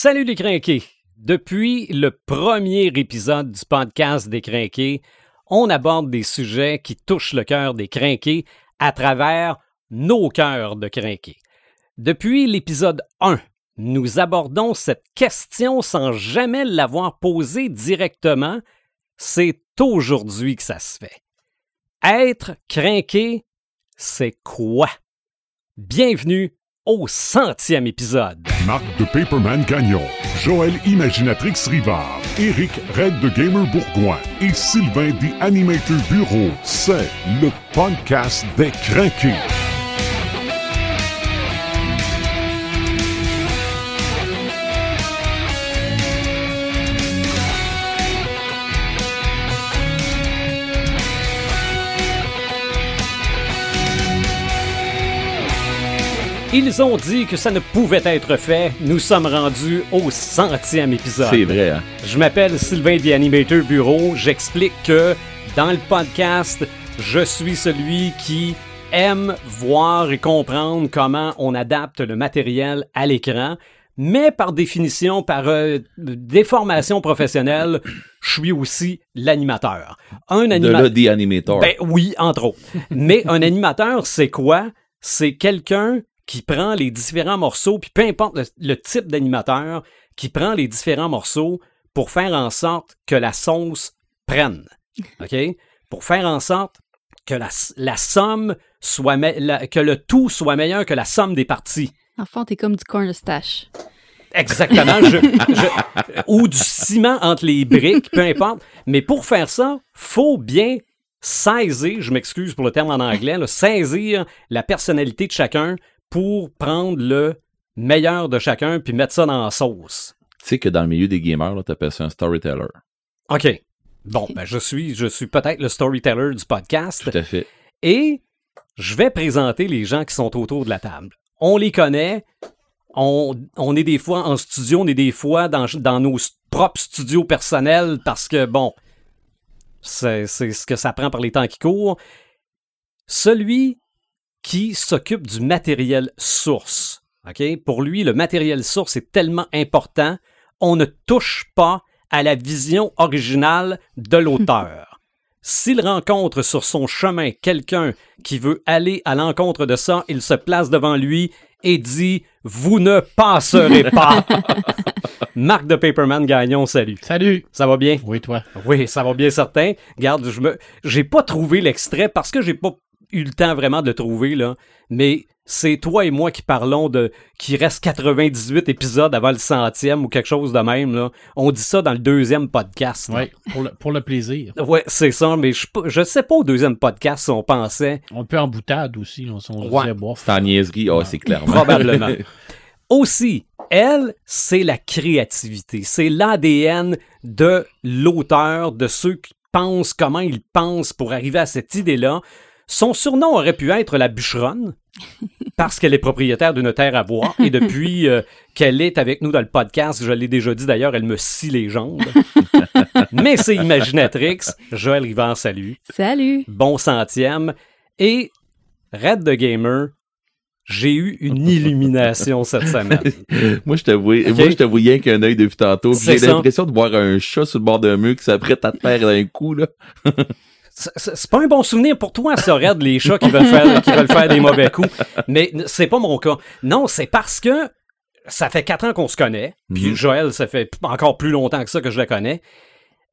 Salut les crinqués! Depuis le premier épisode du podcast des crinqués, on aborde des sujets qui touchent le cœur des crinqués à travers nos cœurs de crinqués. Depuis l'épisode 1, nous abordons cette question sans jamais l'avoir posée directement. C'est aujourd'hui que ça se fait. Être crinqué, c'est quoi? Bienvenue au centième épisode. Marc de Paperman Gagnon, Joël Imaginatrix Rivard, Eric Red de Gamer Bourgoin et Sylvain des Animator Bureau. C'est le podcast des craqués. Ils ont dit que ça ne pouvait être fait. Nous sommes rendus au centième épisode. C'est vrai, hein? Je m'appelle Sylvain The Animator Bureau. J'explique que dans le podcast, je suis celui qui aime voir et comprendre comment on adapte le matériel à l'écran. Mais par définition, par euh, déformation professionnelle, je suis aussi l'animateur. Un De animateur. là, The Animator. Ben oui, entre autres. Mais un animateur, c'est quoi? C'est quelqu'un qui prend les différents morceaux, puis peu importe le, le type d'animateur, qui prend les différents morceaux pour faire en sorte que la sauce prenne. OK? Pour faire en sorte que la, la somme soit, me- la- que le tout soit meilleur que la somme des parties. Enfant, t'es comme du cornstarch. Exactement. je- je- ou du ciment entre les briques, peu importe. Mais pour faire ça, faut bien saisir, je m'excuse pour le terme en anglais, là, saisir la personnalité de chacun pour prendre le meilleur de chacun puis mettre ça dans la sauce. Tu sais que dans le milieu des gamers, là, t'appelles ça un storyteller. OK. Bon, ben je suis, je suis peut-être le storyteller du podcast. Tout à fait. Et je vais présenter les gens qui sont autour de la table. On les connaît. On, on est des fois en studio, on est des fois dans, dans nos propres studios personnels parce que, bon, c'est c'est ce que ça prend par les temps qui courent. Celui qui s'occupe du matériel source. Pour lui, le matériel source est tellement important, on ne touche pas à la vision originale de l'auteur. S'il rencontre sur son chemin quelqu'un qui veut aller à l'encontre de ça, il se place devant lui et dit Vous ne passerez pas. Marc de Paperman Gagnon, salut. Salut! Ça va bien? Oui, toi. Oui, ça va bien certain. Garde, je me j'ai pas trouvé l'extrait parce que j'ai pas eu le temps vraiment de le trouver là, mais c'est toi et moi qui parlons de qu'il reste 98 épisodes avant le centième ou quelque chose de même là. On dit ça dans le deuxième podcast. là. Oui, pour le, pour le plaisir. Ouais, c'est ça, mais je, je sais pas au deuxième podcast si on pensait On peut en boutade aussi, on, on se Ouais. disait bof. C'est en niaiserie, ah, c'est clairement. Probablement. Aussi, elle, c'est la créativité. C'est l'ADN de l'auteur, de ceux qui pensent comment ils pensent pour arriver à cette idée-là. Son surnom aurait pu être la bûcheronne, parce qu'elle est propriétaire d'une terre à bois. Et depuis euh, qu'elle est avec nous dans le podcast, je l'ai déjà dit d'ailleurs, elle me scie les jambes. Mais c'est Imaginatrix. Joël Rivard, salut. Salut! Bon centième. Et Red the Gamer, j'ai eu une illumination cette semaine. moi, je te vois, Ok. moi, je te voyais qu'un œil depuis tantôt. J'ai l'impression de voir un chat sur le bord d'un mur qui s'apprête à te faire d'un coup, là. C'est- pas un bon souvenir pour toi, ça, Red, les chats qui veulent faire, qui veulent faire des mauvais coups. Mais c'est pas mon cas. Non, c'est parce que ça fait quatre ans qu'on se connaît. Puis Mhm. Joël, ça fait encore plus longtemps que ça que je le connais.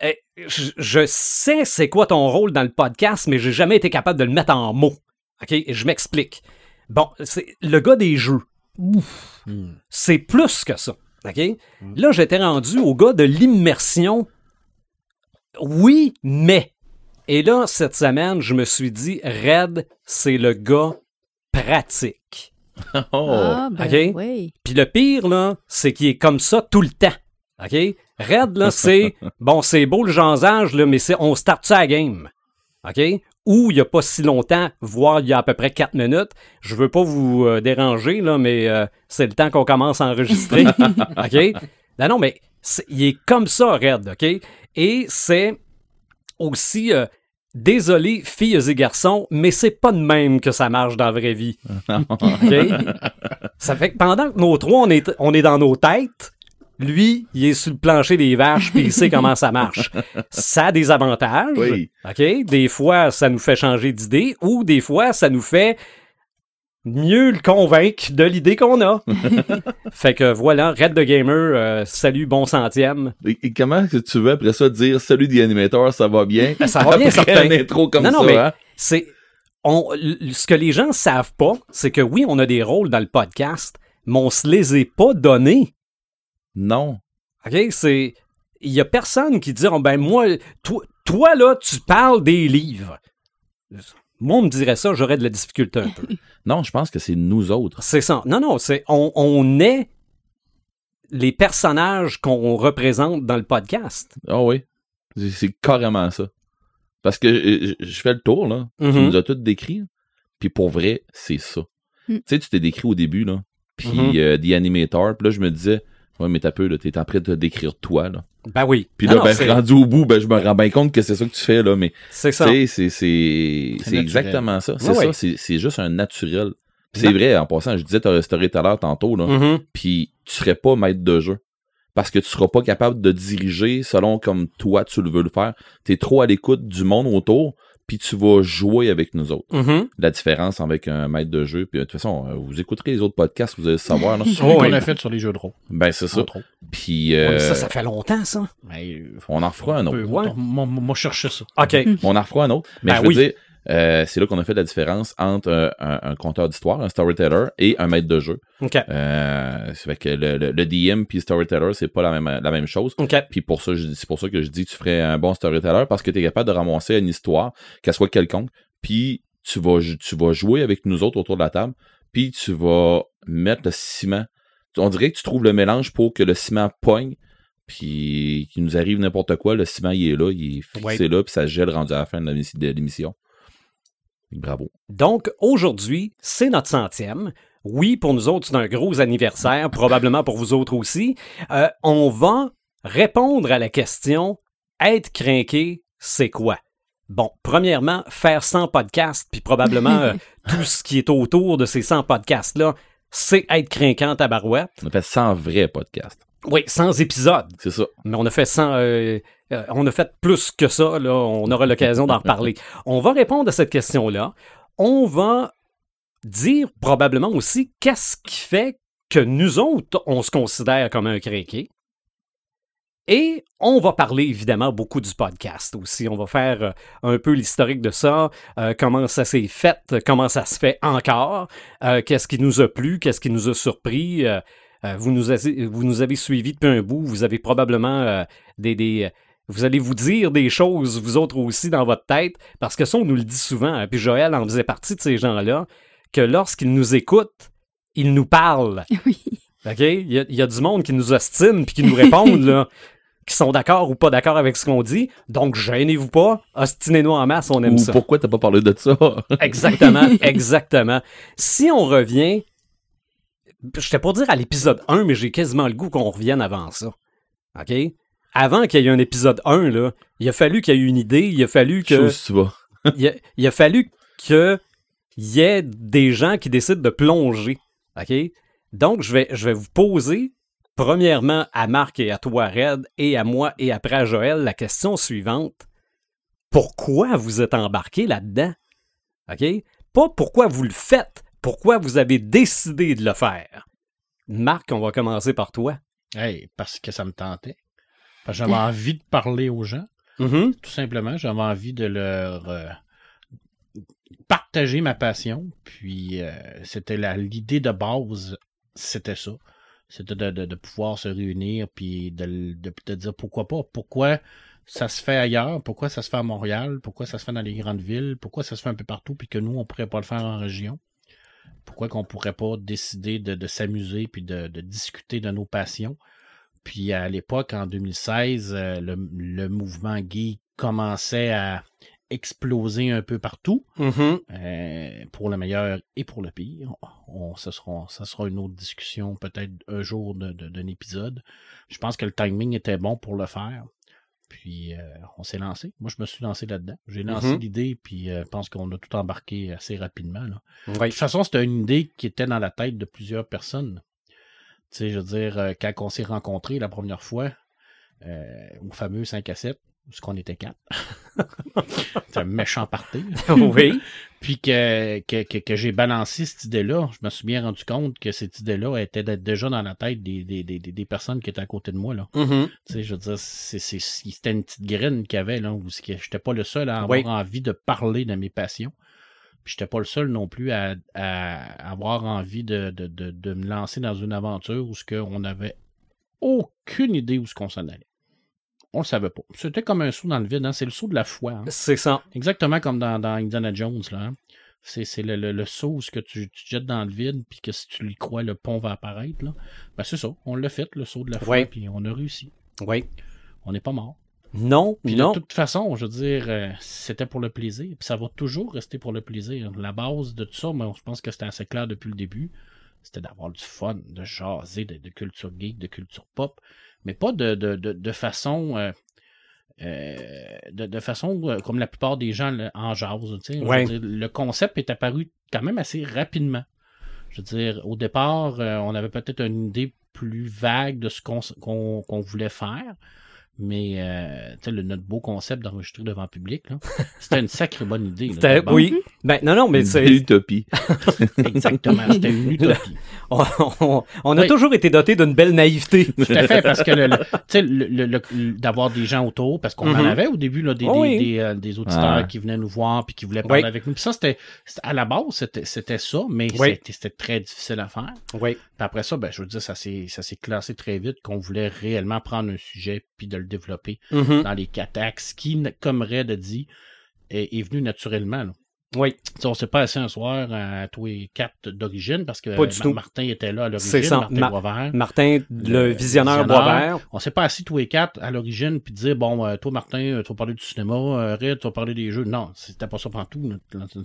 Et je, je sais c'est quoi ton rôle dans le podcast, mais j'ai jamais été capable de le mettre en mots. OK? Et je m'explique. Bon, c'est le gars des jeux. Ouf. C'est plus que ça. OK? Là, j'étais rendu au gars de l'immersion. Oui, mais. Et là, cette semaine, je me suis dit, Red, c'est le gars pratique. Oh. Ah, ben ok. oui. Puis le pire, là, c'est qu'il est comme ça tout le temps. OK? Red, là, c'est. Bon, c'est beau le jasage, là, mais c'est on start ça à la game. OK? Ou il n'y a pas si longtemps, voire il y a à peu près 4 minutes. Je veux pas vous euh, déranger, là, mais euh, c'est le temps qu'on commence à enregistrer. OK? Non, non, mais il est comme ça, Red, OK? Et c'est aussi. euh, Désolé, filles et garçons, mais c'est pas de même que ça marche dans la vraie vie. OK? Ça fait que pendant que nos trois, on est, on est dans nos têtes, Lui, il est sur le plancher des vaches puis il sait comment ça marche. Ça a des avantages. Oui. OK? Des fois, ça nous fait changer d'idée ou des fois, ça nous fait mieux le convaincre de l'idée qu'on a. fait que voilà, Red the Gamer, euh, salut, bon centième. Et, et comment que tu veux après ça dire salut des animateurs, ça va bien? Ben, ça va bien, certain. une intro comme Non, non, ça, mais- hein? C'est on, ce que les gens savent pas, c'est que oui, on a des rôles dans le podcast, mais on se les est pas donnés. Non. OK? C'est. Il y a personne qui dit, oh, ben, moi, toi, toi, là, tu parles des livres. Moi, on me dirait ça, j'aurais de la difficulté un peu. Non, je pense que c'est nous autres. C'est ça. Non, non, c'est. On, on est les personnages qu'on représente dans le podcast. Ah oui. C'est- C'est carrément ça. Parce que euh, je je fais le tour, là. Tu Mhm. nous as tout décrit. Puis pour vrai, c'est ça. Mm. Tu sais, tu t'es décrit au début, là. Puis Mhm. euh, The Animator. Puis là, je me disais, ouais, mais t'as peu, là. T'es en train de te décrire toi, là. Ben oui. Puis là, non, ben, rendu au bout, ben, je me rends bien compte que c'est ça que tu fais, là. Mais, c'est tu ça. sais, c'est, c'est, c'est exactement ça. C'est Ouais, ça. ouais. C'est, c'est juste un naturel. C'est vrai, en passant, je disais, t'as restauré tout à l'heure tantôt, là. Mhm. puis tu serais pas maître de jeu. Parce que tu seras pas capable de diriger selon comme toi tu le veux le faire. Tu es trop à l'écoute du monde autour, puis tu vas jouer avec nous autres. Mhm. La différence avec un maître de jeu, puis de toute façon, euh, vous écouterez les autres podcasts, vous allez savoir. Là. Celui Oh, qu'on a fait sur les jeux de rôle. ben c'est ça. Puis euh, Ça, ça fait longtemps, ça. Mais, euh, on en refera un autre. ouais. Moi, je cherchais ça. OK. On en refera un autre. Mais Ben je veux oui. dire, euh, c'est là qu'on a fait la différence entre euh, un, un conteur d'histoire, un storyteller, et un maître de jeu. OK. Euh, c'est fait que le, le, le DM puis storyteller, c'est pas la même, la même chose. OK. Puis pour ça, c'est pour ça que je dis que tu ferais un bon storyteller parce que tu es capable de ramasser une histoire, qu'elle soit quelconque, puis tu vas, tu vas jouer avec nous autres autour de la table, puis tu vas mettre le ciment. On dirait que tu trouves le mélange pour que le ciment pogne, puis qu'il nous arrive n'importe quoi, le ciment il est là, il est fixé Ouais. là, puis ça gèle rendu à la fin de la missi- de l'émission. Bravo. Donc, aujourd'hui, c'est notre centième. Oui, pour nous autres, c'est un gros anniversaire, probablement pour vous autres aussi. Euh, on va répondre à la question être craqué, c'est quoi? Bon, premièrement, faire 100 podcasts, puis probablement euh, tout ce qui est autour de ces 100 podcasts-là, c'est être craquant à barouette. On a fait 100 vrais podcasts. Oui, 100 épisodes. C'est ça. Mais on a fait 100, euh, euh, on a fait plus que ça, là. On aura l'occasion d'en reparler. On va répondre à cette question-là. On va dire probablement aussi qu'est-ce qui fait que nous autres, on se considère comme un craqué. Et on va parler évidemment beaucoup du podcast aussi. On va faire euh, un peu l'historique de ça, euh, comment ça s'est fait, comment ça se fait encore, euh, qu'est-ce qui nous a plu, qu'est-ce qui nous a surpris. euh, vous, nous avez, vous nous avez suivis depuis un bout, vous avez probablement des, des- Vous allez vous dire des choses, vous autres aussi, dans votre tête, parce que ça, on nous le dit souvent, hein, puis Joël en faisait partie de ces gens-là, que lorsqu'ils nous écoutent, ils nous parlent. Oui. OK? Il y, a- il y a du monde qui nous ostine puis qui nous répondent, là, qui sont d'accord ou pas d'accord avec ce qu'on dit. Donc, gênez-vous pas, ostinez-nous en masse, on aime Ou ça. pourquoi t'as pas parlé de ça? Exactement, exactement. Si on revient, j'étais pour dire à l'épisode 1, mais j'ai quasiment le goût qu'on revienne avant ça. OK? Avant qu'il y ait un épisode 1, là, il a fallu qu'il y ait une idée, il a fallu que. Chose, tu vas. il, a, il a fallu qu'il y ait des gens qui décident de plonger. OK? Donc, je vais, je vais vous poser, premièrement à Marc et à toi, Red, et à moi et après à Joël, la question suivante. Pourquoi vous êtes embarqué là-dedans? OK? Pas pourquoi vous le faites, pourquoi vous avez décidé de le faire. Marc, on va commencer par toi. Hey, parce que ça me tentait. J'avais envie de parler aux gens. Mhm. Tout simplement, j'avais envie de leur euh, partager ma passion. Puis euh, c'était l'idée de base, c'était ça. C'était de, de- de pouvoir se réunir puis de, de, dire pourquoi pas. Pourquoi ça se fait ailleurs, pourquoi ça se fait à Montréal, pourquoi ça se fait dans les grandes villes, pourquoi ça se fait un peu partout puis que nous, on pourrait pas le faire en région? Pourquoi qu'on pourrait pas décider de, de s'amuser puis de, de discuter de nos passions? Puis à l'époque, en 2016, euh, le, le mouvement gay commençait à exploser un peu partout, Mhm. euh, pour le meilleur et pour le pire. On, ce sera, ça sera une autre discussion, peut-être un jour d'un épisode. Je pense que le timing était bon pour le faire. Puis euh, on s'est lancé. Moi, je me suis lancé là-dedans. J'ai lancé Mhm. l'idée, puis euh, je pense qu'on a tout embarqué assez rapidement. là. Oui. De toute façon, c'était une idée qui était dans la tête de plusieurs personnes. Tu sais, je veux dire, euh, quand on s'est rencontrés la première fois, euh, au fameux 5 à 7, parce qu'on était quatre. C'était un méchant parti. oui. Puis que, que, que, que j'ai balancé cette idée-là, je me suis bien rendu compte que cette idée-là était déjà dans la tête des, des, des, des personnes qui étaient à côté de moi. Là. Mhm. Tu sais, je veux dire, c'est, c'est, c'était une petite graine qu'il y avait, là, où c'est j'étais pas le seul à avoir Oui. envie de parler de mes passions. Puis j'étais pas le seul non plus à, à avoir envie de, de, de, de me lancer dans une aventure où ce qu'on avait aucune idée où ce qu'on s'en allait. On le savait pas. C'était comme un saut dans le vide, hein. c'est le saut de la foi. hein. C'est ça. Exactement comme dans, dans Indiana Jones. Là, hein. C'est, c'est le, le, le saut où ce que tu, tu jettes dans le vide, puis que si tu y crois, le pont va apparaître. Là. Ben, c'est ça. On l'a fait, le saut de la foi, puis on a réussi. Oui. On n'est pas mort. Non, Puis non. de toute façon, je veux dire, euh, c'était pour le plaisir. Puis ça va toujours rester pour le plaisir. La base de tout ça, moi, je pense que c'était assez clair depuis le début. C'était d'avoir du fun, de jaser, de, de culture geek, de culture pop. Mais pas de, de, de, de façon. euh, euh, de, de façon euh, comme la plupart des gens en jasent. Ouais. dire, le concept est apparu quand même assez rapidement. Je veux dire, au départ, euh, on avait peut-être une idée plus vague de ce qu'on voulait faire. Mais euh, tu sais, le, notre beau concept d'enregistrer devant le public, là, c'était une sacrée bonne idée. là, oui. Ben, non, non, mais Une c'est. belle utopie. Exactement, c'était une utopie. On, on- on a Oui. toujours été doté d'une belle naïveté. Tout à fait, parce que le, le- tu sais, le- le- le- d'avoir des gens autour, parce qu'on en Mhm. avait au début là, des, Oh des, oui. des, euh, des auditeurs qui venaient nous voir puis qui voulaient parler Oui. avec nous. Puis ça, c'était à la base, c'était c'était ça, mais Oui. c'était c'était très difficile à faire. Oui. Puis après ça, ben, je veux dire, ça s'est ça s'est classé très vite qu'on voulait réellement prendre un sujet puis de le développer Mhm. dans les quatre axes qui, comme Red a dit, est, est venu naturellement. là. Oui. Tu sais, on s'est pas assis un soir à tous les quatre d'origine parce que Ma-. Martin était là à l'origine. Martin Ma- Boisvert. Martin, le, Le visionnaire visionnaire. Boisvert. On s'est pas assis tous les quatre à l'origine puis dire bon euh, toi Martin euh, tu vas parler du cinéma, euh, Red tu vas parler des jeux. Non, c'était pas ça tout.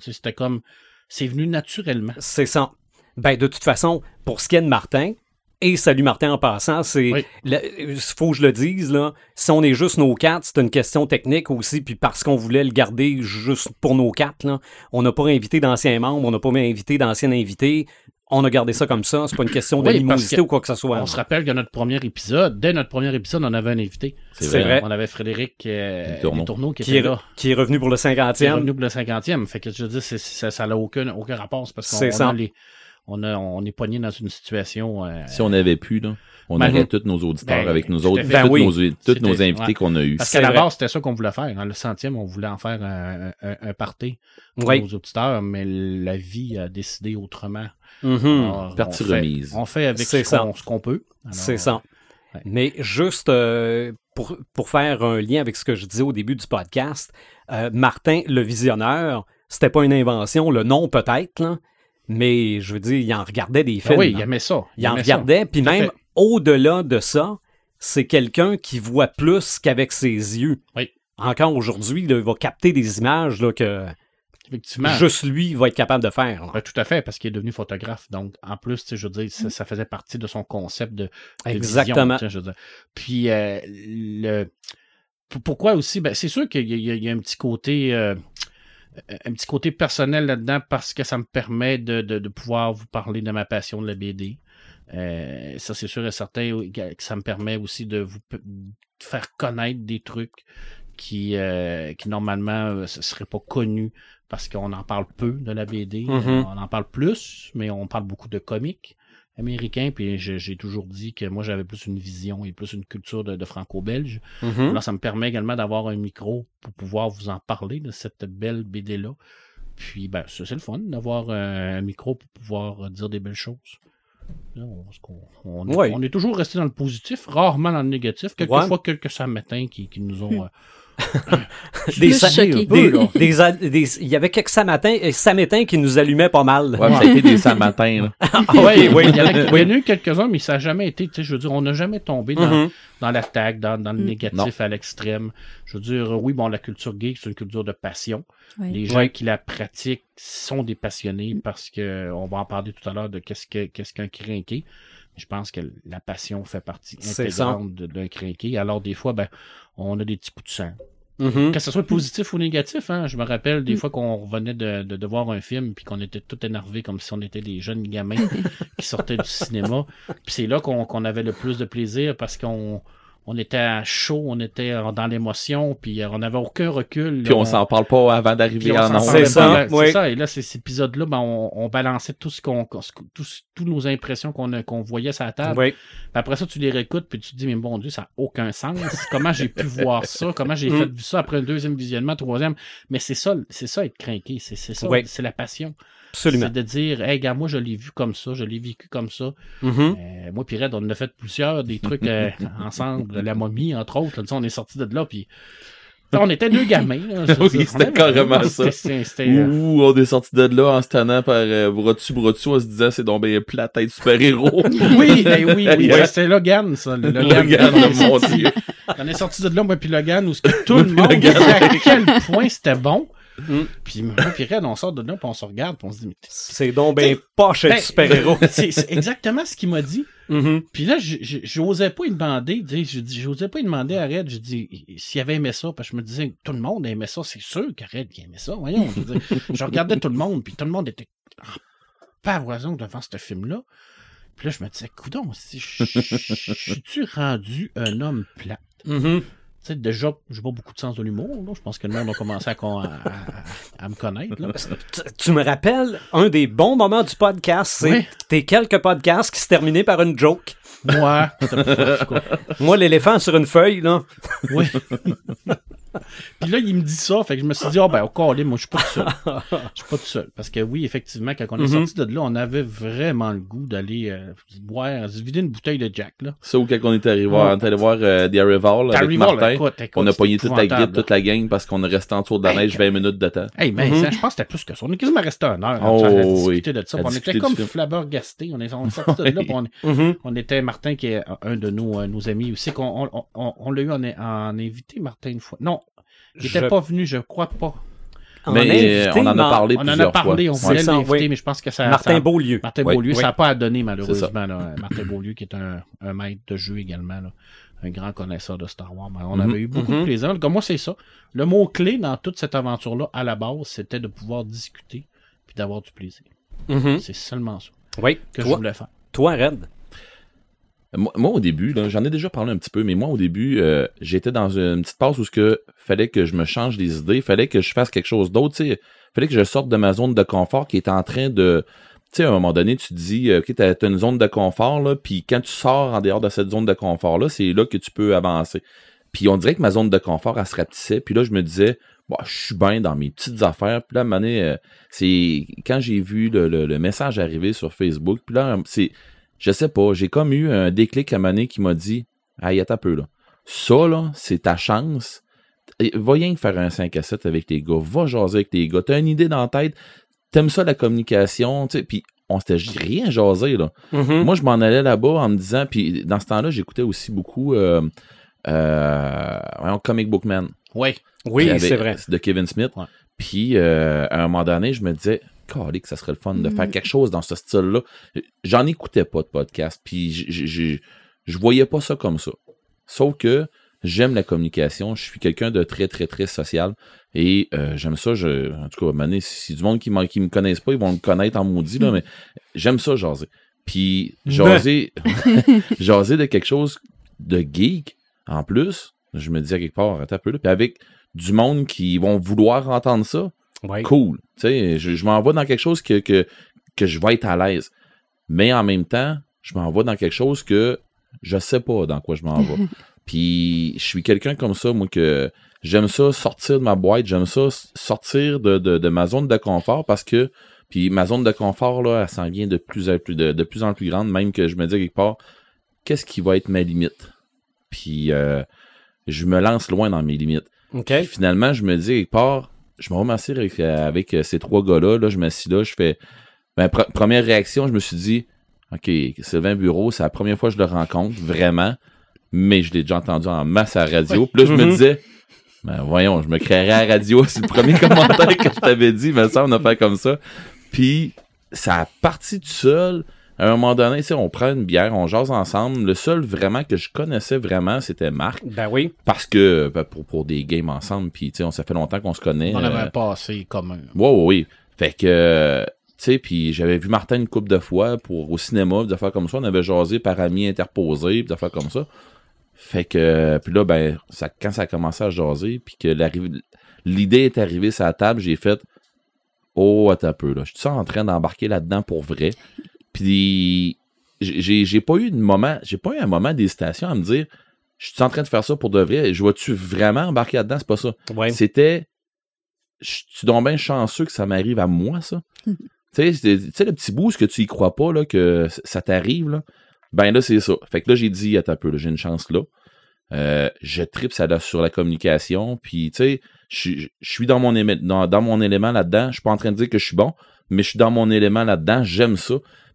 C'était comme c'est venu naturellement. C'est ça. Ben, de toute façon, pour ce qui est de Martin, et salut Martin en passant, c'est. Oui. Il faut que je le dise, là. Si on est juste nos quatre, c'est une question technique aussi, puis parce qu'on voulait le garder juste pour nos quatre, là. On n'a pas invité d'anciens membres, on n'a pas invité d'anciens invités. On a gardé ça comme ça. C'est pas une question d'animosité ou quoi que ce soit. On se rappelle que notre premier épisode, dès notre premier épisode, on avait un invité. C'est vrai. vrai. On avait Frédéric euh, Tourneau. Qui, est, là. qui est revenu pour le Qui est 50e. revenu pour le 50e. Fait que je veux dire, c'est- c'est- ça n'a aucun, aucun rapport. Parce qu'on C'est on ça. a les- on, a, on est pogné dans une situation. euh, Si on avait pu, là, on Ben, aurait tous nos auditeurs ben, avec nous autres, tous, Ben oui. nos, tous nos invités ouais. qu'on a eus. Parce qu'à la base, c'était ça qu'on voulait faire. Dans le centième, on voulait en faire un, un, un party pour Oui. nos auditeurs, mais la vie a décidé autrement. Mhm. Alors, Partie on fait- remise. On fait avec ce qu'on ça. ce qu'on peut. C'est ça. ouais. Mais juste euh, pour, pour faire un lien avec ce que je disais au début du podcast, euh, Martin, le visionneur, c'était pas une invention, le nom peut-être, là, mais je veux dire, il en regardait des Ah films. oui, il aimait ça. il en aimait regardait, puis même au-delà de ça, c'est quelqu'un qui voit plus qu'avec ses yeux. Oui. Encore aujourd'hui, il va capter des images là, que juste lui va être capable de faire. Ouais, tout à fait, parce qu'il est devenu photographe. Donc, en plus, je veux dire, ça, ça faisait partie de son concept de, de Exactement. vision, tu sais, je veux dire. Puis, euh, le... pour- pourquoi aussi? Ben, c'est sûr qu'il y a un petit côté... euh, un petit côté personnel là-dedans parce que ça me permet de, de- de pouvoir vous parler de ma passion de la BD. Euh, ça, c'est sûr et certain que ça me permet aussi de vous faire connaître des trucs qui, euh, qui normalement ne seraient pas connus parce qu'on en parle peu de la BD. Mhm. On en parle plus, mais on parle beaucoup de comics américains. Puis j'ai toujours dit que moi, j'avais plus une vision et plus une culture de, de franco-belge. Là, ça me permet également d'avoir un micro pour pouvoir vous en parler de cette belle BD-là. Puis, ben, c'est le fun d'avoir un, un micro pour pouvoir euh, dire des belles choses. On, est, Ouais. on est toujours resté dans le positif, rarement dans le négatif. Quelquefois, quelques samatins qui, qui nous ont. euh, Des, des- des a- des- il y avait quelques samatins, euh, samatins qui nous allumaient pas mal. Ouais, ça a été des samedis là. oui, oui, il y en a, eu quelques-uns, mais ça n'a jamais été, tu sais, je veux dire, on n'a jamais tombé dans, Mhm. dans l'attaque, dans, dans le Mm. négatif à l'extrême. Je veux dire, oui, bon, la culture geek, c'est une culture de passion. Les gens qui la pratiquent sont des passionnés parce que on va en parler tout à l'heure de qu'est-ce que qu'est-ce qu'un crinqué. Je pense que la passion fait partie intégrante d'un crinqué. Alors des fois, ben, on a des petits coups de sang. Mhm. Que ce soit positif ou négatif, hein. Je me rappelle des fois qu'on revenait de, de, de voir un film puis qu'on était tout énervé comme si on était des jeunes gamins qui sortaient du cinéma. Puis c'est là qu'on qu'on avait le plus de plaisir parce qu'on on était à chaud, on était dans l'émotion, puis euh, on n'avait aucun recul. Puis là. on s'en parle pas avant d'arriver en C'est ça, oui. C'est ça. Et là, ces, ces épisodes-là, ben, on, on balançait tout ce qu'on, tous nos impressions qu'on voyait sur la table. Oui. Puis après ça, tu les réécoutes, puis tu te dis, mais bon Dieu, ça n'a aucun sens. Comment j'ai pu voir ça? Comment j'ai Mm. fait vu ça après le deuxième visionnement, troisième? Mais c'est ça, c'est ça être craqué. C'est, c'est ça, Oui. c'est la passion. Absolument. C'est de dire, hey, gars, moi, je l'ai vu comme ça, je l'ai vécu comme ça. Mhm. Euh, moi, puis Red, on a fait plusieurs, des trucs euh, ensemble, la momie, entre autres. Là, on est sortis de là, puis. On était deux gamins. là, Oui, c'était carrément ça. c'était, euh, Ouh, on est sorti de là en se tannant par euh, dessous, en se disant c'est donc bien plat tête super-héros. Oui, ben oui, oui. C'était Logan, ça. Le Logan. Logan, mon sorti, Dieu. on est sorti de là, moi, puis Logan, où ce que tout le monde disait à quel point c'était bon. Mm. Puis moi, puis Red, on sort de là, puis on se regarde, puis on se dit, mais C'est donc ben poche être Ben, super-héros. c'est exactement ce qu'il m'a dit. Mhm. Puis là, je- je- j'osais pas lui demander, j'osais pas lui demander à Red, je dis, s'il avait aimé ça, parce que je me disais, tout le monde aimait ça, c'est sûr qu'Red qui aimait ça, voyons. Je, dire, je regardais tout le monde, puis tout le monde était en pavoison devant ce film-là. Puis là, je me disais, coudon, si je suis-tu rendu un homme plat? Mhm. Tu sais, déjà, j'ai pas beaucoup de sens de l'humour, là. Je pense que le monde a commencé à, con- à, à- à me connaître, là. Tu, tu me rappelles un des bons moments du podcast, c'est Oui. tes quelques podcasts qui se terminaient par une joke. Moi. Moi, l'éléphant sur une feuille, là. Oui. Puis là, il me dit ça, fait que je me suis dit, ah ben, au calé, moi, je suis pas tout seul. Je suis pas tout seul. Parce que oui, effectivement, quand on est Mhm. sorti de là, on avait vraiment le goût d'aller euh, boire, se vider une bouteille de Jack, là. Ça ou quand on était arrivé, Ouais. on est allé voir euh, The Arrival avec Martin. écoute, écoute, on a pogné toute la guide, toute la gang parce qu'on est resté en dessous de la Hey, neige 20 minutes de temps. Hey, mais Mhm. ça, je pense que c'était plus que ça. On est quasiment resté un heure Oh, à oui. discuter de ça. On était comme film. flabbergastés. On est, on est sorti de là, on, Mhm. on était Martin, qui est un de nos, euh, nos amis aussi, qu'on on, on, on l'a eu en, en invité, Martin, une fois. Non, il était Je- pas venu, je crois pas. En mais invité, euh, on en a parlé On en a plusieurs parlé, fois. on voulait l'inviter, oui. mais je pense que ça. Martin ça- Beaulieu. Martin Oui, Beaulieu, oui. ça n'a pas à donner malheureusement. là. Martin Beaulieu, qui est un, un maître de jeu également, là. un grand connaisseur de Star Wars. Mais on Mhm. avait eu beaucoup Mhm. de plaisir. Comme moi, c'est ça. Le mot-clé dans toute cette aventure-là, à la base, c'était de pouvoir discuter puis d'avoir du plaisir. Mhm. C'est seulement ça Oui. que je voulais faire. toi, Red? Moi, au début, j'en ai déjà parlé un petit peu, mais moi, au début, euh, j'étais dans une petite passe où ce que fallait que je me change des idées, fallait que je fasse quelque chose d'autre, tu sais, fallait que je sorte de ma zone de confort qui est en train de, tu sais, à un moment donné, tu te dis, euh, ok, t'as t'as une zone de confort là, puis quand tu sors en dehors de cette zone de confort là, c'est là que tu peux avancer. Puis on dirait que ma zone de confort, elle se rapetissait, puis là, je me disais, bon, je suis bien dans mes petites affaires, puis là, à un moment euh, c'est quand j'ai vu le, le- le message arriver sur Facebook, puis là, c'est je sais pas, j'ai comme eu un déclic à donné qui m'a dit Hey, attends un peu là. Ça, là, c'est ta chance. Va rien que faire un 5 à 7 avec les gars. Va jaser avec les gars. T'as une idée dans la tête. T'aimes ça la communication, tu sais. Puis on s'était rien jasé, là. Mhm. Moi, je m'en allais là-bas en me disant, puis dans ce temps-là, j'écoutais aussi beaucoup euh, euh, Comic Book Man. Oui. Oui, c'est vrai. De Kevin Smith. Ouais. Puis, euh, à un moment donné, je me disais, que ça serait le fun de Mm. faire quelque chose dans ce style-là. J'en écoutais pas de podcast, puis je- voyais pas ça comme ça. Sauf que j'aime la communication, je suis quelqu'un de très, très, très social, et euh, j'aime ça, je, en tout cas, donné, si du monde qui, me connaissent pas, ils vont me connaître en maudit, là, mais j'aime ça jaser. Puis jaser, jaser de quelque chose de geek, en plus, je me dis à quelque part, attends un peu là, puis avec du monde qui vont vouloir entendre ça, Cool. Tu sais, je, je m'en vais dans quelque chose que, que, que je vais être à l'aise. Mais en même temps, je m'en vais dans quelque chose que je sais pas dans quoi je m'en vais. Puis je suis quelqu'un comme ça, moi, que j'aime ça sortir de ma boîte, j'aime ça sortir de, de, de ma zone de confort parce que puis ma zone de confort, là, elle s'en vient de plus en plus, de, de plus en plus grande, même que je me dis quelque part, qu'est-ce qui va être ma limite? Puis euh, je me lance loin dans mes limites. Puis finalement, je me dis, quelque part, je me remercie avec, euh, avec euh, ces trois gars-là. Là, je m'assis là, je fais. Ma pre- première réaction, je me suis dit, OK, Sylvain Bureau, c'est la première fois que je le rencontre, vraiment. Mais je l'ai déjà entendu en masse à la radio. Puis là, je me Mhm. disais, ben voyons, je me créerais à la radio. C'est le premier commentaire que je t'avais dit, mais ça, on a fait comme ça. Puis ça a parti tout seul. À un moment donné, on prend une bière, on jase ensemble. Le seul vraiment que je connaissais vraiment, c'était Marc. Ben oui. Parce que, ben, pour, pour des games ensemble, puis tu sais, on ça fait longtemps qu'on se connaît. On euh, avait un passé commun. Ouais, ouais, oui. Fait que, tu sais, puis j'avais vu Martin une couple de fois pour, au cinéma, des affaires comme ça. On avait jasé par amis interposés, des affaires comme ça. Fait que, puis là, ben, ça, quand ça a commencé à jaser, puis que l'idée est arrivée sur la table, j'ai fait Oh, attends un peu, là. Je suis en train d'embarquer là-dedans pour vrai. Puis, j'ai- j'ai pas eu de moment, j'ai pas eu un moment d'hésitation à me dire Je suis en train de faire ça pour de vrai. Je vois-tu vraiment embarquer là-dedans? C'est pas ça. Ouais. C'était. Je suis donc bien chanceux que ça m'arrive à moi, ça. tu sais, c'est- tu sais, le petit boost que tu y crois pas, là, que ça t'arrive, là. Ben là, c'est ça. Fait que là, j'ai dit, attends un peu, là, j'ai une chance là. Euh, je tripe ça, là, sur la communication. Puis, tu sais, je suis- je suis dans mon, éme- dans, dans mon élément là-dedans. Je suis pas en train de dire que je suis bon, mais je suis dans mon élément là-dedans. J'aime ça.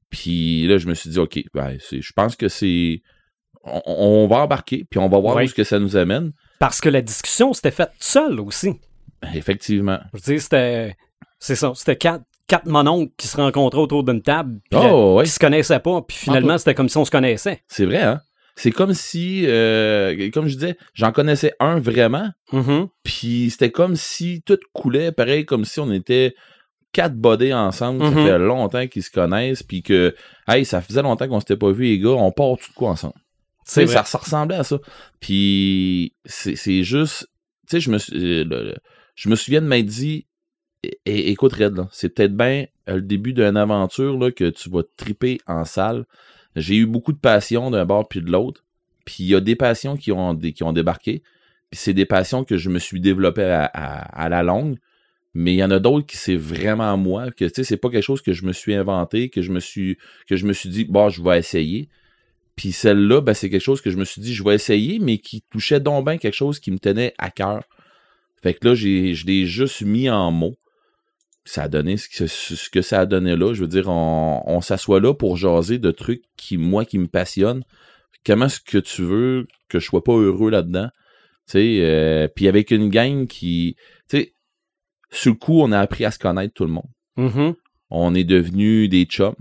Puis là, je me suis dit, OK, ben, je pense que c'est. On, on va embarquer, puis on va voir où ce que ça nous amène. Parce que la discussion s'était faite seule aussi. Effectivement. Je veux dire, c'était. C'est ça. C'était quatre, quatre mononcles qui se rencontraient autour d'une table. Puis Oh, la- ouais. qui se connaissaient pas. Puis finalement, c'était comme si on se connaissait. C'est vrai, hein? C'est comme si, euh, comme je disais, j'en connaissais un vraiment, Mhm. puis c'était comme si tout coulait, pareil, comme si on était quatre bodés ensemble, ça Mhm. fait longtemps qu'ils se connaissent, puis que, hey, ça faisait longtemps qu'on s'était pas vu, les gars, on part tout de quoi ensemble. C'est Tu sais, vrai. ça, ça ressemblait à ça. Puis c'est juste, tu sais, je me, euh, je me souviens de m'être dit, é- écoute Red, c'est peut-être bien euh, le début d'une aventure là, que tu vas triper en salle. J'ai eu beaucoup de passion d'un bord puis de l'autre. Puis il y a des passions qui ont, qui ont débarqué. Puis c'est des passions que je me suis développé à, à- à la longue. Mais il y en a d'autres qui c'est vraiment moi, que tu sais, c'est pas quelque chose que je me suis inventé, que je me suis, dit, bon, je vais essayer. Puis celle-là, ben, c'est quelque chose que je me suis dit, je vais essayer, mais qui touchait donc bien quelque chose qui me tenait à cœur. Fait que là, je l'ai juste mis en mots. Ça a donné ce que, ce que ça a donné là. Je veux dire, on, s'assoit là pour jaser de trucs qui, moi, qui me passionnent. Comment est-ce que tu veux que je sois pas heureux là-dedans? Tu sais, euh, puis avec une gang qui, sur le coup, on a appris à se connaître tout le monde Mhm. on est devenus des chums.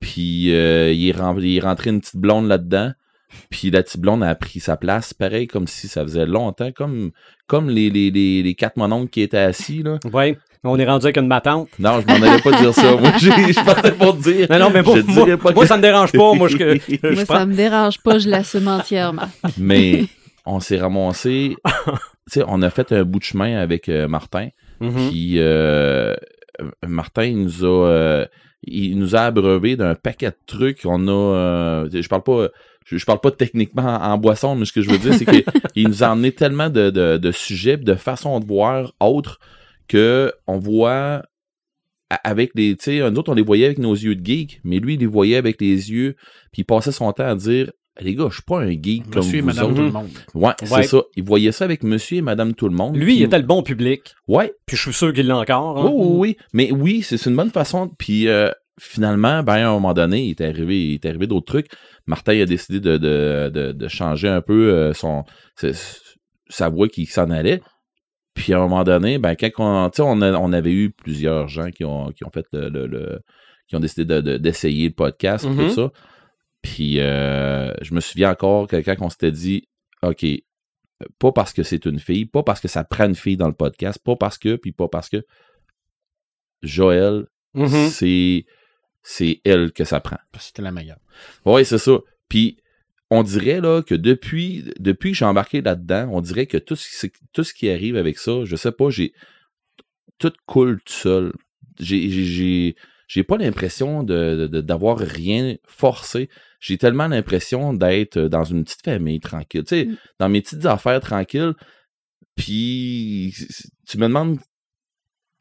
Puis euh, il, est ren- il est rentré une petite blonde là-dedans. Puis la petite blonde a pris sa place, pareil, comme si ça faisait longtemps, comme, comme les, les, les, les quatre mononcles qui étaient assis. Là. Ouais. On est rendu avec une matante. Non, je m'en allais pas dire ça. Moi, je partais pour dire. Non, non, mais moi, moi, pas moi, que- ça me dérange pas. Moi, je, je Moi, prends- ça me dérange pas, je l'assume entièrement. Mais on s'est ramassé. tu sais, on a fait un bout de chemin avec euh, Martin. Mhm. Puis euh, Martin il nous a euh, il nous a abreuvé d'un paquet de trucs. On a euh, je parle pas je, je parle pas techniquement en, en boisson, mais ce que je veux dire, c'est qu'il nous a emmené tellement de, de, de sujets, de façons de voir autres que on voit avec les, tu sais, nous autres, on les voyait avec nos yeux de geek, mais lui, il les voyait avec les yeux, puis il passait son temps à dire, les gars, je suis pas un geek comme Monsieur et madame autres. tout le monde. Ouais, c'est ça. Il voyait ça avec monsieur et madame tout le monde. Lui, il était le bon public. Ouais, Puis je suis sûr qu'il l'a encore. hein. oui, oui, oui. Mais oui, c'est une bonne façon. Puis euh, finalement, ben, à un moment donné, il est arrivé, il est arrivé d'autres trucs. Martin a décidé de, de, de, de changer un peu euh, son sa- voix qui s'en allait. Puis à un moment donné, ben, quand on, on, a- on avait eu plusieurs gens qui ont, qui ont fait le, le- le- qui ont décidé de- de- d'essayer le podcast, Mhm. tout ça. Puis euh, je me souviens encore que quand on s'était dit, OK, pas parce que c'est une fille, pas parce que ça prend une fille dans le podcast, pas parce que, puis pas parce que Joël, Mhm. c'est c'est elle que ça prend. C'était la meilleure. Oui, c'est ça. Puis on dirait là que depuis depuis que j'ai embarqué là-dedans, on dirait que tout ce, qui- tout ce qui arrive avec ça, je sais pas, j'ai tout coule tout seul. J'ai j'ai- pas l'impression de de- d'avoir rien forcé. J'ai tellement l'impression d'être dans une petite famille tranquille, tu sais, Mm. dans mes petites affaires tranquilles. Puis tu me demandes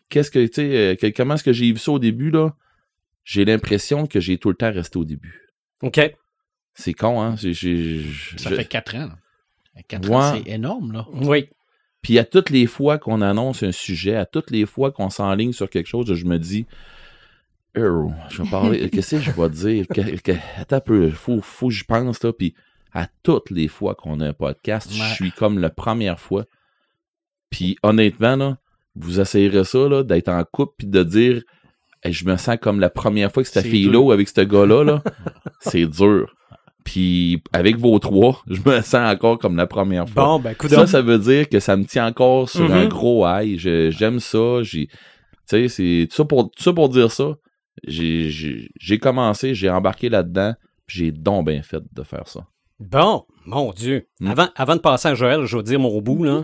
qu'est-ce que tu sais euh, que- comment est-ce que j'ai vu ça au début là? J'ai l'impression que j'ai tout le temps resté au début. OK. C'est con, hein? Ça fait quatre ans. là. Quatre Ouais. ans, c'est énorme, là. Oui. Puis à toutes les fois qu'on annonce un sujet, à toutes les fois qu'on s'enligne sur quelque chose, je me dis, Je vais parler, qu'est-ce que je vais dire? Que- que- attends un peu, faut, faut que je pense, là. Puis à toutes les fois qu'on a un podcast, Ouais. je suis comme la première fois. Puis honnêtement, là, vous essayerez ça, là, d'être en couple, puis de dire, hey, je me sens comme la première fois que cette fille-là avec ce gars-là, là, c'est dur. Puis avec vos trois, je me sens encore comme la première fois. Bon, ben, ça, ça veut dire que ça me tient encore sur un Mhm. gros high. J'aime ça. J'ai, tu sais, c'est tout ça pour, tout ça pour dire ça. J'ai, commencé, j'ai embarqué là-dedans, puis j'ai donc bien fait de faire ça. Bon, mon Dieu. Hmm. Avant, avant de passer à Joël, je vais dire mon bout, là.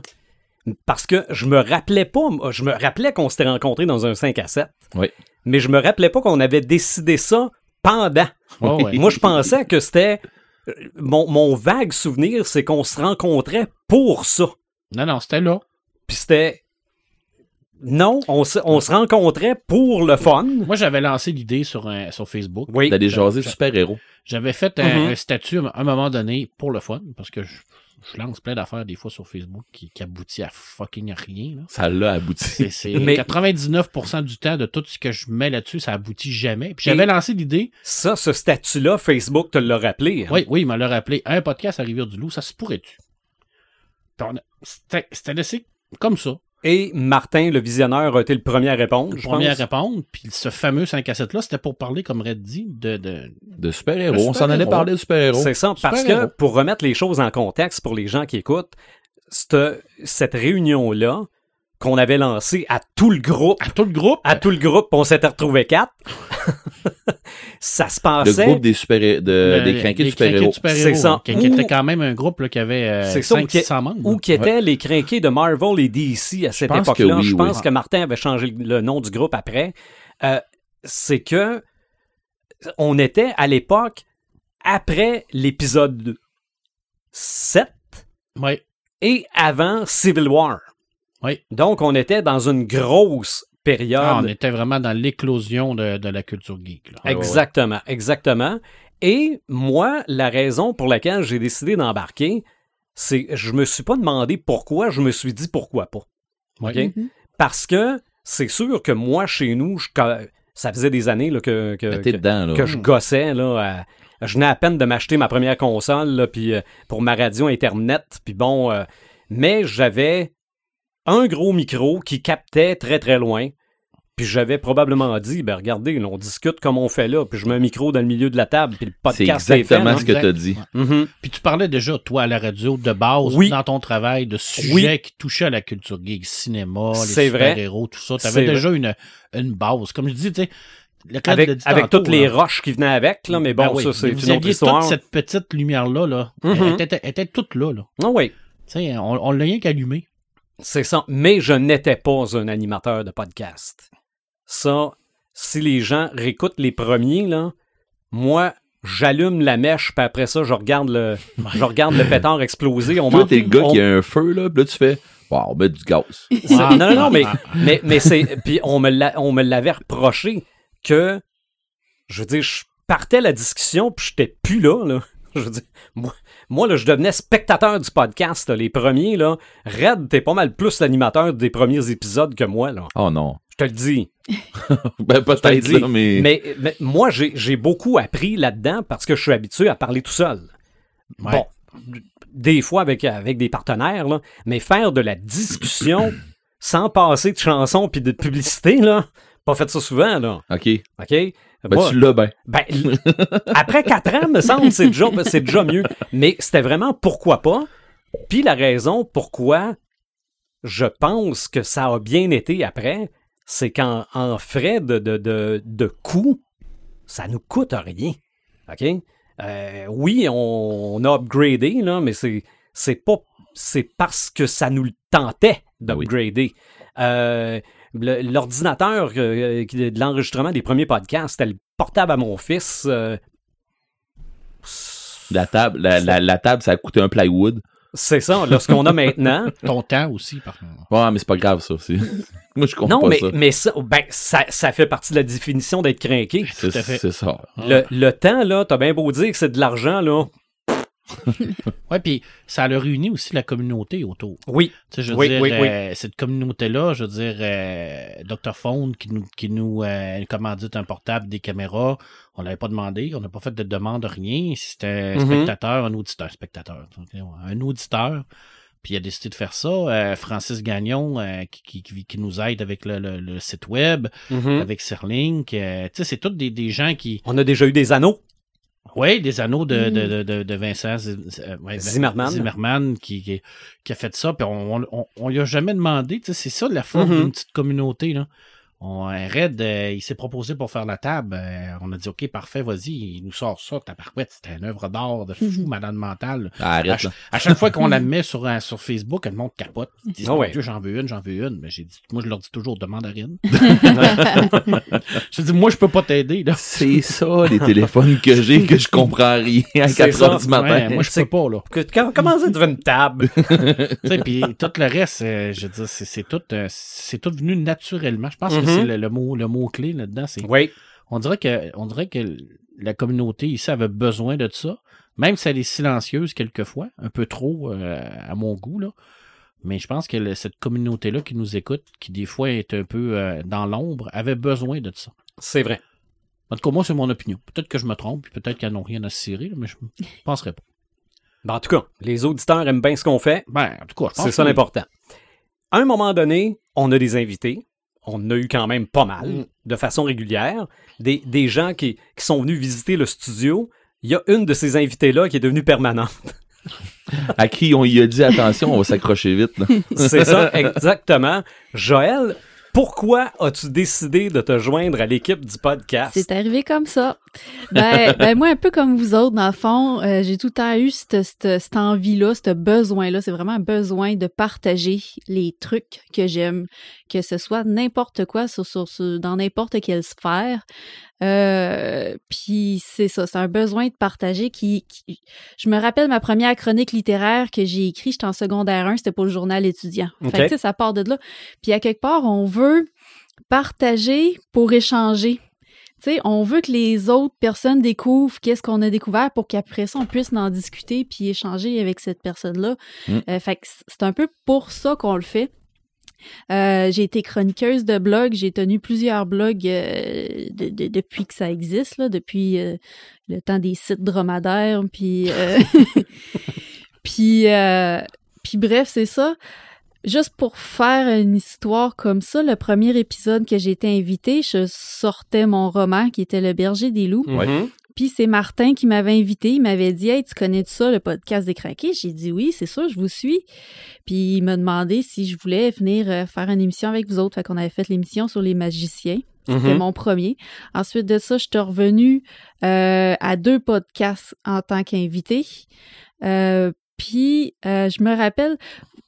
Parce que je me rappelais pas, je me rappelais qu'on s'était rencontrés dans un 5 à 7. Oui. Mais je me rappelais pas qu'on avait décidé ça pendant. Oh, ouais. Moi, je pensais que c'était. Mon, mon vague souvenir, c'est qu'on se rencontrait pour ça. Non, non, c'était là. Puis c'était. Non, on se, on se rencontrait pour le fun. Moi, j'avais lancé l'idée sur, un- sur Facebook. Oui. D'aller jaser super-héros. J'avais fait un, Mhm. un statut à un moment donné pour le fun, parce que je, je lance plein d'affaires des fois sur Facebook qui, qui aboutit à fucking rien. là. Ça l'a abouti. C'est, c'est Mais- 99% du temps de tout ce que je mets là-dessus, ça aboutit jamais. Puis j'avais lancé l'idée, Ça, ce statut-là, Facebook te l'a rappelé. hein? oui, oui, il m'a l'a rappelé, un podcast à Rivière-du-Loup, ça se pourrait-tu? C'était laissé comme ça. Et Martin, le visionnaire, a été le premier à répondre, je Premier à répondre, puis ce fameux 5 à 7 là, c'était pour parler, comme Red dit, de, de, De super-héros. On s'en allait parler de super-héros. C'est ça, parce que pour remettre les choses en contexte pour les gens qui écoutent, cette, cette réunion-là qu'on avait lancée à tout le groupe, à tout le groupe? à tout le groupe, on s'était retrouvés quatre, ça se Le passait... groupe des super de, Le- des crinqués de super-héros. C'est ça. hein, Qui, qui était quand même un groupe là, qui avait euh, C'est ça, ou qui- 500 membres. Ou qui étaient les crinqués de Marvel et DC à cette époque-là. oui, Je oui. pense que Martin avait changé le nom du groupe après. Euh, c'est que on était à l'époque après l'épisode 7 Ouais. et avant Civil War. Oui. Donc, on était dans une grosse période. Ah, on était vraiment dans l'éclosion de, de la culture geek. là. exactement, exactement. Et moi, la raison pour laquelle j'ai décidé d'embarquer, c'est je me suis pas demandé pourquoi, je me suis dit pourquoi pas. Ouais. OK? Parce que c'est sûr que moi, chez nous, je- ça faisait des années là, que, que, que- dedans, là. que je gossais. Là, à- je venais à peine de m'acheter ma première console là, puis, euh, pour ma radio Internet. Puis bon, euh, mais j'avais un gros micro qui captait très très loin. Puis j'avais probablement dit, ben regardez, là, on discute comme on fait là, puis je mets un micro dans le milieu de la table, puis le C'est podcast est fait, exactement hein. ce que Exact. t'as dit. Mhm. Puis tu parlais déjà, toi, à la radio, de base, Oui. dans ton travail, de sujets Oui. qui touchaient à la culture geek, cinéma, les C'est vrai. super-héros, tout ça. Tu C'est avais déjà une, une base. Comme je dis, tu sais, Avec, dit avec tantôt, toutes les roches qui venaient avec, là, mais bon, Ben oui, ça, c'est vous une autre aviez histoire. toute cette petite lumière-là, là, Mhm. elle, était, elle était toute là. là. Ah oui. Tu sais, on, on l'a rien qu'allumé. C'est ça. Mais je n'étais pas un animateur de podcast. Ça, si les gens réécoutent les premiers, là, moi, j'allume la mèche, puis après ça, je regarde le, je regarde le pétard exploser. On Toi, t'es le gars on- qui a un feu, là, puis là, tu fais, wow, on met du gaz. Ah, non, non, non, mais, mais, mais c'est. Puis on me l'a- on me l'avait reproché que. Je veux dire, je partais la discussion, puis j'étais plus là, là. Je veux dire, moi, moi, là, je devenais spectateur du podcast, là, les premiers, là. Red, t'es pas mal plus l'animateur des premiers épisodes que moi, là. Oh non. Je te le dis. Ben, Je te le peut-être, mais... Mais, mais moi, j'ai j'ai beaucoup appris là-dedans parce que je suis habitué à parler tout seul. Ouais. Bon, des fois avec, avec des partenaires, là, mais faire de la discussion sans passer de chansons puis de publicité, là, pas fait ça souvent, là. OK. OK? Ben, Moi, tu l'as ben, après quatre ans, me semble, c'est déjà, c'est déjà mieux. Mais c'était vraiment pourquoi pas. Puis la raison pourquoi je pense que ça a bien été après, c'est qu'en en frais de, de, de, de coût, ça nous coûte rien. OK? Euh, oui, on, on a upgradé, là, mais c'est, c'est pas. C'est parce que ça nous le tentait d'upgrader. Euh, l'ordinateur euh, qui- de l'enregistrement des premiers podcasts, c'était le portable à mon fils. euh, La table, la, la, la table, ça a coûté un plywood. c'est ça, là, ce qu'on a maintenant. Ton temps aussi, par contre. Ouais, mais c'est pas grave, ça. c'est- Moi, je comprends non, pas mais, ça. mais ça, ben, ça, ça fait partie de la définition d'être craqué. C'est ça. Le, le temps, là, t'as bien beau dire que c'est de l'argent, là. Ouais, puis ça a réuni aussi la communauté autour. Oui, Tu sais, je veux Oui, dire, oui, oui. euh, cette communauté-là, je veux dire, euh, Dr. Phone qui nous, qui nous euh, commandite un portable, des caméras, on l'avait pas demandé, on n'a pas fait de demande, rien. C'était un Mhm. spectateur, un auditeur, spectateur, un auditeur Puis il a décidé de faire ça. Euh, Francis Gagnon, qui, qui, qui, nous aide avec le, le, le site web, Mhm. avec Serlink. euh, tu sais, c'est tous des, des gens qui. On a déjà eu des anneaux. Oui, des anneaux de, Mm. de, de, de, de Vincent euh, ouais, Zimmerman. Zimmerman qui, qui, qui a fait ça. Puis on, on, on, on lui a jamais demandé. Tu sais, c'est ça la force Mhm. d'une petite communauté. Là. On, Red, euh, il s'est proposé pour faire la table. Euh, on a dit OK, parfait, vas-y, il nous sort ça, ta parouette, c'était une œuvre d'art de fou, Mhm. malade mentale. Ah, À, arrête, ch- là. à chaque fois qu'on la met sur, euh, sur Facebook, le monde capote. Ils disent, Ah ouais. Mon Dieu, j'en veux une, j'en veux une. Mais j'ai dit, moi, je leur dis toujours, demande à rien. j'ai dit, moi, je peux pas t'aider. là. C'est ça, les téléphones que j'ai, que je comprends rien à C'est 4 ça. heures du matin. Ouais, moi, je peux pas, là. Que- quand- Comment ça devient une table? Tu sais, puis tout le reste, euh, je veux dire, c'est, c'est tout, euh, c'est tout venu naturellement. Je pense Mhm. que c'est le, le mot, le mot clé là-dedans. C'est, oui. on dirait que, on dirait que la communauté ici avait besoin de ça, même si elle est silencieuse quelquefois, un peu trop euh, à mon goût là. Mais je pense que le- cette communauté-là qui nous écoute, qui des fois est un peu euh, dans l'ombre, avait besoin de ça. C'est vrai. En tout cas, moi, c'est mon opinion. Peut-être que je me trompe, puis peut-être qu'elles n'ont rien à se cirer, mais je ne penserais pas. Ben, en tout cas, les auditeurs aiment bien ce qu'on fait. Ben, en tout cas, C'est ça l'important. À un moment donné, on a des invités. On a eu quand même pas mal, Mm. de façon régulière. Des, des gens qui, qui sont venus visiter le studio. Il y a une de ces invités-là qui est devenue permanente. À qui on y a dit attention, on va s'accrocher vite. C'est ça, exactement. Joël, pourquoi as-tu décidé de te joindre à l'équipe du podcast? C'est arrivé comme ça. Ben, ben moi, un peu comme vous autres, dans le fond, euh, j'ai tout le temps eu cette, cette, cette envie-là, ce besoin-là. C'est vraiment un besoin de partager les trucs que j'aime, que ce soit n'importe quoi sur, sur, sur- dans n'importe quelle sphère. Euh, puis c'est ça, c'est un besoin de partager qui, qui- Je me rappelle ma première chronique littéraire que j'ai écrite, j'étais en secondaire 1, c'était pour le journal étudiant. Ok. Fait que, ça part de là. Puis à quelque part, on veut partager pour échanger. On veut que les autres personnes découvrent qu'est-ce qu'on a découvert pour qu'après ça, on puisse en discuter puis échanger avec cette personne-là. Mm. Euh, fait que c'est un peu pour ça qu'on le fait. Euh, j'ai été chroniqueuse de blog, j'ai tenu plusieurs blogs euh, de- de- depuis que ça existe, là, depuis euh, le temps des sites dromadaires, puis euh, puis euh, puis bref, c'est ça. Juste pour faire une histoire comme ça, le premier épisode que j'ai été invitée, je sortais mon roman qui était Le berger des loups. Mhm. Ouais. Puis c'est Martin qui m'avait invité. Il m'avait dit Hey, tu connais ça, le podcast des craqués? J'ai dit oui, c'est ça, je vous suis. Puis il m'a demandé si je voulais venir euh, faire une émission avec vous autres. Fait qu'on avait fait l'émission sur les magiciens. C'était Mhm. mon premier. Ensuite de ça, je suis revenue euh, à deux podcasts en tant qu'invité. Euh, puis euh, je me rappelle,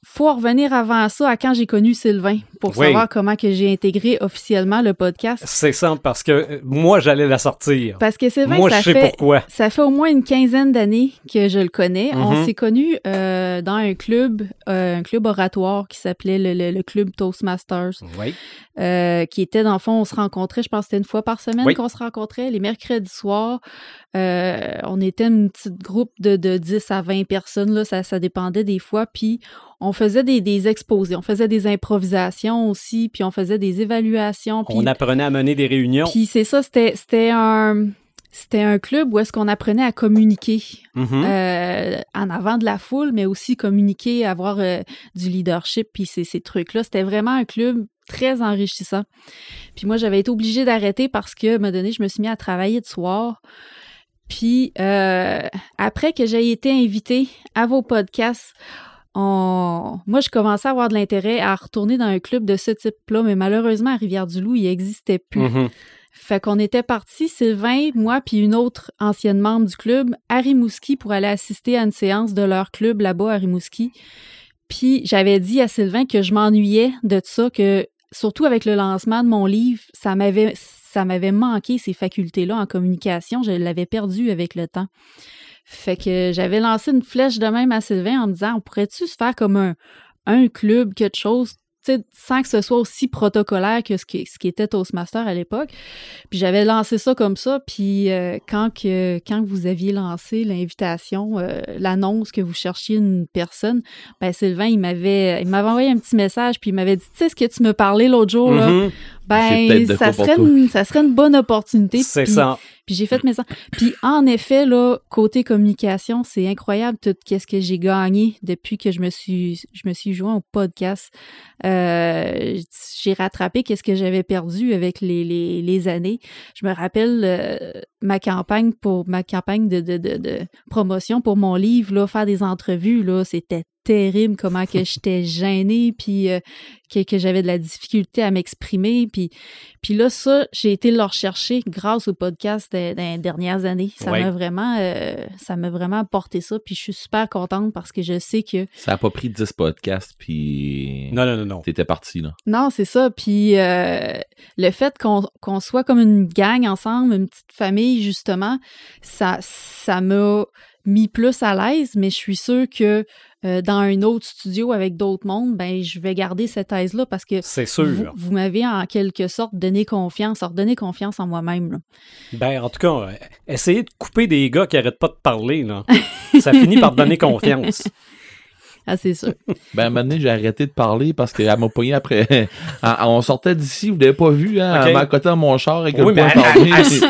faut revenir avant ça à quand j'ai connu Sylvain pour Oui. savoir comment que j'ai intégré officiellement le podcast. C'est ça, parce que euh, moi, j'allais la sortir. Parce que Sylvain, moi, ça je sais fait pourquoi. ça fait au moins une quinzaine d'années que je le connais. On Mhm. s'est connus euh, dans un club, euh, un club oratoire qui s'appelait le, le- le club Toastmasters, Oui. euh, qui était dans le fond, on se rencontrait, je pense que c'était une fois par semaine Oui. qu'on se rencontrait, les mercredis soirs. Euh, on était une petite groupe de, de 10 à 20 personnes, là, ça, ça dépendait des fois. Puis on faisait des, des exposés, on faisait des improvisations aussi, puis on faisait des évaluations. Puis On apprenait à mener des réunions. puis c'est ça, c'était c'était un c'était un club où est-ce qu'on apprenait à communiquer Mhm. euh, en avant de la foule, mais aussi communiquer, avoir euh, du leadership, puis ces, ces trucs-là. C'était vraiment un club très enrichissant. Puis moi, j'avais été obligée d'arrêter parce que, à un moment donné, je me suis mis à travailler de soir. Puis euh, après que j'ai été invitée à vos podcasts, on... moi, je commençais à avoir de l'intérêt à retourner dans un club de ce type-là, mais malheureusement, à Rivière-du-Loup, il n'existait plus. Mhm. Fait qu'on était partis, Sylvain, moi, puis une autre ancienne membre du club, à Rimouski, pour aller assister à une séance de leur club là-bas à Rimouski. Puis j'avais dit à Sylvain que je m'ennuyais de ça, que surtout avec le lancement de mon livre, ça m'avait ça m'avait manqué ces facultés-là en communication. Je l'avais perdu avec le temps. Fait que j'avais lancé une flèche de même à Sylvain en me disant, on pourrait-tu se faire comme un, un club, quelque chose, sans que ce soit aussi protocolaire que ce qui, ce qui était Toastmaster à l'époque. Puis j'avais lancé ça comme ça. Puis euh, quand, que, vous aviez lancé l'invitation, euh, l'annonce que vous cherchiez une personne, ben Sylvain, il m'avait il m'avait envoyé un petit message, puis il m'avait dit, tu sais ce que tu me parlais l'autre jour, là? Mhm. Ben, ça serait, une, ça serait une bonne opportunité. C'est ça. Puis j'ai fait mes Puis en effet, là, côté communication, c'est incroyable tout ce que j'ai gagné depuis que je me suis je me suis joint au podcast. Euh, j'ai rattrapé qu'est-ce que j'avais perdu avec les, les, les années. Je me rappelle euh, ma campagne pour ma campagne de, de, de, de promotion pour mon livre, là, faire des entrevues, là, c'était terrible comment que j'étais gênée puis euh, que, que j'avais de la difficulté à m'exprimer puis puis là ça j'ai été le rechercher grâce au podcast des, des dernières années ça Ouais. m'a vraiment euh, ça m'a vraiment apporté ça puis je suis super contente parce que je sais que Ça a pas pris 10 podcasts, puis Non, non, non, non. t'étais parti, là. non c'est ça puis euh, le fait qu'on qu'on soit comme une gang ensemble une petite famille justement ça ça m'a mis plus à l'aise mais je suis sûre que euh, dans un autre studio avec d'autres mondes ben je vais garder cette aise là parce que C'est sûr. vous, vous m'avez en quelque sorte donné confiance, redonné confiance en moi-même. Ben, en tout cas, euh, essayez de couper des gars qui arrêtent pas de parler, là. ça finit par donner confiance. Ah, c'est sûr. Ben, maintenant, j'ai arrêté de parler parce qu'elle m'a pogné après. Ah, on sortait d'ici, vous l'avez pas vu, hein? Ok. Elle m'a à côté de mon char avec Oui, le mais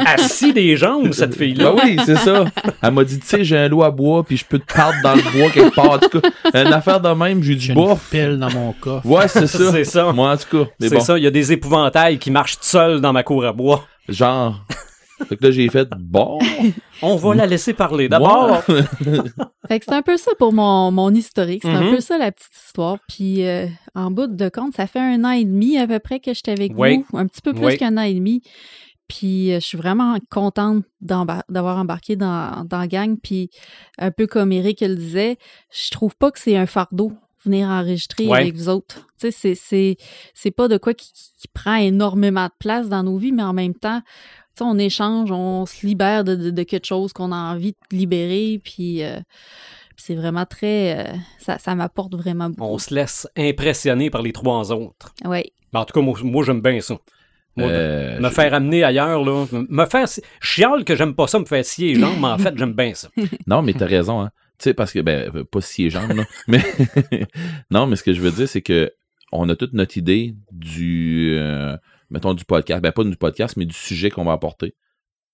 assis, des jambes, cette fille-là. Ben oui, c'est ça. Elle m'a dit, tu sais, j'ai un lot à bois, puis je peux te perdre dans le bois quelque part. En tout cas, une affaire de même, j'ai J'ai du une bof. pile dans mon coffre. Ouais, c'est ça. C'est ça. Moi, en tout cas. C'est bon, ça, il y a des épouvantails qui marchent tout seuls dans ma cour à bois. genre. Fait que là, j'ai fait, bon. On va la laisser parler. D'abord, Fait que c'est un peu ça pour mon, mon historique. C'est un Mhm. peu ça la petite histoire. Puis euh, en bout de compte, ça fait un an et demi à peu près que j'étais avec Oui. vous. Un petit peu plus Oui. qu'un an et demi. Puis euh, je suis vraiment contente d'avoir embarqué dans, dans la gang. Puis un peu comme Eric le disait, je trouve pas que c'est un fardeau venir enregistrer Ouais. avec vous autres. Tu sais, c'est- c'est c'est pas de quoi qui, qui prend énormément de place dans nos vies, mais en même temps, sais, on échange, on se libère de, de, de quelque chose qu'on a envie de libérer, puis euh, c'est vraiment très... euh, ça ça m'apporte vraiment beaucoup. on se laisse impressionner par les trois autres. Ouais. Ben, en tout cas, moi, moi, j'aime bien ça. Moi, euh, me faire amener ailleurs, là. Me faire. Je chiale que j'aime pas ça, me faire scier les jambes, mais en fait, j'aime bien ça. Non, mais t'as raison, hein. Tu sais, parce que, ben, pas si jambes, là. Mais, non, mais ce que je veux dire, c'est que on a toute notre idée du, euh, mettons, du podcast. Ben, pas du podcast, mais du sujet qu'on va apporter.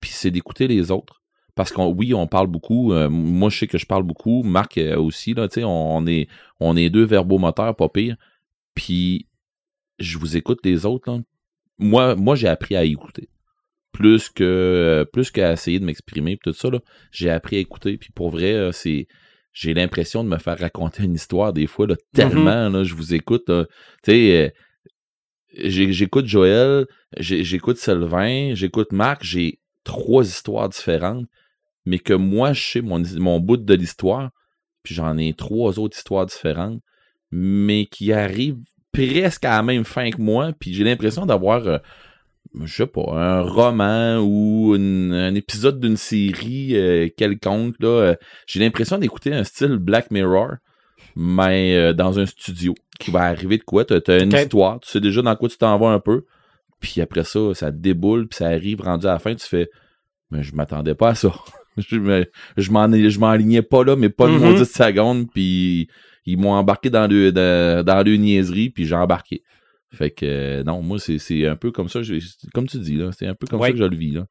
Puis c'est d'écouter les autres. Parce qu'on, oui, on parle beaucoup. euh, moi, je sais que je parle beaucoup. Marc euh, aussi, là, tu sais, on, on est, on est deux verbomoteurs, pas pire. Puis, je vous écoute les autres, là. Moi, moi, j'ai appris à écouter. Plus que, euh, plus qu'à essayer de m'exprimer, tout ça, là j'ai appris à écouter. Puis pour vrai, c'est j'ai l'impression de me faire raconter une histoire des fois, là, tellement, là, je vous écoute. Tu sais, j'écoute Joël, j'écoute Sylvain, j'écoute Marc, j'ai trois histoires différentes, mais que moi, je sais mon, bout de l'histoire, puis j'en ai trois autres histoires différentes, mais qui arrivent presque à la même fin que moi, puis j'ai l'impression d'avoir... euh, je sais pas, un roman ou un épisode d'une série euh, quelconque. Euh, j'ai l'impression d'écouter un style Black Mirror, mais euh, dans un studio qui va arriver de quoi? T'as as une histoire, tu sais déjà dans quoi tu t'en vas un peu, puis après ça, ça déboule, puis ça arrive rendu à la fin, tu fais Mais je m'attendais pas à ça. je me- je m'enlignais pas là, mais pas de Mhm. maudite seconde, puis ils m'ont embarqué dans le dans, dans le niaiserie, puis j'ai embarqué. Fait que euh, non, moi c'est c'est un peu comme ça, je- comme tu dis là, c'est un peu comme Ouais. ça que je le vis là.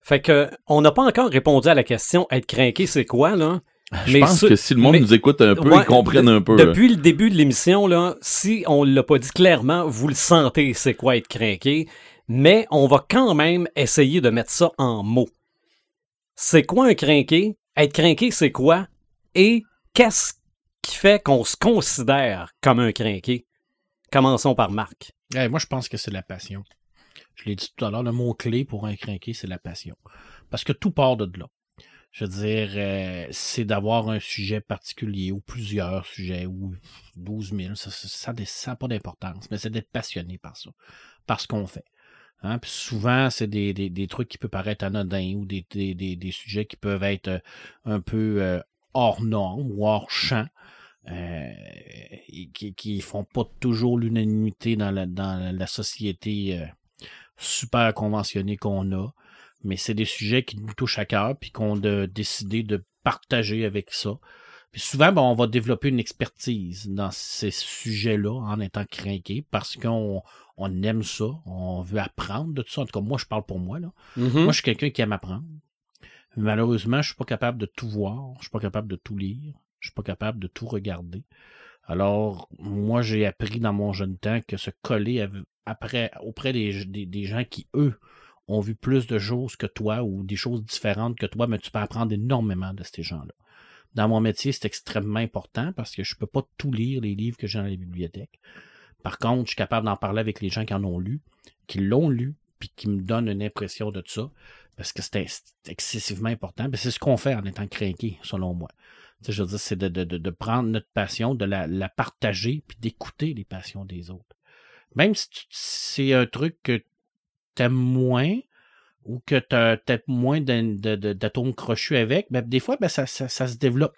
Fait que, on n'a pas encore répondu à la question être craqué, c'est quoi, là? Je Mais pense ce- que si le monde mais- nous écoute un peu, Ouais, ils comprennent un peu. là. Depuis le début de l'émission, là, si on l'a pas dit clairement, vous le sentez, c'est quoi être craqué, mais on va quand même essayer de mettre ça en mots. C'est quoi un crinqué? Être crinqué, c'est quoi? Et qu'est-ce qui fait qu'on se considère comme un crinqué? Commençons par Marc. Eh, moi, je pense que c'est la passion. Je l'ai dit tout à l'heure, le mot-clé pour un crinqué, c'est la passion. Parce que tout part de là. Je veux dire, euh, c'est d'avoir un sujet particulier ou plusieurs sujets ou 12 000, ça n'a ça, pas d'importance, mais c'est d'être passionné par ça, par ce qu'on fait. Hein? Souvent, c'est des, des, des trucs qui peuvent paraître anodins ou des, des, sujets qui peuvent être euh, un peu euh, hors norme ou hors champ. qui, qui font pas toujours l'unanimité dans la, dans la société super conventionnée qu'on a. Mais c'est des sujets qui nous touchent à cœur puis qu'on a décidé de partager avec ça. Puis souvent, ben, on va développer une expertise dans ces sujets-là en étant craqué parce qu'on on aime ça, on veut apprendre de tout ça. En tout cas, moi, je parle pour moi. Là. Mhm. Moi, je suis quelqu'un qui aime apprendre. Malheureusement, je suis pas capable de tout voir, je suis pas capable de tout lire, je suis pas capable de tout regarder. Alors, moi, j'ai appris dans mon jeune temps que se coller après, auprès des, des, des gens qui, eux, ont vu plus de choses que toi ou des choses différentes que toi, mais tu peux apprendre énormément de ces gens-là. Dans mon métier, c'est extrêmement important parce que je peux pas tout lire les livres que j'ai dans la bibliothèque. Par contre, je suis capable d'en parler avec les gens qui en ont lu, qui l'ont lu, puis qui me donnent une impression de ça, parce que c'est excessivement important. C'est ce qu'on fait en étant craqué, selon moi. Tu sais, je veux dire, c'est de, prendre notre passion, de la, la partager, puis d'écouter les passions des autres. Même si c'est un truc que t'aimes moins ou que t'as peut-être moins d'atomes crochus avec, ben, des fois, ben, ça, ça, ça se développe.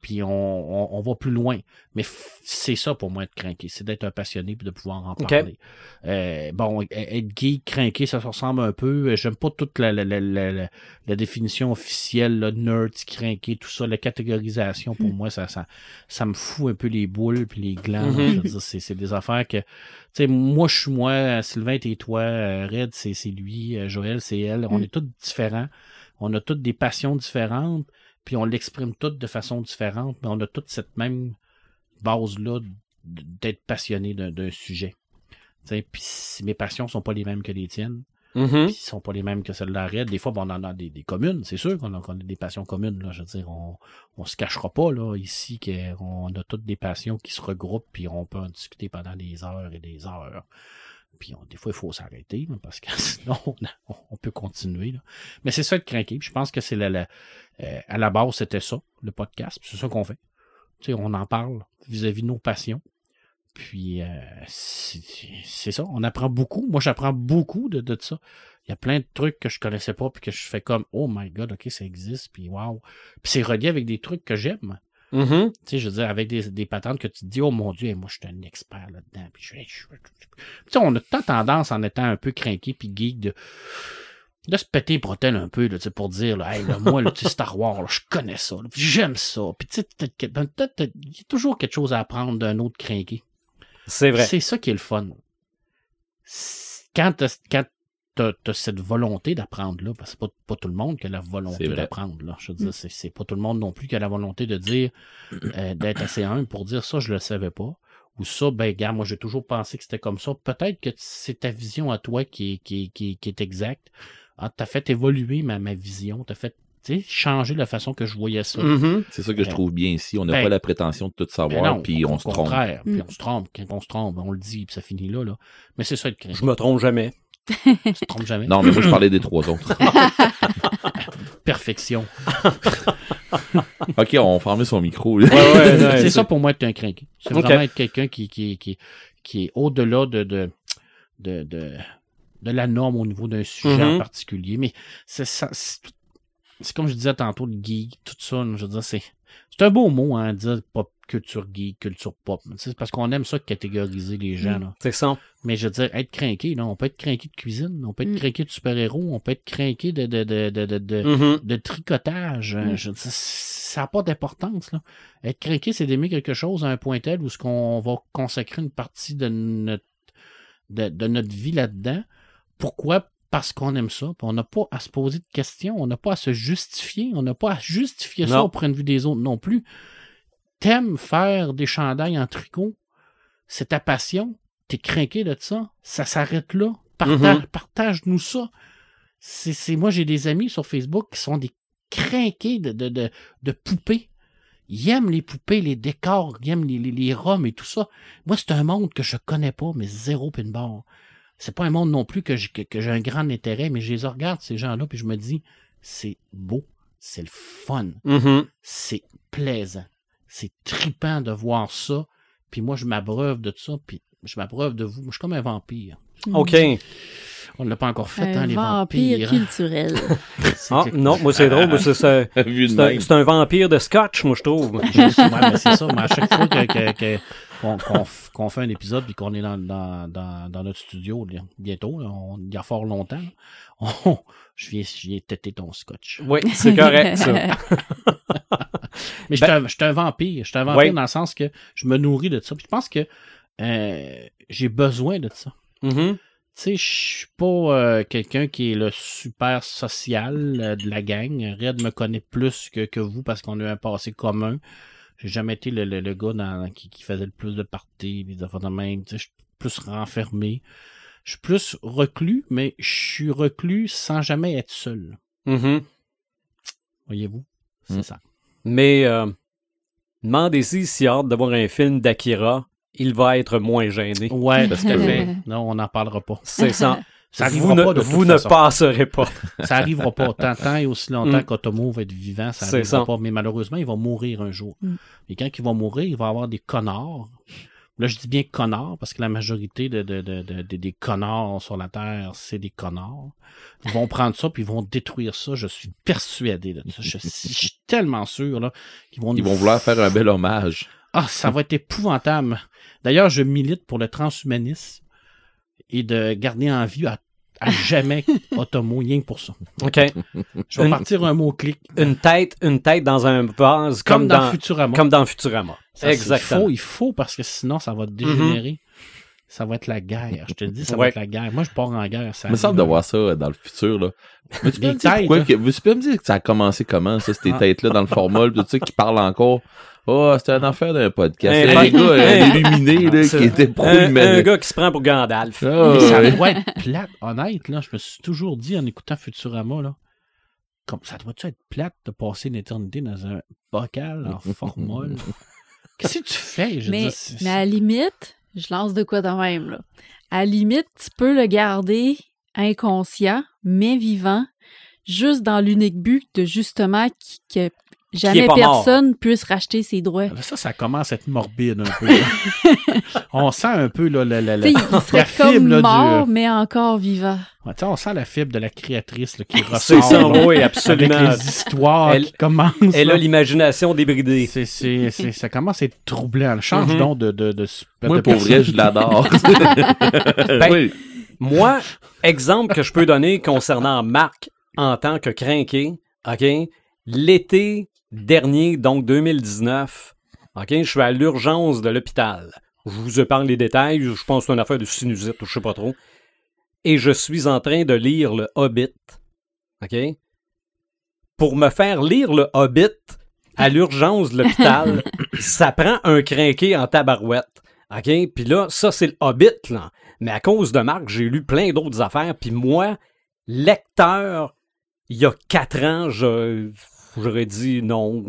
Puis on, on, on va plus loin. Mais c'est ça pour moi être craqué, c'est d'être un passionné et de pouvoir en parler. Euh, bon, e- être geek, craqué, ça se ressemble un peu. J'aime pas toute la, la, la, la, définition officielle, là, nerd, craqué, tout ça, la catégorisation, pour moi, ça, ça, ça me fout un peu les boules puis les glands. Mhm. Dire, c'est, des affaires que. Tu sais, moi, je suis moi, Sylvain, t'es toi, euh, Red, c'est, lui, euh, Joël, c'est elle. On Mm. est tous différents. On a toutes des passions différentes, puis on l'exprime toutes de façon différente, mais on a toute cette même base-là d'être passionné d'un, sujet. Puis si mes passions sont pas les mêmes que les tiennes, Mhm. puis sont pas les mêmes que celles de la Red. Des fois, bon, on en a des, des communes, c'est sûr qu'on a, qu'on a des passions communes. Là, je veux dire, on, on se cachera pas là ici qu'on a toutes des passions qui se regroupent, puis on peut en discuter pendant des heures et des heures. Puis des fois, il faut s'arrêter parce que sinon, on, peut continuer. Là. Mais c'est ça de craquer. Je pense que c'est la, euh, à la base, c'était ça, le podcast. C'est ça qu'on fait. Tu sais, on en parle vis-à-vis de nos passions. Puis euh, c'est c'est ça, on apprend beaucoup. Moi, j'apprends beaucoup de, de ça. Il y a plein de trucs que je connaissais pas, puis que je fais comme Oh my god, ok, ça existe, puis wow. Puis c'est relié avec des trucs que j'aime. Mhm. Tu sais, je veux dire, avec des, des patentes que tu te dis, oh mon Dieu, moi, je suis un expert là-dedans. Puis je, je- Tu sais, on a tant tendance, en étant un peu craqué puis geek, de, de se péter les bretelles un peu, là, tu sais, pour dire, là, hey, là, moi, là, tu sais, Star Wars, là, je connais ça, j'aime ça. Puis tu sais, t'as- il y a toujours quelque chose à apprendre d'un autre craqué. C'est vrai. C'est ça qui est le fun. C'est- Quand t'as, cette volonté d'apprendre là, parce que c'est pas, pas tout le monde qui a la volonté d'apprendre là. Je veux dire, c'est, c'est pas tout le monde non plus qui a la volonté de dire, euh, d'être assez humble pour dire ça, je le savais pas. Ou ça, ben, gars, moi, j'ai toujours pensé que c'était comme ça. Peut-être que c'est ta vision à toi qui est, qui est, qui est, qui est exacte. Ah, t'as fait évoluer ma, ma vision. T'as fait, tu sais, changer la façon que je voyais ça. Mhm. C'est ça que je Ben, trouve bien ici. On n'a ben, pas la prétention de tout Mais savoir, puis on se trompe. contraire, Puis Mm. on se trompe. Quand on se trompe, on le dit, puis ça finit là, là. Mais c'est ça. Je me trompe jamais. Tu te trompes jamais. Non, mais moi, je parlais des trois autres. Perfection. OK, on ferme son micro. là. Ouais, ouais, ouais, c'est ça pour moi être un crinqué. C'est vraiment être quelqu'un qui, qui, qui, qui est au-delà de, de, de, de, de la norme au niveau d'un sujet Mhm. en particulier. Mais c'est comme je disais tantôt, le geek, tout ça. Je veux dire, c'est. C'est un beau mot, hein, dire pop culture geek, culture pop. C'est parce qu'on aime ça catégoriser les gens. Là. C'est ça. Mais je veux dire, être craqué, là, on peut être craqué de cuisine, on peut être Mm. craqué de super-héros, on peut être craqué de, de, de, de, de, de, de tricotage. Mm. Je veux dire, ça n'a pas d'importance. là. Être craqué, c'est d'aimer quelque chose à un point tel où ce qu'on va consacrer une partie de notre, de, de notre vie là-dedans. Pourquoi? Parce qu'on aime ça. Puis on n'a pas à se poser de questions, on n'a pas à se justifier, on n'a pas à justifier ça au point de vue des autres non plus. T'aimes faire des chandails en tricot, c'est ta passion, t'es craqué de ça, ça s'arrête là. Partage, Mhm. Partage-nous ça. C'est, c'est- moi, j'ai des amis sur Facebook qui sont des craqués de, de, de, de poupées. Ils aiment les poupées, les décors, ils aiment les, les, les roms et tout ça. Moi, c'est un monde que je connais pas, mais zéro pin barre. C'est pas un monde non plus que j'ai, que, que j'ai un grand intérêt, mais je les regarde, ces gens-là, puis je me dis, c'est beau, c'est le fun, Mhm. c'est plaisant, c'est tripant de voir ça. Puis moi, je m'abreuve de ça, puis je m'abreuve de vous. Moi, je suis comme un vampire. OK. On ne l'a pas encore fait, hein, Un les vampire vampires. culturel. C'est Ah, non, moi, c'est drôle. mais c'est- un, un vampire de scotch, moi, je trouve. Ouais, mais c'est ça. Mais à chaque fois que, que- que- qu'on, fait un épisode puis qu'on est dans, dans, dans, dans notre studio bientôt, là, on, il y a fort longtemps, on- je viens, je viens têter ton scotch. Oui, c'est correct, ça. Mais je Ben- suis un- je suis un vampire. Je suis un vampire Ouais. dans le sens que je me nourris de ça. Puis je pense que euh, j'ai besoin de ça. Mhm. Tu sais, je suis pas euh, quelqu'un qui est le super social euh, de la gang. Red me connaît plus que, que vous parce qu'on a un passé commun. J'ai jamais été le, le, le gars dans, qui, qui faisait le plus de parties, des affaires de même. Je suis plus renfermé. Je suis plus reclus, mais je suis reclus sans jamais être seul. Mhm. Voyez-vous? C'est Mm. ça. Mais euh, demandez-y s'il a hâte de voir un film d'Akira, il va être moins gêné. Ouais, Parce que- fait. Non, on n'en parlera pas. C'est ça. Ça vous arrivera ne, pas de vous ne passerez pas. Ça arrivera pas. Tant, tant et aussi longtemps Mm. qu'Otomo va être vivant, ça C'est arrivera ça. pas. Mais malheureusement, il va mourir un jour. Mm. Et quand il va mourir, il va avoir des connards. Là, je dis bien connards parce que la majorité de, de- de- de- de- des connards sur la Terre, c'est des connards. Ils vont prendre ça puis ils vont détruire ça. Je suis persuadé de ça. Je, suis- je suis tellement sûr là, qu'ils vont Ils vont vouloir faire un bel hommage. ah, ça va être épouvantable. D'ailleurs, je milite pour le transhumanisme et de garder en vie à, à jamais Otomo, rien que pour ça. OK. Je vais Une- partir un mot-clic. Une tête, une tête dans un vase Comme, comme, dans, dans, Futurama. comme dans Futurama. Ça, Exactement. Il faut, il faut parce que sinon, ça va dégénérer. Ça va être la guerre. Je te dis, ça va être la guerre. Moi, je pars en guerre. Ça Il me semble de voir ça euh, dans le futur, là. Mais tu peux me dire pourquoi là. que- tu peux me dire que ça a commencé comment, ça, ces Ah. têtes-là dans le format, tout ça, qui parlent encore? Oh, c'était un affaire d'un podcast. Un C'est des gars un- illuminés, là, qui étaient un, pro-humains. un gars qui se prend pour Gandalf. Ah, Mais ça doit être plate, honnête, là. Je me suis toujours dit en écoutant Futurama, là. Comme, ça doit-tu être plate de passer une éternité dans un bocal en formol? Qu'est-ce que tu fais? Je Mais, mais à la limite, je lance de quoi de même, là. À la limite, tu peux le garder inconscient, mais vivant, juste dans l'unique but de justement qui- que jamais mort. personne puisse racheter ses droits. Ça, ça commence à être morbide un peu. on sent un peu là, la, la, la- il serait la comme fibre là, mort, du... mais encore vivant. Ouais, on sent la fibre de la créatrice là, qui C'est ressort ça, là, oui, avec absolument. les histoires Elle- qui commencent. Elle là. a l'imagination débridée. Ça commence à être troublant. Change Mhm. donc de, de, de, de Moi, de pour personne. vrai, je l'adore. Ben, Oui. Moi, exemple que je peux donner concernant Marc en tant que crinqué, OK? L'été dernier, donc 2019, OK? Je suis à l'urgence de l'hôpital. Je vous épargne les détails, je pense que c'est une affaire de sinusite ou je sais pas trop. Et je suis en train de lire le Hobbit, OK? Pour me faire lire le Hobbit à l'urgence de l'hôpital, ça prend un crinqué en tabarouette. OK? Puis là, ça, c'est le Hobbit, là. Mais à cause de Marc, j'ai lu plein d'autres affaires. Puis moi, lecteur, il y a quatre ans, je- j'aurais dit non.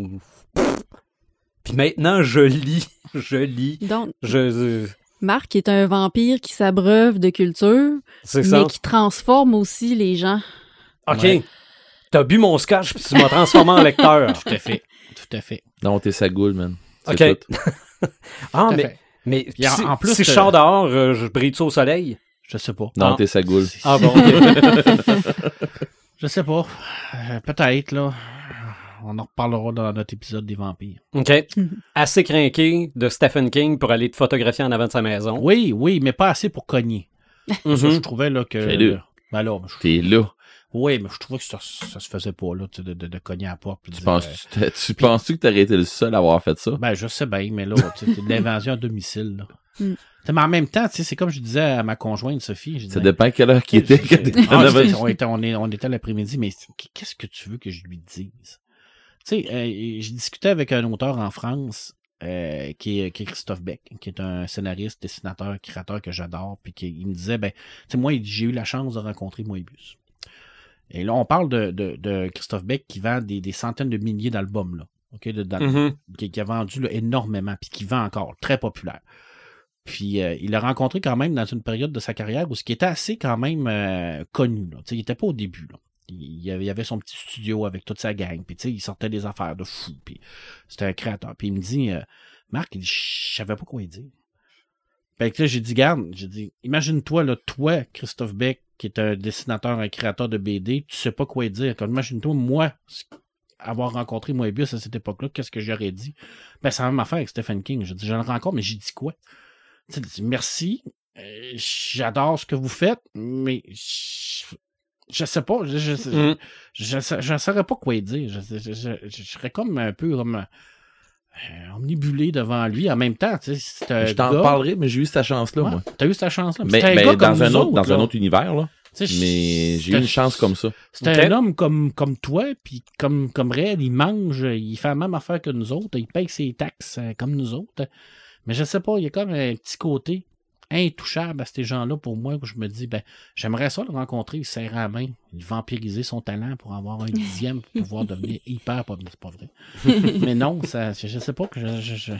Puis maintenant, je lis. Je lis. Donc, Je, Marc est un vampire qui s'abreuve de culture, ça. mais qui transforme aussi les gens. OK. Ouais. T'as bu mon scotch, puis tu m'as transformé en lecteur. Tout à fait. Tout à fait. Non, t'es sa goule, man. OK. tout. Ah, mais, fait. mais en- plus, si je sors dehors, euh, je brille-tu au soleil? Je sais pas. Non, Ah. t'es sa goule. Ah bon. Je sais pas. Euh, peut-être, là. On en reparlera dans notre épisode des vampires. OK. Assez craqué de Stephen King pour aller te photographier en avant de sa maison. Oui, oui, mais pas assez pour cogner. Mhm. Ça, je trouvais là que. Fais-le. Ben là, je- T'es là. Oui, mais je trouvais que ça, ça se faisait pas, là, tu de, de, de cogner à la porte. Tu dire, euh, penses, tu, tu penses-tu que t'aurais été le seul à avoir fait ça? Ben, je sais bien, mais là, tu c'est de l'invasion à domicile, là. Mm. Tu Mais en même temps, tu c'est comme je disais à ma conjointe Sophie. Je Ça disais, dépend à quelle heure qu'il était. Ah, on, était, on était l'après-midi, mais qu'est-ce que tu veux que je lui dise? Tu sais, euh, j'ai discuté avec un auteur en France euh, qui, est, qui est Christophe Beck, qui est un scénariste, dessinateur, créateur que j'adore, puis qui il me disait, ben, tu sais, moi, j'ai eu la chance de rencontrer Moebius. Et là, on parle de, de, de Christophe Beck qui vend des, des centaines de milliers d'albums, là. De, Mhm. qui, qui a vendu là, énormément, puis qui vend encore, très populaire. Puis euh, il l'a rencontré quand même dans une période de sa carrière où ce qui était assez quand même euh, connu. Là. Il était pas au début. Là. Il, il avait, son petit studio avec toute sa gang, puis tu sais, il sortait des affaires de fou. Puis c'était un créateur. Puis il me dit, euh, Marc, il dit, je savais pas quoi dire. Là, j'ai dit, garde, j'ai dit, imagine-toi, là, toi, Christophe Beck, qui est un dessinateur, un créateur de BD, tu sais pas quoi dire. Imagine-toi, moi, avoir rencontré Moebius à cette époque-là, qu'est-ce que j'aurais dit? Ben, c'est la même affaire avec Stephen King. Je dis, je le rencontre, mais j'ai dit quoi? Tu sais, merci, euh, j'adore ce que vous faites, mais je- sais pas. Je, je, Mm. je, je, je saurais pas quoi dire. Je, serais comme un peu comme euh, omnibulé devant lui. En même temps, tu sais, Je t'en gars- parlerai, mais j'ai eu cette chance-là, Ouais, moi. T'as eu cette chance-là. Mais, mais dans, un autre, autres, dans un autre univers, là. Mais j'ai eu une chance comme ça. C'est un homme comme, comme toi, puis comme, comme Red, il mange, il fait la même affaire que nous autres, il paye ses taxes euh, comme nous autres. Mais je sais pas, il y a comme un petit côté intouchable à ces gens-là pour moi, où je me dis, ben, j'aimerais ça le rencontrer, il serre la main, il vampiriser son talent pour avoir un dixième, pour pouvoir devenir hyper, pas, c'est pas vrai. Mais non, ça, je, je sais pas que je, je- je- je-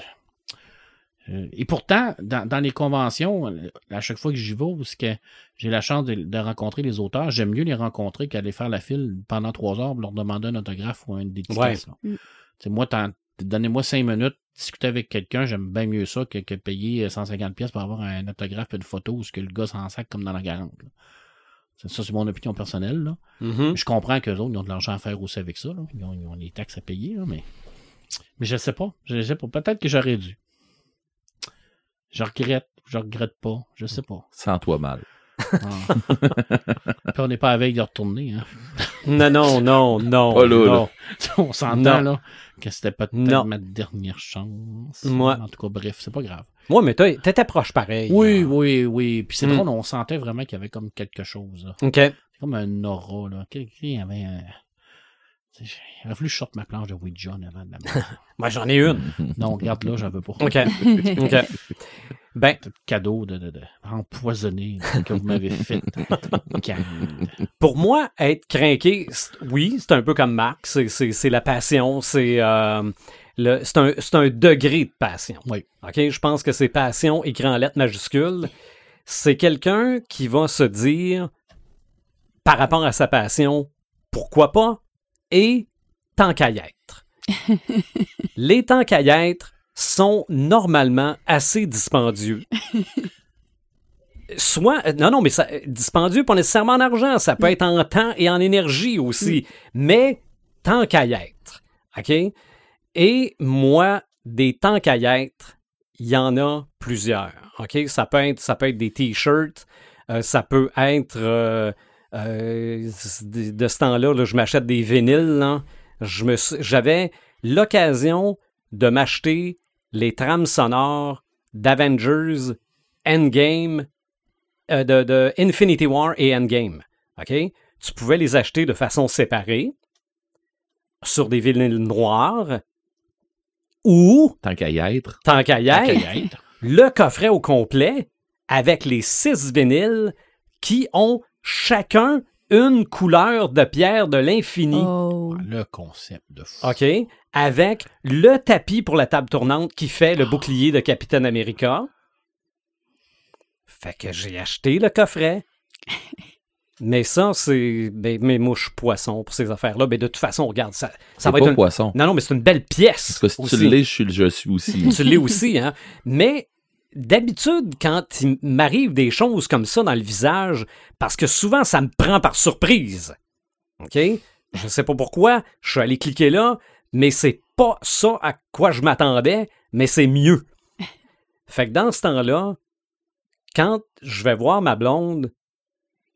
et pourtant, dans, dans les conventions, à chaque fois que j'y vais, où c'est que j'ai la chance de, de rencontrer les auteurs, j'aime mieux les rencontrer qu'aller faire la file pendant trois heures pour leur demander un autographe ou une dédicace. là. Mm. Tu sais, moi, t'en- donnez-moi cinq minutes, discuter avec quelqu'un, j'aime bien mieux ça que, que payer 150 pièces pour avoir un autographe et une photo où ce que le gars s'en sac comme dans la garante. là. Ça, c'est mon opinion personnelle. Là. Mhm. Je comprends qu'eux autres, ils ont de l'argent à faire aussi avec ça. là. Ils, ont, ils ont des taxes à payer, là, mais. Mais je sais pas. Je sais pas. Peut-être que j'aurais dû. Je regrette. Je regrette pas. Je sais pas. Sans-toi mal. Ah. Puis on n'est pas à la veille de retourner. Hein. Non, non, non, non. Pas là, là. On s'entend là que c'était peut-être ma dernière chance. Moi- En tout cas, bref, c'est pas grave. Moi, mais toi, t'étais proche pareil. Oui, là. oui, oui. Puis c'est Mm. drôle, on sentait vraiment qu'il y avait comme quelque chose. là. OK. C'est comme un aura. Là. Quelqu'un avait un. Il aurait fallu que je sorte ma planche de Ouija en avant de la maison. Moi, j'en ai une. Non, regarde là, j'en veux pas. OK. OK. Ben, cadeau de, de, de empoisonné que vous m'avez fait. Pour moi, être craqué, oui, c'est un peu comme Marc. C'est, la passion. C'est, euh, c'est, un, c'est un degré de passion. Oui. OK? Je pense que c'est passion écrit en lettres majuscules. C'est quelqu'un qui va se dire, par rapport à sa passion, pourquoi pas? Et tant qu'à y être. Les tant qu'à y être sont normalement assez dispendieux. Soit, euh, non, non, mais ça, dispendieux, pas nécessairement en argent, ça peut être en temps et en énergie aussi, mais tant qu'à y être. OK? Et moi, des temps qu'à y être, il y en a plusieurs. OK? Ça peut être, ça peut être des t-shirts, euh, ça peut être euh, euh, de, de ce temps-là, là, je m'achète des vinyles. là. Je me suis- J'avais l'occasion de m'acheter les trames sonores d'Avengers Endgame, euh, de, de Infinity War et Endgame. OK? Tu pouvais les acheter de façon séparée sur des vinyles noirs ou, Tant qu'à y être. tant qu'à y y être. le coffret au complet avec les six vinyles qui ont chacun une couleur de pierre de l'infini. Oh. Le concept de fou. OK? Avec le tapis pour la table tournante qui fait le bouclier de Capitaine America. Fait que j'ai acheté le coffret. Mais ça, c'est ben, mes mouches poissons pour ces affaires-là. Mais de toute façon, regarde, ça, ça C'est va pas être un... poisson. Non, non, mais c'est une belle pièce. Parce que si aussi. tu l'es, je suis, je suis aussi. tu l'es aussi, hein. Mais d'habitude, quand il m'arrive des choses comme ça dans le visage, parce que souvent, ça me prend par surprise. OK? Je sais pas pourquoi, je suis allé cliquer là, mais c'est pas ça à quoi je m'attendais, mais c'est mieux. Fait que dans ce temps-là, quand je vais voir ma blonde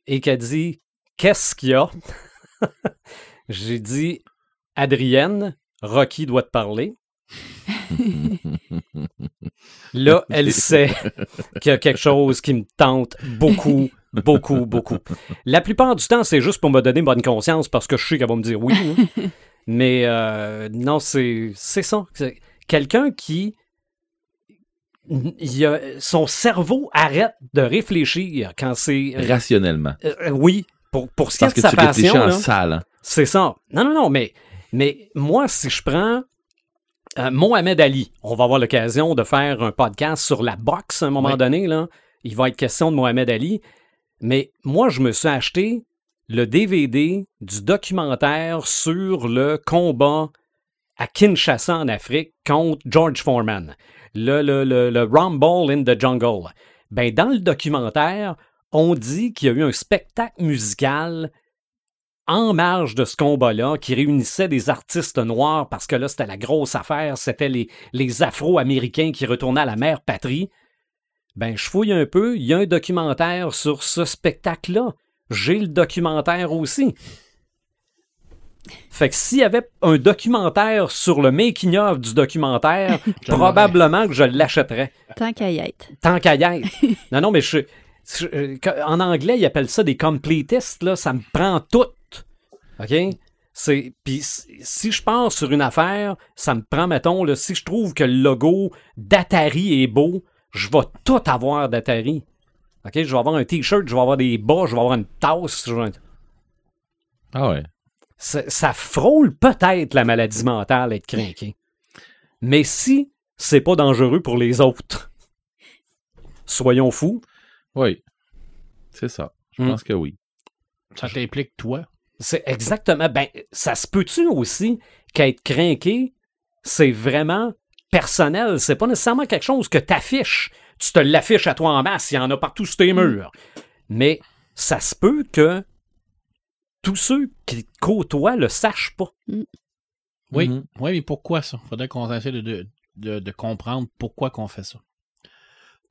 et qu'elle dit Qu'est-ce qu'il y a? J'ai dit Adrienne, Rocky doit te parler. Là, elle sait qu'il y a quelque chose qui me tente beaucoup, beaucoup, beaucoup. La plupart du temps, c'est juste pour me donner bonne conscience parce que je sais qu'elle va me dire oui. hein. Mais euh, non, c'est c'est ça. C'est Quelqu'un qui. il a- son cerveau arrête de réfléchir quand c'est. Rationnellement. Euh, oui, pour, pour ce qui est Parce de que sa tu réfléchis passion. en là. salle. hein. C'est ça. Non, non, non, mais, mais moi, si je prends euh, Mohamed Ali, on va avoir l'occasion de faire un podcast sur la boxe à un moment Oui. donné. Là. Il va être question de Mohamed Ali. Mais moi, je me suis acheté le DVD du documentaire sur le combat à Kinshasa en Afrique contre George Foreman. Le, le, le, le Rumble in the Jungle. Ben, dans le documentaire, on dit qu'il y a eu un spectacle musical en marge de ce combat-là, qui réunissait des artistes noirs, parce que là, c'était la grosse affaire, c'était les, les Afro-Américains qui retournaient à la mère patrie. Ben, je fouille un peu, il y a un documentaire sur ce spectacle-là. j'ai le documentaire aussi. Fait que s'il y avait un documentaire sur le making-of du documentaire, probablement que je l'achèterais. Tant qu'à y être. Tant qu'à y être. non, non, mais je, je- euh, en anglais, ils appellent ça des completists, là. Ça me prend tout. OK? C'est, puis si- je pars sur une affaire, ça me prend, mettons, là, si je trouve que le logo d'Atari est beau, je vais tout avoir d'Atari. OK? Je vais avoir un t-shirt, je vais avoir des bas, je vais avoir une tasse. je vais- Ah ouais. ça, ça frôle peut-être la maladie mentale être craqué. Mais si c'est pas dangereux pour les autres, soyons fous. Oui. C'est ça. Je Hmm. pense que oui. Ça t'implique toi? C'est exactement. Ben, ça se peut-tu aussi qu'être craqué, c'est vraiment personnel? C'est pas nécessairement quelque chose que t'affiches. Tu te l'affiches à toi en masse, il y en a partout sur tes murs. Mais ça se peut que tous ceux qui te côtoient le sachent pas. Oui, Mhm. oui, mais pourquoi ça? Faudrait qu'on essaie de, de, de, de comprendre pourquoi qu'on fait ça.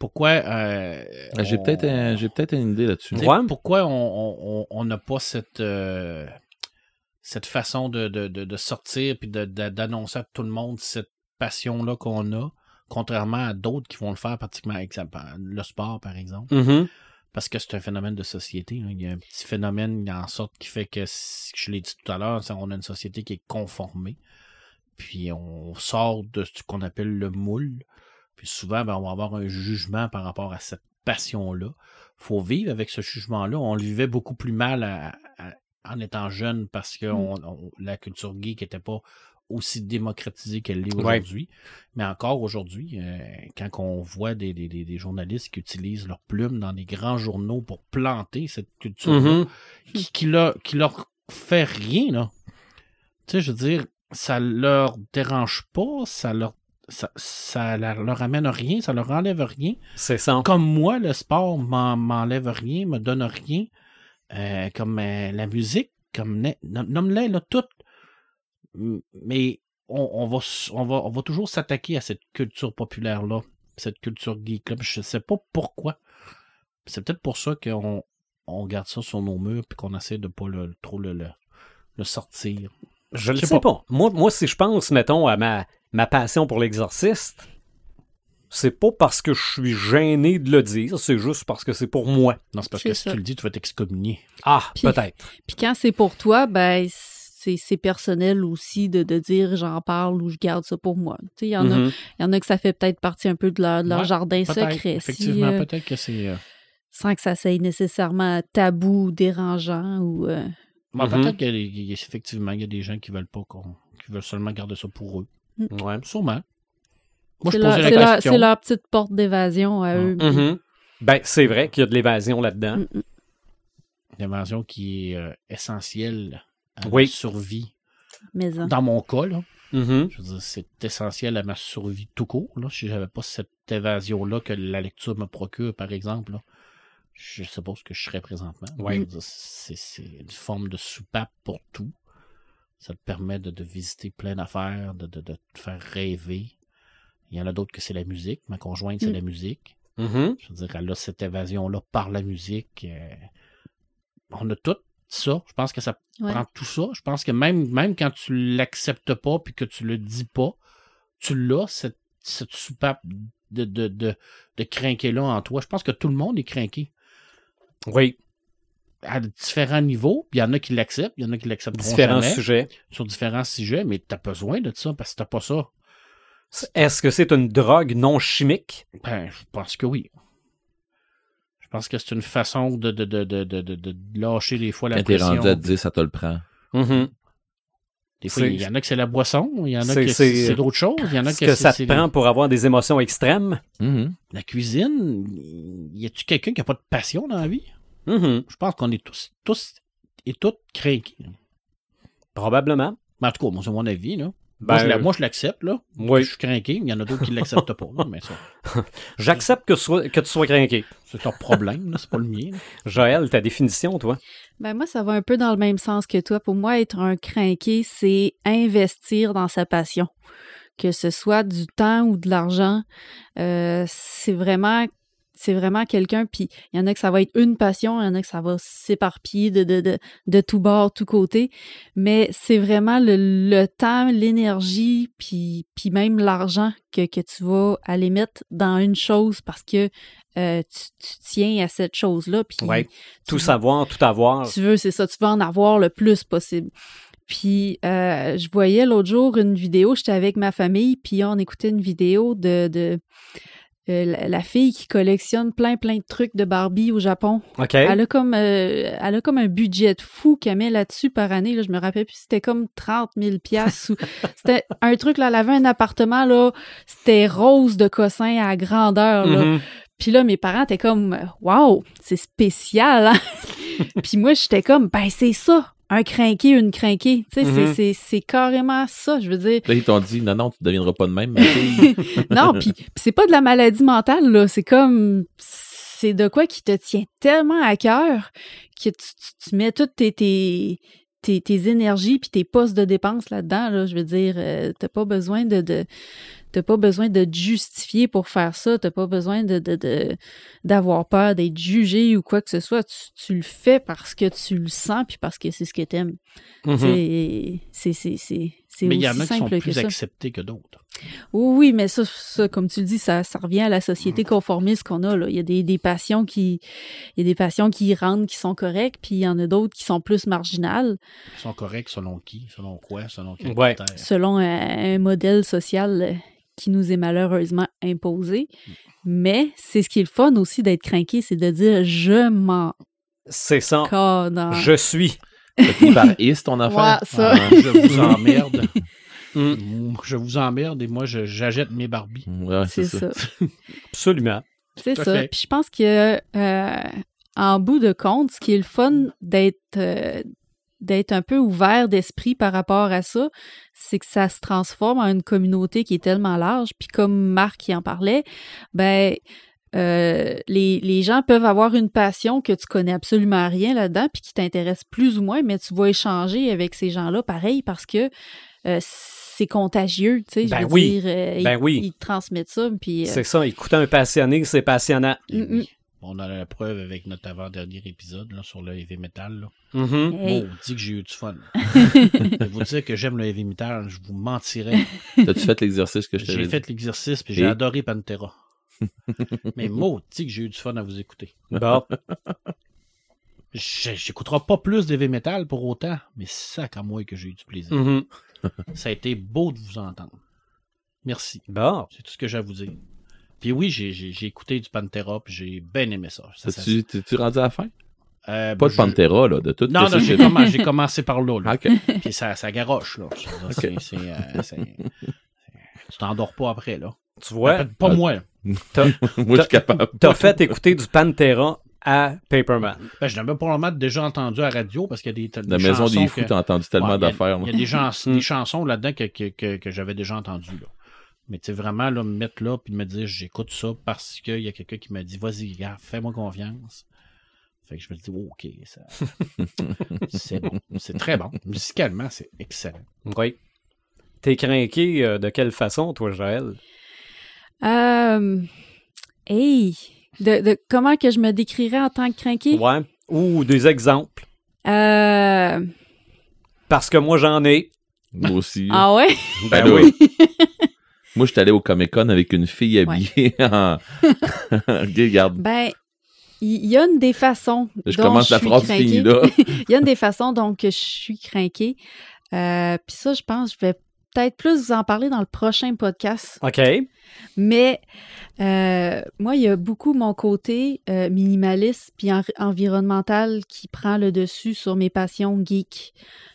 Pourquoi euh, Ah, J'ai on- peut-être un- j'ai peut-être une idée là-dessus. Tu sais, Ouais. Pourquoi on- on on- on n'a pas cette, euh, cette façon de, de, de, de sortir puis de- de- d'annoncer à tout le monde cette passion-là qu'on a, contrairement à d'autres qui vont le faire, pratiquement avec le sport, par exemple. Mhm. Parce que c'est un phénomène de société. hein. Il y a un petit phénomène en sorte qui fait que, je l'ai dit tout à l'heure, c'est- on a une société qui est conformée. Puis on sort de ce qu'on appelle le moule. Puis souvent, ben, on va avoir un jugement par rapport à cette passion-là. faut vivre avec ce jugement-là. On le vivait beaucoup plus mal à- à- en étant jeune parce que on- on- la culture geek n'était pas aussi démocratisée qu'elle l'est Ouais. aujourd'hui. Mais encore aujourd'hui, euh, quand on voit des, des- des- des journalistes qui utilisent leurs plumes dans des grands journaux pour planter cette culture-là, Mhm. qui, qui leur, qui leur fait rien, là. Tu sais, je veux dire, ça leur dérange pas, ça leur ça, ça leur amène rien, ça leur enlève rien. C'est ça. Comme moi, le sport m'en- m'enlève rien, me donne rien. Euh, comme euh, la musique, comme nomme-les là toutes. Mais on, on va, on, va, on va toujours s'attaquer à cette culture populaire-là, cette culture geek-là. puis Je sais pas pourquoi. C'est peut-être pour ça qu'on on garde ça sur nos murs puis qu'on essaie de pas le, trop le, le, le sortir. Je sais sais pas. Moi, moi, si je pense, mettons, à ma, ma passion pour l'exorciste, c'est pas parce que je suis gêné de le dire, c'est juste parce que c'est pour moi. Non, c'est parce C'est que si ça. tu le dis, tu vas t'excommunier. Ah, Puis- peut-être. Puis quand c'est pour toi, ben c'est c'est personnel aussi de, de dire j'en parle ou je garde ça pour moi. Tu sais, il y en a Mhm. il y en a que ça fait peut-être partie un peu de leur, de leur Ouais, jardin secret, si, Effectivement, euh, peut-être que c'est. euh, sans que ça soit nécessairement tabou ou dérangeant ou euh, bon, Mhm. Peut-être qu'effectivement, il y a des gens qui veulent pas qu'on. qui veulent seulement garder ça pour eux. Ouais. Sûrement. Moi, c'est je la question. c'est leur petite porte d'évasion à eux. Mhm. Ben, c'est vrai qu'il y a de l'évasion là-dedans. Mm, mm. Invention qui est euh, essentielle à Oui. la survie. Mais hein. Dans mon cas, là, Mhm. je veux dire, c'est essentiel à ma survie tout court. Là. Si j'avais pas cette évasion-là que la lecture me procure, par exemple, là, je sais pas ce que je serais présentement. C'est c'est une forme de soupape pour tout. Ça te permet de, de visiter plein d'affaires, de, de, de te faire rêver. Il y en a d'autres que c'est la musique. Ma conjointe, c'est Mm. la musique. Mhm. Je veux dire, elle a cette évasion-là par la musique. euh, on a tout ça. Je pense que ça Ouais. prend tout ça. Je pense que même, même quand tu l'acceptes pas puis que tu le dis pas, tu l'as, cette, cette soupape de, de, de, de crinquer-là en toi. Je pense que tout le monde est crinqué Oui, à différents niveaux. Puis Il y en a qui l'acceptent, il y en a qui l'acceptent différents jamais, sujets. sur différents sujets, mais tu as besoin de ça parce que t'as pas ça. Est-ce que c'est une drogue non chimique? Ben, je pense que oui. Je pense que c'est une façon de, de, de, de, de, de- de lâcher des fois la Quand t'es pression. rendu à 10, ça te le prend. Mhm. Des fois, il y en a que c'est la boisson, il y en a que c'est- d'autres choses, il y en a que, que ça te prend pour avoir des émotions extrêmes? Mhm. la cuisine. Y a-tu quelqu'un qui a pas de passion dans la vie? Mhm. Je pense qu'on est tous, tous et toutes craqués. Probablement. Mais en tout cas, moi, c'est mon avis, là. Ben, moi, je la- moi, je l'accepte, là. oui. Je suis craqué, il y en a d'autres qui l'acceptent pas, là, mais ça, J'accepte que, tu sois craqué. c'est leur problème, là, c'est pas le mien. là. Joël, ta définition, toi? Ben moi, ça va un peu dans le même sens que toi. Pour moi, être un crinqué, c'est investir dans sa passion. Que ce soit du temps ou de l'argent, euh, c'est vraiment c'est vraiment quelqu'un, puis il y en a que ça va être une passion, il y en a que ça va s'éparpiller de, de, de, de tout bord, tout côté, mais c'est vraiment le, le temps, l'énergie, puis, puis même l'argent que, que tu vas aller mettre dans une chose parce que euh, tu, tu tiens à cette chose-là. Puis Ouais. Tout veux- savoir, tout avoir. tu veux, c'est ça, tu veux en avoir le plus possible. Puis euh, je voyais l'autre jour une vidéo, j'étais avec ma famille, puis on écoutait une vidéo de, de euh, la, la fille qui collectionne plein plein de trucs de Barbie au Japon. OK. Elle a comme euh, elle a comme un budget de fou qu'elle met là-dessus par année. Là, je me rappelle plus, c'était comme 30 000 piastres. C'était un truc, là, elle avait un appartement, là, c'était rose de cossin à grandeur. Là. Mhm. Puis là, mes parents étaient comme, waouh, c'est spécial. Hein? Puis moi, j'étais comme, ben c'est ça, un crinqué, une crinquée. Tu sais, c'est- Mhm. c'est, c'est carrément ça. Je veux dire, Là, ils t'ont dit, non, non, tu ne deviendras pas de même. ma fille. non, puis puis c'est pas de la maladie mentale, là. C'est comme, c'est de quoi qui te tient tellement à cœur que tu, tu- tu mets toutes tes, tes, tes, tes énergies puis tes postes de dépenses là-dedans, là. Je veux dire, euh, t'as pas besoin de, de t'as pas besoin de te justifier pour faire ça. T'as pas besoin de, de, de- d'avoir peur d'être jugé ou quoi que ce soit. Tu, tu le fais parce que tu le sens puis parce que c'est ce que t'aimes. C'est, c'est, c'est, c'est Mais il y en a qui sont que plus ça. acceptés que d'autres. Oui, oui, mais ça, ça, comme tu le dis, ça, ça revient à la société conformiste qu'on a. Là. Il y a des, des passions qui. Il y a des passions qui rentrent, qui sont correctes, puis il y en a d'autres qui sont plus marginales, Ils sont corrects selon qui, selon quoi, selon quel Ouais. critère? selon un, un modèle social euh, qui nous est malheureusement imposé. Mais c'est ce qui est le fun aussi d'être craqué, c'est de dire je m'en C'est ça. Je suis. Par is ton affaire. Ouais, ça. Ah, je vous emmerde. Mm. Je vous emmerde et moi, j'achète mes Barbies. Ouais, C'est ça. Absolument. C'est ça. fait. Puis je pense que euh, en bout de compte, ce qui est le fun d'être euh, d'être un peu ouvert d'esprit par rapport à ça, c'est que ça se transforme en une communauté qui est tellement large. Puis comme Marc qui en parlait, ben euh, les, les gens peuvent avoir une passion que tu connais absolument rien là-dedans, puis qui t'intéresse plus ou moins, mais tu vas échanger avec ces gens-là pareil parce que euh, c'est contagieux, tu sais, je Ben veux oui. dire, euh, Ben ils, oui. ils te transmettent ça, puis euh, C'est ça. Écouter un passionné, c'est passionnant. Et Mm, oui. On a la preuve avec notre avant-dernier épisode là, sur le heavy metal. Là. Hey. Oh, dit que j'ai eu du fun. je vous dire que j'aime le heavy metal, je vous mentirais. T'as-tu fait l'exercice que je t'avais J'ai fait l'exercice puis j'ai adoré Pantera. Mais dit que j'ai eu du fun à vous écouter. Bon. J'écouterai pas plus d'heavy metal pour autant, mais sac à moi que j'ai eu du plaisir. Mhm. Ça a été beau de vous entendre. Merci. Bon. C'est tout ce que j'ai à vous dire. Puis oui, j'ai- écouté du Pantera, puis j'ai bien aimé ça. Ça, ça- T'as-tu- T'es-tu rendu à la fin? euh, Pas de je- Pantera, là, de tout. Non, non, ça, j'ai commencé par là. là. OK. Puis ça, ça garoche, là. Euh, tu t'endors pas après, là. Tu vois, Pas, Ah. moi. là. Moi, je suis capable. t'as fait écouter du Pantera à Paperman. Ben, je l'avais probablement déjà entendu à la radio parce qu'il y a des, La des maison chansons des fous, t'as entendu tellement Ouais, il y a- d'affaires. Il y a des, gens, Mm. des chansons là-dedans que, que, que, que j'avais déjà entendues. Là. Mais tu sais, vraiment, là, me mettre là puis me dire j'écoute ça parce qu'il y a quelqu'un qui m'a dit vas-y, gars, fais-moi confiance. Fait que je me dis oh, ok, ça... c'est bon. C'est très bon. Musicalement, c'est excellent. Oui. T'es craqué euh, de quelle façon, toi, Joël? Euh, hey, de, de comment que je me décrirais en tant que crinqué? Ouais. Ou des exemples. Euh, Parce que moi, j'en ai. Moi aussi. ah ouais? Ben Ben oui. Moi, j'étais allé au Comic Con avec une fille habillée en. Regarde, Ben, il y, a une des façons. je dont commence je la suis phrase finie là. Il y a une des façons donc que je suis craquée. Euh, Puis ça, je pense, je vais peut-être plus vous en parler dans le prochain podcast. OK. Mais euh, moi, il y a beaucoup mon côté euh, minimaliste puis en- environnemental qui prend le dessus sur mes passions geek.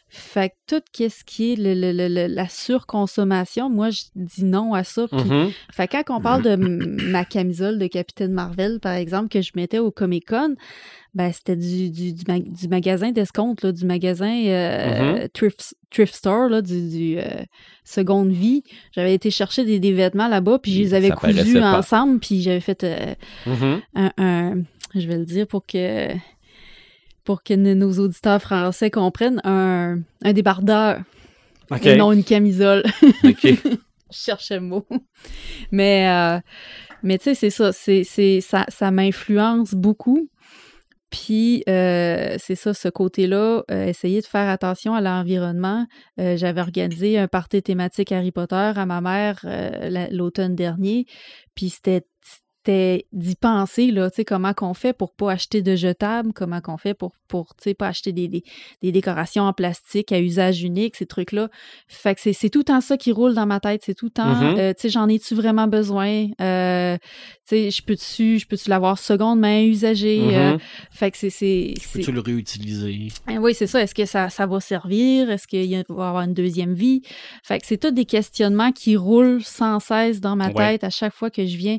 Fait que tout ce qui est le- le- le- le- la surconsommation, moi, je dis non à ça. Mhm. fait que quand on parle de m- ma camisole de Capitaine Marvel, par exemple, que je mettais au Comic Con, ben c'était du, du, du, mag- du magasin d'escompte, là, du magasin euh, thrift, thrift store, là, du, du euh, seconde vie. J'avais été chercher des, des vêtements là-bas, puis je les avais cousus ensemble, puis j'avais fait euh, un, un- je vais le dire pour que pour que nos auditeurs français comprennent, un, un débardeur OK. et non une camisole. OK. Je cherchais le mot. Mais, euh, Mais tu sais, c'est ça, c'est, ça, ça m'influence beaucoup. Puis, euh, c'est ça, ce côté-là, euh, essayer de faire attention à l'environnement. Euh, j'avais organisé un party thématique Harry Potter à ma mère la- l'automne dernier. Puis, c'était c'était d'y penser, là, tu sais, comment qu'on fait pour pas acheter de jetables, comment qu'on fait pour, pour tu sais, pas acheter des, des, des décorations en plastique à usage unique, ces trucs-là. Fait que c'est- c'est tout le temps ça qui roule dans ma tête, c'est tout le temps, Mhm. euh, tu sais, j'en ai-tu vraiment besoin? Euh, tu sais, je peux-tu, je peux-tu l'avoir seconde main usagée? Euh, fait que c'est, c'est, c'est- Peux-tu le réutiliser? ah oui, c'est ça. Est-ce que ça, ça va servir? Est-ce qu'il va y avoir une deuxième vie? Fait que c'est tous des questionnements qui roulent sans cesse dans ma Ouais. tête à chaque fois que je viens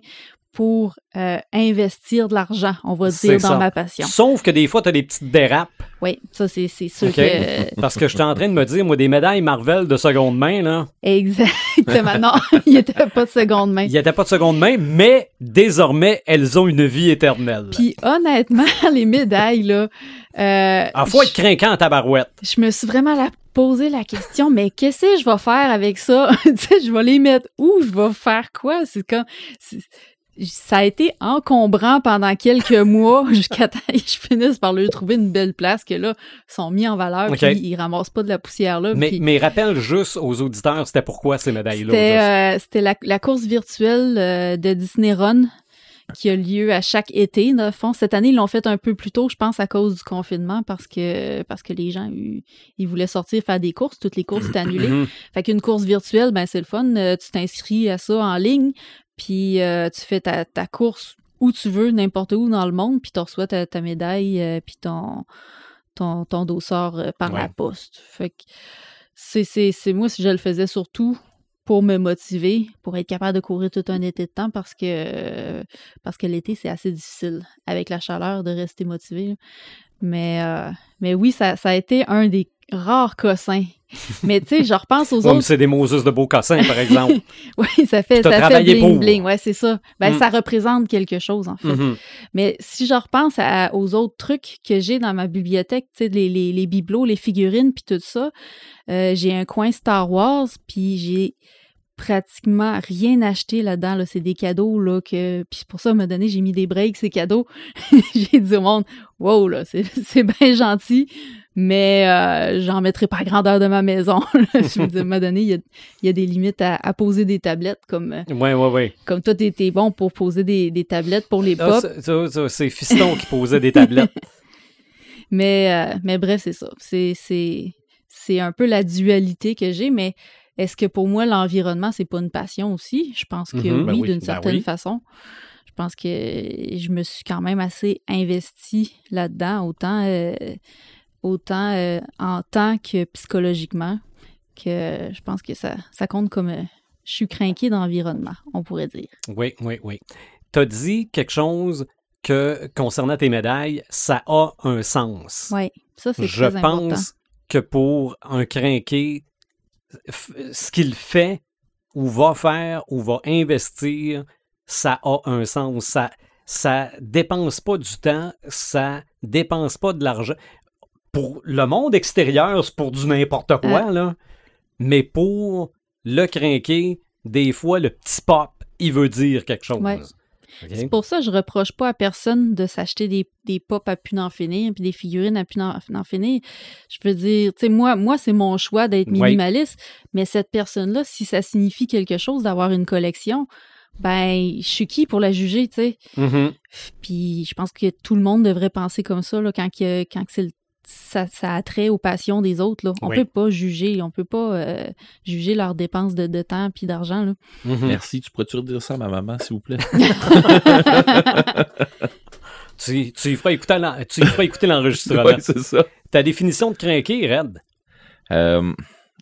pour euh, investir de l'argent, on va dire, dans ça. ma passion. Sauf que des fois, tu as des petites dérapes. Oui, ça, c'est, sûr que... Parce que j'étais en train de me dire, moi, des médailles Marvel de seconde main, là, Exactement. Non, il n'y était pas de seconde main. il n'y avait pas de seconde main, mais désormais, elles ont une vie éternelle. Puis honnêtement, les médailles, là... Euh, Ah, faut être craquant en tabarouette. je me suis vraiment la posé la question, mais qu'est-ce que je vais faire avec ça? tu sais, je vais les mettre où? Je vais faire quoi? C'est comme... Ça a été encombrant pendant quelques mois jusqu'à temps que je finisse par leur trouver une belle place que là, ils sont mis en valeur OK. puis ils ramassent pas de la poussière là. Mais, puis mais rappelle juste aux auditeurs, c'était pourquoi ces médailles-là. C'était euh, c'était la, la course virtuelle euh, de Disney Run qui a lieu à chaque été. Dans le fond, cette année, ils l'ont fait un peu plus tôt, je pense, à cause du confinement, parce que parce que les gens ils voulaient sortir faire des courses. Toutes les courses étaient annulées. Mhm. Fait qu'une course virtuelle, ben c'est le fun. Euh, tu t'inscris à ça en ligne, puis euh, tu fais ta, ta course où tu veux, n'importe où dans le monde, puis tu reçois ta, ta médaille, euh, puis ton, ton, ton dossard euh, par la poste. Fait que c'est, c'est, c'est moi, si je le faisais surtout pour me motiver, pour être capable de courir tout un été de temps, parce que, parce que l'été, c'est assez difficile avec la chaleur de rester motivé. Mais, euh, mais oui, ça, ça a été un des rares cossins. Mais tu sais, je repense aux Ouais, autres. c'est des Moses de Beaucassin, par exemple. Oui, ça fait, ça fait bling pour. bling. Ouais, c'est ça. Ben, Mm. ça représente quelque chose, en fait. Mhm. Mais si je repense à- aux autres trucs que j'ai dans ma bibliothèque, tu sais, les, les, les bibelots, les figurines, puis tout ça, euh, j'ai un coin Star Wars, puis j'ai pratiquement rien acheté là-dedans. Là. C'est des cadeaux, là, que... Puis pour ça, à un moment donné, j'ai mis des breaks, ces cadeaux. j'ai dit au monde, wow, là, c'est, c'est bien gentil, mais euh, j'en mettrai pas à grandeur de ma maison. je me dis, à un moment donné, il y a, il y a des limites à, à poser des tablettes, comme, euh, Ouais, ouais, ouais. comme toi, t'es, bon pour poser des, des tablettes pour les Ah, pop. c'est Fiston qui posait des tablettes. Mais, euh, mais bref, c'est ça. C'est, c'est, c'est un peu la dualité que j'ai, mais est-ce que pour moi, l'environnement, c'est pas une passion aussi? Je pense que Mhm. oui, Ben oui, d'une ben certaine oui. façon. Je pense que je me suis quand même assez investie là-dedans, autant, euh, autant euh, en tant que psychologiquement, que je pense que ça, ça compte comme euh, je suis craquée d'environnement, on pourrait dire. Oui, oui, oui. T'as dit quelque chose que, concernant tes médailles, ça a un sens. Oui, ça, c'est Je très important. pense que pour un crinqué, ce qu'il fait ou va faire ou va investir, ça a un sens. Ça, ça dépense pas du temps, ça dépense pas de l'argent. Pour le monde extérieur, c'est pour du n'importe quoi, là. Mais pour le crinqué, des fois, le petit pop, il veut dire quelque chose. Ouais. C'est pour ça que je reproche pas à personne de s'acheter des, des pop à pu n'en finir, puis des figurines à pu n'en finir. Je veux dire, tu sais, moi, moi c'est mon choix d'être Oui. minimaliste, mais cette personne-là, si ça signifie quelque chose d'avoir une collection, ben, je suis qui pour la juger, tu sais? Mhm. Puis je pense que tout le monde devrait penser comme ça, là, quand, quand c'est le- ça, ça a trait aux passions des autres. Là. On Oui. peut pas juger, on peut pas euh, juger leurs dépenses de, de temps puis d'argent. là. Mhm. Merci. Tu pourrais-tu redire ça à ma maman, s'il vous plaît? Tu, tu y feras écouter l'en- tu y feras écouter l'enregistrement. c'est ça. Ta définition de crinqué, Red? Euh,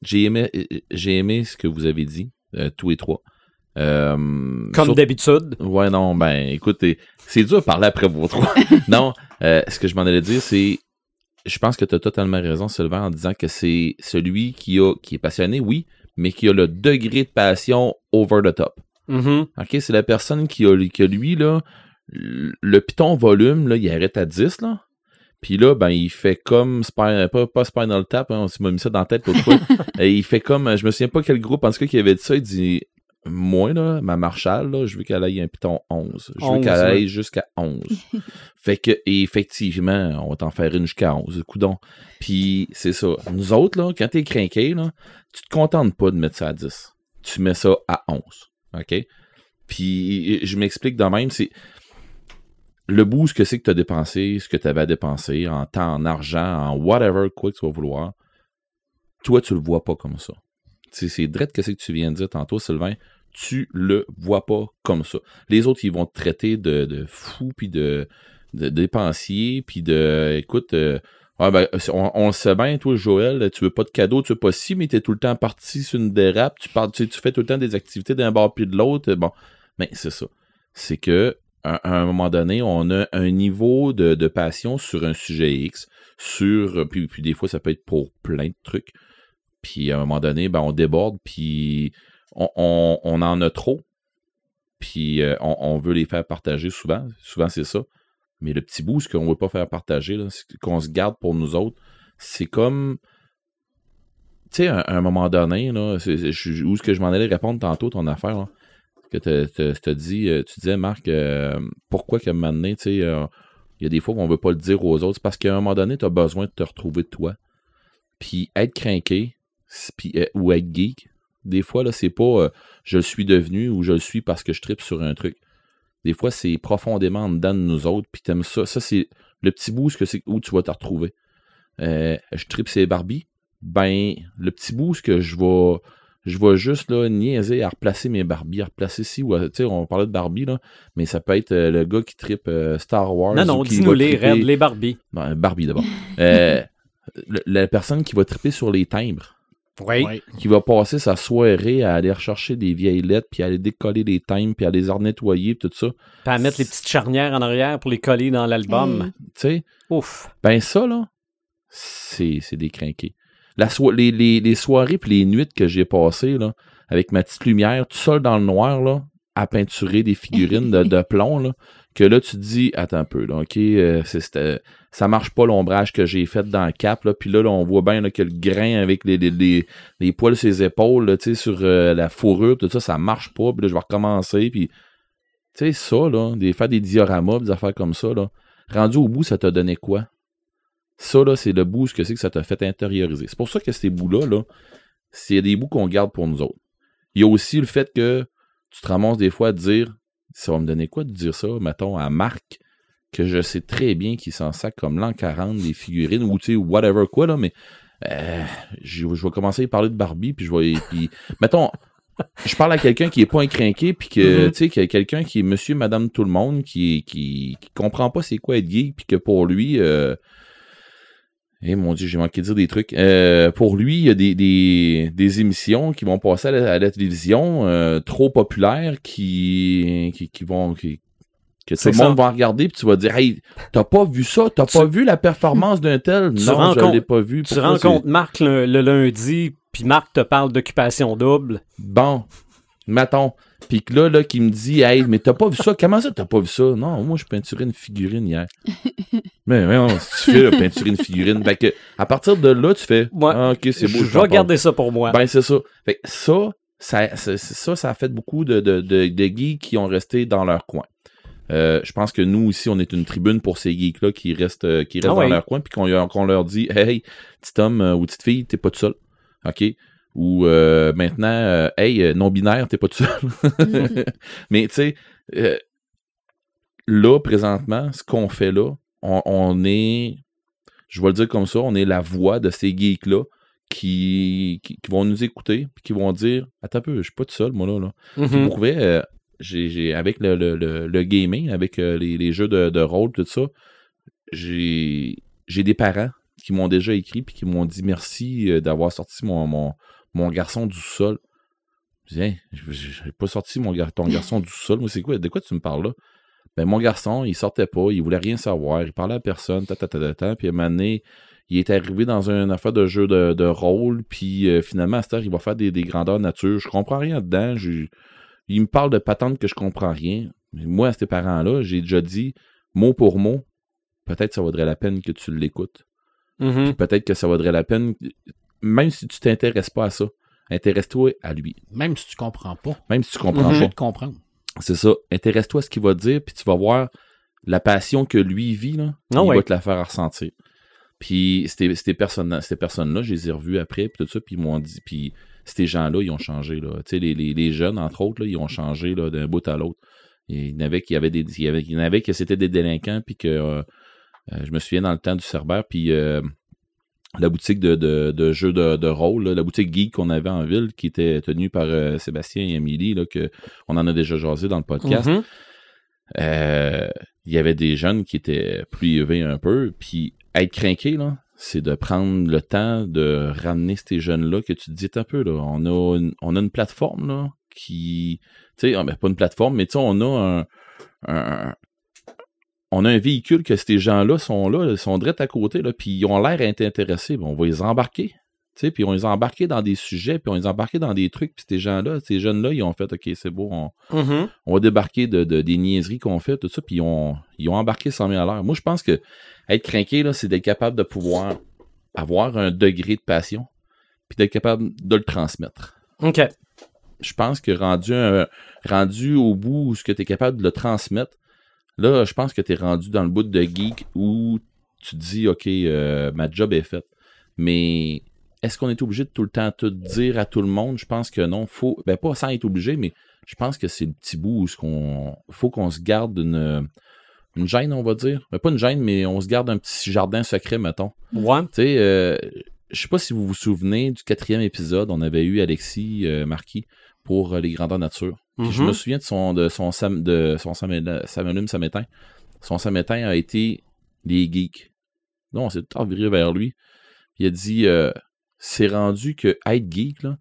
j'ai aimé, j'ai aimé ce que vous avez dit, euh, tous les trois. Euh, Comme sur- d'habitude. Ouais, non, ben, écoutez, c'est dur de parler après vous trois. non, euh, ce que je m'en allais dire, c'est, je pense que tu as totalement raison, Sylvain, en disant que c'est celui qui a, qui est passionné, oui, mais qui a le degré de passion over the top. Mhm. OK, c'est la personne qui a, qui a lui, là, le piton volume, là, il arrête à 10, là. Puis là, ben, il fait comme Spinal, pas, pas Spinal Tap, hein, on s'est mis ça dans la tête l'autre fois. Et il fait comme, je me souviens pas quel groupe, en tout cas, qui avait dit ça, il dit, moi, là, ma Marshall, là, je veux qu'elle aille un piton 11. Je veux 11, qu'elle ouais. aille jusqu'à 11. fait que, effectivement, on va t'en faire une jusqu'à 11. Coudon. Puis, c'est ça. Nous autres, là, quand t'es craqué, là, tu te contentes pas de mettre ça à 10. Tu mets ça à 11. OK? Puis, je m'explique de même, c'est le bout, ce que c'est que tu as dépensé, ce que tu avais à dépenser en temps, en argent, en whatever, quoi que tu vas vouloir, toi, tu le vois pas comme ça. C'est drôle que c'est que tu viens de dire tantôt, Sylvain, tu le vois pas comme ça. Les autres, ils vont te traiter de, de fou, puis de, de dépensier, puis de, écoute, euh, ah ben, on, on le sait bien, toi, Joël, tu veux pas de cadeau, tu veux pas si, mais t'es tout le temps parti sur une dérape, tu, parles, tu, tu fais tout le temps des activités d'un bord puis de l'autre, bon, mais c'est ça. C'est que, un moment donné, on a un niveau de, de passion sur un sujet X, sur, puis, puis des fois, ça peut être pour plein de trucs, puis à un moment donné, ben, on déborde, puis on, en a trop, puis euh, on, veut les faire partager souvent. Souvent, c'est ça. Mais le petit bout, ce qu'on veut pas faire partager, qu'on se garde pour nous autres, c'est comme. Tu sais, à, un moment donné, là, où est-ce que je m'en allais répondre tantôt, ton affaire, que te- te- dit, euh, tu disais, Marc, euh, pourquoi qu'à un moment donné, tu sais, il y a des fois qu'on veut pas le dire aux autres, c'est parce qu'à un moment donné, tu as besoin de te retrouver de toi. Puis être craqué, ou être geek, des fois, là, c'est pas euh, je le suis devenu ou je le suis parce que je tripe sur un truc. Des fois, c'est profondément en dedans de nous autres, puis t'aimes ça. Ça, c'est le petit bout ce que c'est où tu vas te retrouver. Euh, je tripe ces Barbie. Ben, le petit bout ce que je vais. Je vais juste là, niaiser à replacer mes Barbie, à replacer ici, ou à- tu sais, on parlait de Barbie, là, mais ça peut être euh, le gars qui tripe Star Wars. Non, non, dis-nous les Red, les Barbie. Non, Barbie d'abord. La personne qui va triper sur les timbres Oui. Qui va passer sa soirée à aller rechercher des vieilles lettres, puis à aller décoller les timbres, puis à les nettoyer, puis tout ça. Puis à mettre les petites charnières en arrière pour les coller dans l'album. Tu sais, Ouf. ben ça, là, c'est c'est des crinqués. La so- les, les, les soirées puis les nuits que j'ai passées, là, avec ma petite lumière, tout seul dans le noir, là, à peinturer des figurines de, de plomb, là, que là, tu te dis, attends un peu, là, OK, euh, c'était- ça marche pas l'ombrage que j'ai fait dans le cap, là, puis là, là, on voit bien là, que le grain avec les, les, les, les poils sur les épaules, là, sur euh, la fourrure, tout ça, ça marche pas, puis là, je vais recommencer, puis, tu sais, ça, là, des, faire des dioramas, des affaires comme ça, là, rendu au bout, ça t'a donné quoi? Ça, là, c'est le bout, ce que c'est que ça t'a fait intérioriser. C'est pour ça que ces bouts-là, là, c'est des bouts qu'on garde pour nous autres. Il y a aussi le fait que tu te ramasses des fois à dire, ça va me donner quoi de dire ça, mettons, à Marc, que je sais très bien qu'il s'en sac comme l'an 40, des figurines, ou tu sais, whatever quoi, là, mais euh, je, je vais commencer à parler de Barbie, puis je vais. Puis, mettons, je parle à quelqu'un qui est pas incrinqué, puis que, Mhm. tu sais, qu'il y a quelqu'un qui est monsieur, madame, tout le monde, qui, qui, qui comprend pas c'est quoi être geek, puis que pour lui, euh, eh mon dieu, j'ai manqué de dire des trucs. Euh, pour lui, il y a des, des, des émissions qui vont passer à la, à la télévision euh, trop populaires qui, qui, qui vont. Qui, que tout le monde ça. va regarder puis tu vas dire Hey, t'as pas vu ça, t'as Tu- pas vu la performance d'un tel? tu Non, je rencontres- l'ai pas vu. Tu Pourquoi rencontres Marc le, le lundi, puis Marc te parle d'occupation double. Bon, mettons. Puis que là, là, qui me dit Hey, mais t'as pas vu ça? Comment ça t'as pas vu ça? Non, moi je peinturais une figurine hier. mais mais non, si tu fais là, peinturer une figurine. Fait que à partir de là, tu fais Ouais. Ah, ok, c'est beau. je vais garder ça pour moi. Ben, c'est ça. Fait que ça, ça, ça, ça, ça a fait beaucoup de, de, de, de geeks qui ont resté dans leur coin. Euh, je pense que nous aussi, on est une tribune pour ces geeks-là qui restent, euh, qui restent Ah dans leur coin, puis qu'on leur- dit Hey, petit homme euh, ou petite fille, t'es pas tout seul. OK? Ou euh, maintenant, euh, Hey, non-binaire, t'es pas tout seul. Mais tu sais, là, présentement, ce qu'on fait là, on, on est, je vais le dire comme ça, on est la voix de ces geeks-là qui, qui, qui vont nous écouter puis qui vont dire Attends un peu, je suis pas tout seul, moi là. là. Puis Mhm. euh, avec le, gaming, avec euh, les, jeux de, de rôle, tout ça, j'ai, des parents qui m'ont déjà écrit puis qui m'ont dit merci euh, d'avoir sorti mon, garçon du sol. Je dis, j'ai pas sorti mon ton garçon du sol. Moi, c'est quoi? De quoi tu me parles là? Ben, mon garçon, il sortait pas, il voulait rien savoir, il parlait à personne, ta, ta, puis à un moment donné, il est arrivé dans une affaire de jeu de, de rôle, puis euh, finalement, à cette heure, il va faire des, des grandeurs nature. Je comprends rien dedans. Il me parle de patentes que je comprends rien. Mais moi, à ces parents-là, j'ai déjà dit, mot pour mot, peut-être ça vaudrait la peine que tu l'écoutes. Mhm. Peut-être que ça vaudrait la peine, même si tu t'intéresses pas à ça, intéresse-toi à lui. Même si tu comprends pas. Même si tu comprends Mhm. Je pas. comprendre. C'est ça. Intéresse-toi à ce qu'il va dire, puis tu vas voir la passion que lui vit, là, Ah il ouais. va te la faire ressentir. Puis ces, ces personnes, ces personnes-là, je les ai revues après, puis tout ça, puis ils m'ont dit, puis ces gens-là, ils ont changé, là. Les, les, les jeunes, entre autres, là, ils ont changé, d'un bout à l'autre. Il y en avait qui avaient des, il y avait, il y en avait que c'était des délinquants, puis que, euh, euh, je me souviens dans le temps du Cerbère, puis euh, la boutique de, de, de jeux de, de rôle, là, la boutique geek qu'on avait en ville, qui était tenue par euh, Sébastien et Émilie, que on en a déjà jasé dans le podcast. Mhm. Euh, il y avait des jeunes qui étaient plus élevés un peu, puis être craqué, là, c'est de prendre le temps de ramener ces jeunes-là que tu te dis un peu, là, on a une, on a une plateforme, là, qui, tu sais, ah, pas une plateforme, mais tu sais, on a un, on a un véhicule que ces gens-là sont là, ils sont direct à côté, là, puis ils ont l'air intéressés, ben, on va les embarquer. Tu sais, puis on les a embarqués dans des sujets, puis on les a embarqués dans des trucs, puis ces gens-là, ces jeunes-là, ils ont fait, OK, c'est beau, on, Mhm. on va débarquer de, de- des niaiseries qu'on fait, tout ça, puis ils ont, ils ont embarqué 100 000 à l'heure. Moi, je pense que être craqué, là, c'est d'être capable de pouvoir avoir un degré de passion, puis d'être capable de le transmettre. OK. Je pense que rendu, un- rendu au bout où ce que tu es capable de le transmettre, là, je pense que tu es rendu dans le bout de geek où tu te dis, OK, euh, ma job est faite. Mais est-ce qu'on est obligé de tout le temps tout dire à tout le monde? Je pense que non. Faut, ben pas sans être obligé, mais je pense que c'est le petit bout où ce qu'on, faut qu'on se garde une, une gêne, on va dire. Ben, pas une gêne, mais on se garde un petit jardin secret, mettons. Ouais. Tu sais, euh, je sais pas si vous vous souvenez du quatrième épisode, on avait eu Alexis euh, Marquis pour euh, les grandeurs nature. Je me souviens de son de son sam, de son Samétain. Son Samétain a été les geeks. Non, on s'est tout reviré vers lui. Il a dit c'est rendu que être geek, là,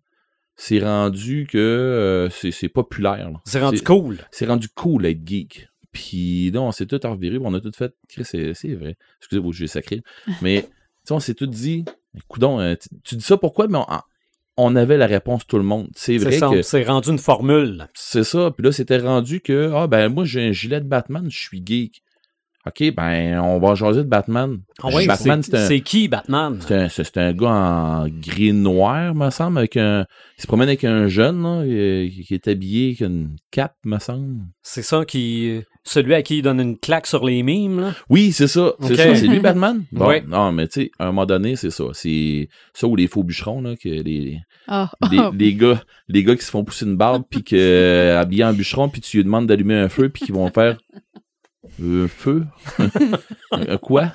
c'est rendu que euh, c'est populaire. C'est rendu cool. C'est rendu cool d'être geek. Puis là, on s'est tout reviré, on a tout fait. Chris, C'est c'est vrai. Excusez-moi, j'ai sacré. Mais tu sais, on s'est tout dit. Coudon, euh, tu, tu dis ça pourquoi? Mais on, on avait la réponse tout le monde. C'est C'est vrai ça, que c'est rendu une formule. c'est ça. Puis là, c'était rendu que ah ben moi j'ai un gilet de Batman, je suis geek. OK, ben on va jaser de Batman. Ah Batman, c'est c'est un, c'est qui, Batman? c'est un, c'est- c'est un gars en gris noir, me semble, avec un. Il se promène avec un jeune, là, qui est habillé avec une cape, me semble. C'est ça qui... Celui à qui il donne une claque sur les mimes, là? Oui, c'est ça. C'est Ok. ça. C'est lui, Batman? Bon, Ouais. non, mais tu sais, à un moment donné, c'est ça. C'est ça ou les faux bûcherons, là, que les, Ah, les, ah, les gars, les gars qui se font pousser une barbe, puis que, euh, habillés en bûcheron, puis tu lui demandes d'allumer un feu, puis qu'ils vont faire un feu? Un quoi?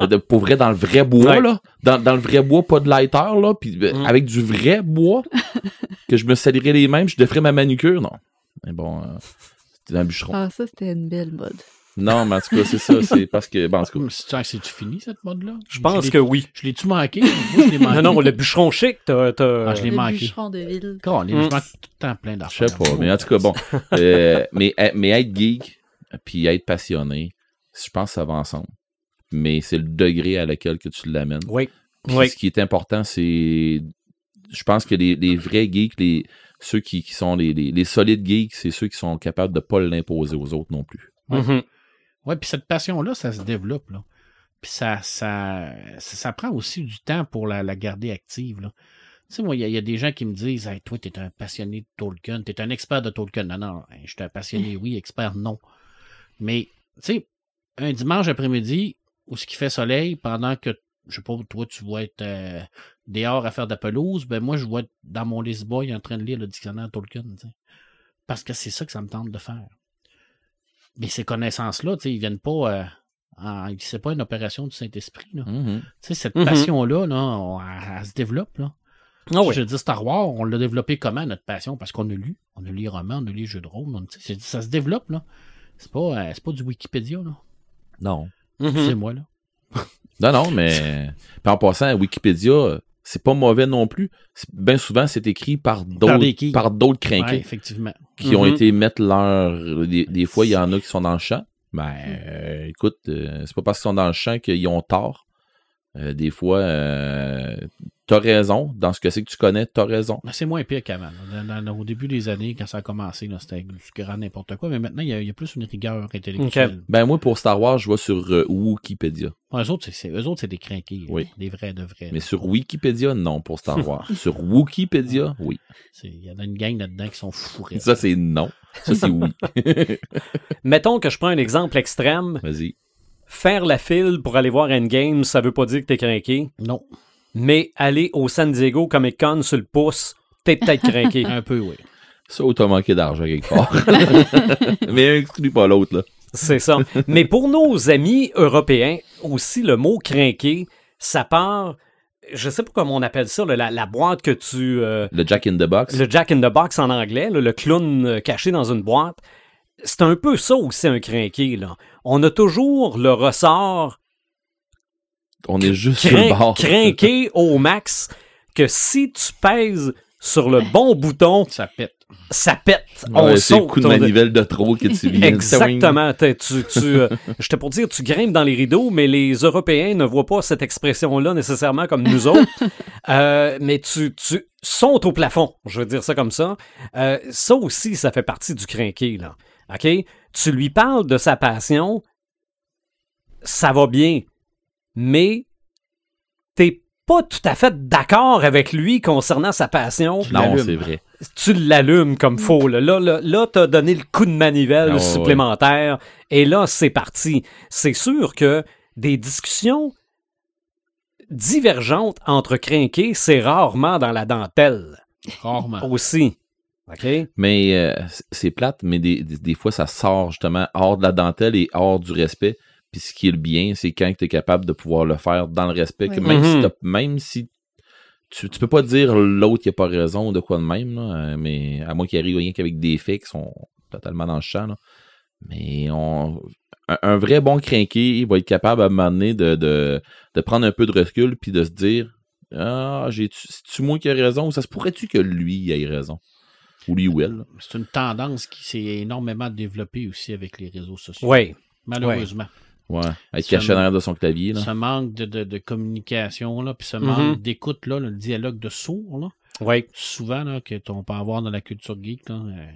De, pour vrai, dans le vrai bois, Ouais. là. Dans, dans le vrai bois, pas de lighter, là. Puis euh, Mm. avec du vrai bois, que je me salirais les mêmes, je déferais ma manucure, non. Mais bon, euh, c'était un bûcheron. ah, ça, c'était une belle mode. Non, mais en tout cas, c'est ça. C'est parce que, bon, en tout cas, C'est-tu fini, cette mode-là? Je pense que oui. Je l'ai-tu manqué? Moi, je l'ai manqué. Non, non, le bûcheron chic, t'as... Ah, je l'ai Le manqué. bûcheron de ville. Quand je Mm. manque tout le temps plein Je d'affaires. sais pas, mais en tout cas, bon. Euh, mais, mais être geek, puis être passionné, je pense que ça va ensemble. Mais c'est le degré à lequel que tu l'amènes. Oui. Puis Oui. Ce qui est important, c'est. Je pense que les, les vrais geeks, les, ceux qui, qui sont les, les, les solides geeks, c'est ceux qui sont capables de ne pas l'imposer aux autres non plus. Mhm. Ouais, puis cette passion-là, ça se développe, là. Puis ça, ça, ça, ça prend aussi du temps pour la, la garder active, là. Tu sais, moi, il y, a- il y a des gens qui me disent hey, Toi, t'es un passionné de Tolkien, t'es un expert de Tolkien. Non, non, je suis un passionné, oui, expert, non. Mais, tu sais, un dimanche après-midi où ce qui fait soleil, pendant que, je sais pas, toi, tu vas être euh, dehors à faire de la pelouse, ben moi, je vais être dans mon Lisboy en train de lire le dictionnaire Tolkien, tu sais. Parce que c'est ça que ça me tente de faire. Mais ces connaissances-là, tu sais, ils viennent pas. Euh, c'est pas une opération du Saint-Esprit. Là. Tu sais, cette Mhm. passion-là, là, on- elle, elle se développe. Là. Oui. Je dis Star Wars, on l'a développé comment, notre passion? Parce qu'on a lu. On a lu les romans, on a lu les jeux de rôle. on- ça se développe. là. C'est pas, euh, c'est pas du Wikipédia. là. Non. Mhm. C'est moi. là. Non, non, mais. Puis en passant, Wikipédia, c'est pas mauvais non plus. Bien souvent, c'est écrit par d'autres par d'autres crinqués Ouais, effectivement. qui ont Mhm. été mettre leur. Des, des fois, il y en a qui sont dans le champ. Ben, euh, écoute, euh, c'est pas parce qu'ils sont dans le champ qu'ils ont tort. Euh, des fois, euh, t'as raison. Dans ce que c'est que tu connais, t'as raison. Mais C'est moins pire qu'avant. là. Dans- dans- au début des années, quand ça a commencé, là, c'était du grand n'importe quoi. Mais maintenant, il y, a, il y a plus une rigueur intellectuelle. Ben moi, pour Star Wars, je vois sur euh, Wikipédia. Ouais, eux autres, c'est- c'est eux autres, c'est des crinqués. Oui. Des vrais de vrais. Mais sur Wikipédia, non, pour Star Wars. sur Wikipédia, oui. Il y en a une gang là-dedans qui sont fourrés. Ça, c'est non. Ça, c'est oui. Mettons que je prends un exemple extrême. Vas-y. Faire la file pour aller voir Endgame, ça veut pas dire que t'es craqué. Non, Mais aller au San Diego Comic Con sur le pouce, t'es peut-être craqué. un peu, oui. Ça, ou t'as manqué d'argent quelque part. Mais exclue pas l'autre, là. C'est ça. Mais pour nos amis européens, aussi, le mot crinqué, ça part, je sais pas comment on appelle ça, la, la boîte que tu... euh, Le Jack in the Box. le Jack in the Box en anglais, là, le clown euh, caché dans une boîte. C'est un peu ça aussi, un crinqué. Là. On a toujours le ressort On est juste sur le crin- bord. crinqué au max que si tu pèses sur le bon bouton, Ça pète. ça pète. On c'est le saute. coup de manivelle de trop que tu viens. Exactement. T'es- Tu, tu, euh, J'étais pour dire, tu grimpes dans les rideaux, mais les Européens ne voient pas cette expression-là nécessairement comme nous autres. Euh, mais tu, tu sautes au plafond, je veux dire ça comme ça. Euh, ça aussi, ça fait partie du crinqué, là. OK? Tu lui parles de sa passion, ça va bien, mais t'es pas tout à fait d'accord avec lui concernant sa passion. Non, c'est vrai. Tu l'allumes comme faux. Là, là, là, là, t'as donné le coup de manivelle Ah, ouais, supplémentaire. Et là, c'est parti. C'est sûr que des discussions divergentes entre crinqués, c'est rarement dans la dentelle Rarement. aussi. Mais euh, c'est plate, mais des, des, des fois, ça sort justement hors de la dentelle et hors du respect. Puis ce qui est le bien, c'est quand tu es capable de pouvoir le faire dans le respect. que même, si Mhm. t'as- même si tu, tu peux pas dire l'autre qui a pas raison ou de quoi de même, là, euh, mais à moins qu'il arrive rien qu'avec des faits qui sont totalement dans le champ. là. Mais on, un, un vrai bon crinqué, il va être capable à un moment donné de, de, de prendre un peu de recul puis de se dire Ah, j'ai c'est-tu moi qui ai raison ou ça se pourrait-tu que lui ait raison? Ou lui ou elle. C'est une tendance qui s'est énormément développée aussi avec les réseaux sociaux. Oui. Malheureusement. Ouais. Être Ça caché derrière de son clavier. Là. Ce manque de, de, de communication, là, puis ce Mhm. manque d'écoute, là, le dialogue de sourds, là, Oui. souvent, là, que on peut avoir dans la culture geek, là, euh,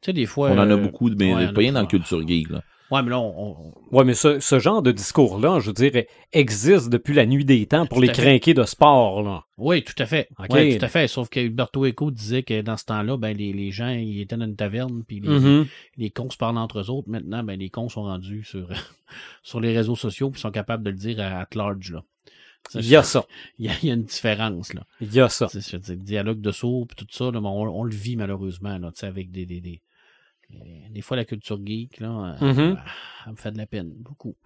tu sais, des fois... On en a euh, beaucoup, mais ouais, il y en a pas rien dans pas. culture geek. Là. Ouais, mais là, on... on- Ouais, mais ce, ce genre de discours-là, je veux dire, existe depuis la nuit des temps pour les à crinqués de sport. Là. Oui, tout à fait. Ok. Ouais, tout à fait. Sauf que Humberto Eco disait que dans ce temps-là, ben, les, les gens, ils étaient dans une taverne, puis les, Mhm. les cons se parlent entre eux autres. Maintenant, ben, les cons sont rendus sur, sur les réseaux sociaux, puis sont capables de le dire à, at large, là. Il y a ça. Il y y a une différence, là. Il y a ça. Dire, le dialogue de sourds, puis tout ça, là, on, on le vit malheureusement, là, tu sais, avec des, des, des, des- des fois, la culture geek, là, euh, Mhm. ah, elle me fait de la peine, beaucoup.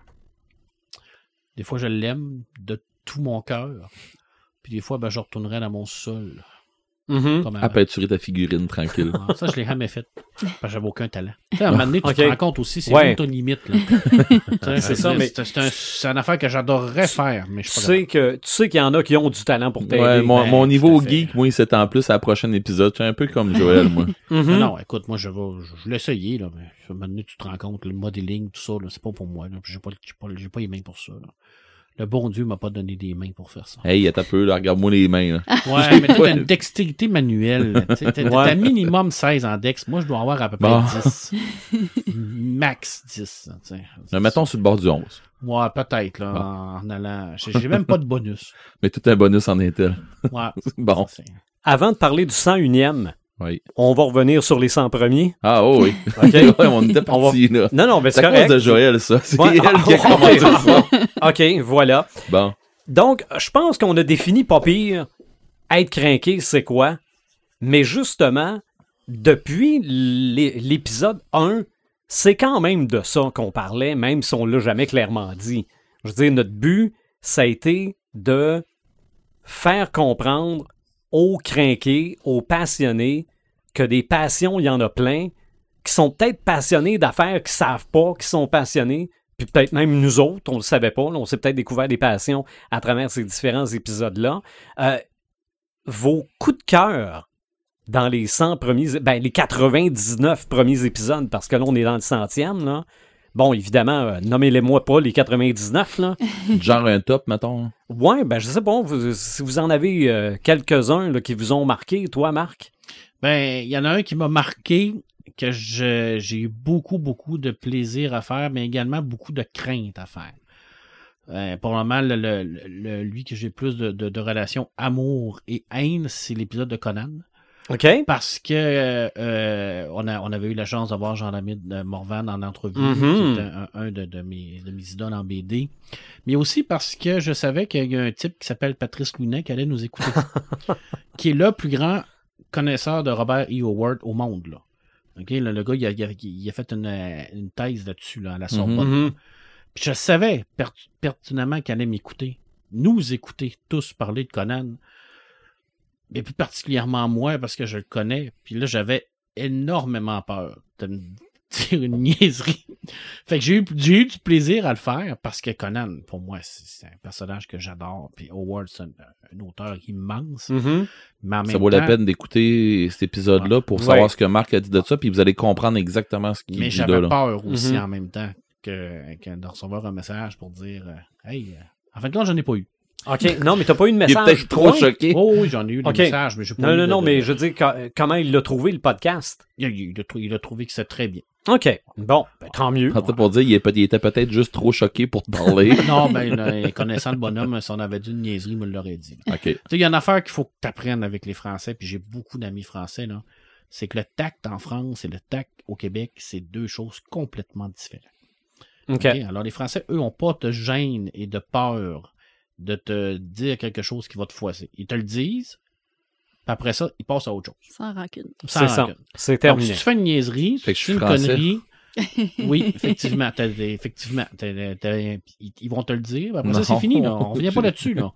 Des fois, je l'aime de tout mon cœur. Puis des fois, ben, je retournerai dans mon sol. Comme À peinturer ta figurine tranquille. Ah, Ça, je l'ai jamais fait. Parce que j'avais aucun talent. Tu sais, à un moment donné, tu te rends compte aussi, c'est Ouais. ton limite. C'est ça, mais- C'est c'est un- c'est une affaire que j'adorerais faire, mais je Tu sais que tu sais qu'il y en a qui ont du talent pour t'aider. Ouais, mon, ben, mon niveau geek, moi, il s'étend plus à la prochaine épisode. Je suis un peu comme Joël, moi. Mhm. Non, non, écoute, moi, je vais, je, essayé, là, mais à un moment donné, tu te rends compte, le modeling, tout ça, là, c'est pas pour moi. J'ai pas, pas, pas les mains pour ça, là. Le bon Dieu m'a pas donné des mains pour faire ça. Hey, attends un peu, là, regarde-moi les mains. Là. Ouais, mais t'as une dextérité manuelle. T'as Ouais. minimum 16 en dex. Moi, je dois avoir à peu près Bon. 10. Max 10. là, tu sais. Là, mettons sur le bord du 11. Ouais, peut-être, là, Bon. en allant. J'ai même pas de bonus. Mais tout un bonus en Intel. Ouais. Bon. Avant de parler du 101e, Oui. on va revenir sur les 100 premiers. Ah, oh, oui. OK? ouais, on était parti, là. Non, non, mais c'est correct. de Joël, ça. C'est Ouais, elle ah, qui a commencé ça. OK, voilà. Bon. Donc, je pense qu'on a défini pas pire être craqué, c'est quoi. Mais justement, depuis l'é- l'épisode 1, c'est quand même de ça qu'on parlait, même si on l'a jamais clairement dit. Je veux dire, notre but, ça a été de faire comprendre aux crinqués, aux passionnés, que des passions, il y en a plein, qui sont peut-être passionnés d'affaires qui savent pas, qui sont passionnés, puis peut-être même nous autres, on le savait pas, on s'est peut-être découvert des passions à travers ces différents épisodes-là. Euh, vos coups de cœur dans les 100 premiers, ben les 99 premiers épisodes, parce que là, on est dans le centième, là, Bon, évidemment, euh, nommez-les-moi pas les 99, là. Genre un top, mettons. Ouais, ben je sais pas, vous- si vous en avez euh, quelques-uns là, qui vous ont marqué, toi, Marc? Ben, il y en a un qui m'a marqué, que je- j'ai eu beaucoup, beaucoup de plaisir à faire, mais également beaucoup de crainte à faire. Euh, pour le moment, le, le- le- lui que j'ai plus de, de, de relations amour et haine, c'est l'épisode de Conan. OK? Parce que euh, on, a, on avait eu la chance d'avoir Jean-Lamide Morvan en entrevue, Mhm. qui est un, un de, de mes, de mes idoles en BD. Mais aussi parce que je savais qu'il y a un type qui s'appelle Patrice Louinet qui allait nous écouter. qui est le plus grand connaisseur de Robert E. Howard au monde. Là. OK, le, le gars, il a, il a- fait une, euh, une thèse là-dessus, là, à la Sorbonne. Mhm. Puis je savais per- pertinemment qu'elle allait m'écouter, nous écouter tous parler de Conan. Mais plus particulièrement moi, parce que je le connais. Puis là, j'avais énormément peur de me dire une niaiserie. fait que j'ai eu, j'ai eu du plaisir à le faire parce que Conan, pour moi, c'est, c'est un personnage que j'adore. Puis Howard, c'est un, un auteur immense. Mhm. Mais en Ça vaut la peine d'écouter cet épisode-là pour Ouais. savoir ce que Marc a dit de ça, puis vous allez comprendre exactement ce qu'il Mais dit j'avais là. là. peur aussi Mhm. en même temps que, que de recevoir un message pour dire euh, Hey, euh, en fin de compte, j'en ai pas eu. OK. Non, mais t'as pas eu de Il est message. peut-être trop choqué. Oh oui, j'en ai eu des messages, mais j'ai pas Non, eu non, de- non, de- mais je dis co- comment il l'a trouvé, le podcast? Il, a, il a trou- il a trouvé que c'est très bien. OK. Bon, ben, tant mieux. En fait, pour dire, il, est peut- il était peut-être juste trop choqué pour te parler. Non, ben, là, connaissant le bonhomme, si on avait dit une niaiserie, il me l'aurait dit. OK. Tu sais, il y a une affaire qu'il faut que tu apprennes avec les Français, puis j'ai beaucoup d'amis français, là. C'est que le tact en France et le tact au Québec, c'est deux choses complètement différentes. OK. OK? Alors, les Français, eux, ont pas de gêne et de peur de te dire quelque chose qui va te foiser. Ils te le disent, puis après ça, ils passent à autre chose. Sans rancune. Sans C'est ça. rancune. C'est Donc, terminé. si tu fais une niaiserie, si tu fais une français. connerie, oui, effectivement, t'as- effectivement, t'as- t'as- ils ils vont te le dire. Après ça, c'est fini. Là. On revient pas là-dessus. Là.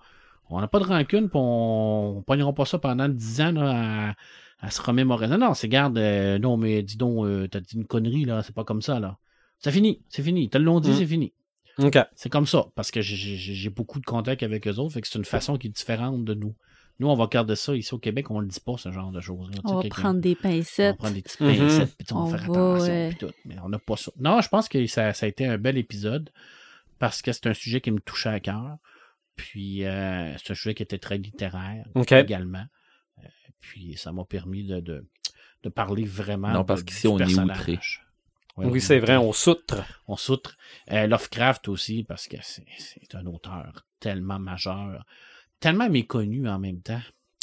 On n'a pas de rancune, puis on ne pognera pas ça pendant 10 ans là, à, à se remémorer. Non, non, c'est garde. euh, non, mais dis donc, euh, t'as dit une connerie, là. C'est pas comme ça, là. C'est fini, c'est fini. Ils te l'ont dit, Mm. c'est fini. OK. C'est comme ça, parce que j'ai- j'ai j'ai beaucoup de contacts avec eux autres, fait que c'est une façon qui est différente de nous. Nous, on va garder ça ici au Québec, on le dit pas, ce genre de sais, On va prendre des on va pincettes. prendre des petites Mhm. pincettes, puis on On va faire attention, ouais. puis tout. Mais on n'a pas ça. Non, je pense que ça, ça a été un bel épisode parce que c'est un sujet qui me touchait à cœur. Puis euh, c'est un sujet qui était très littéraire OK. également. Euh, puis ça m'a permis de, de, de parler vraiment. Non, de- parce qu'ici, du on est outré. Ouais, Oui, c'est est vrai, on soutre. On soutre. Euh, Lovecraft aussi, parce que c'est un auteur tellement majeur, tellement méconnu en même temps.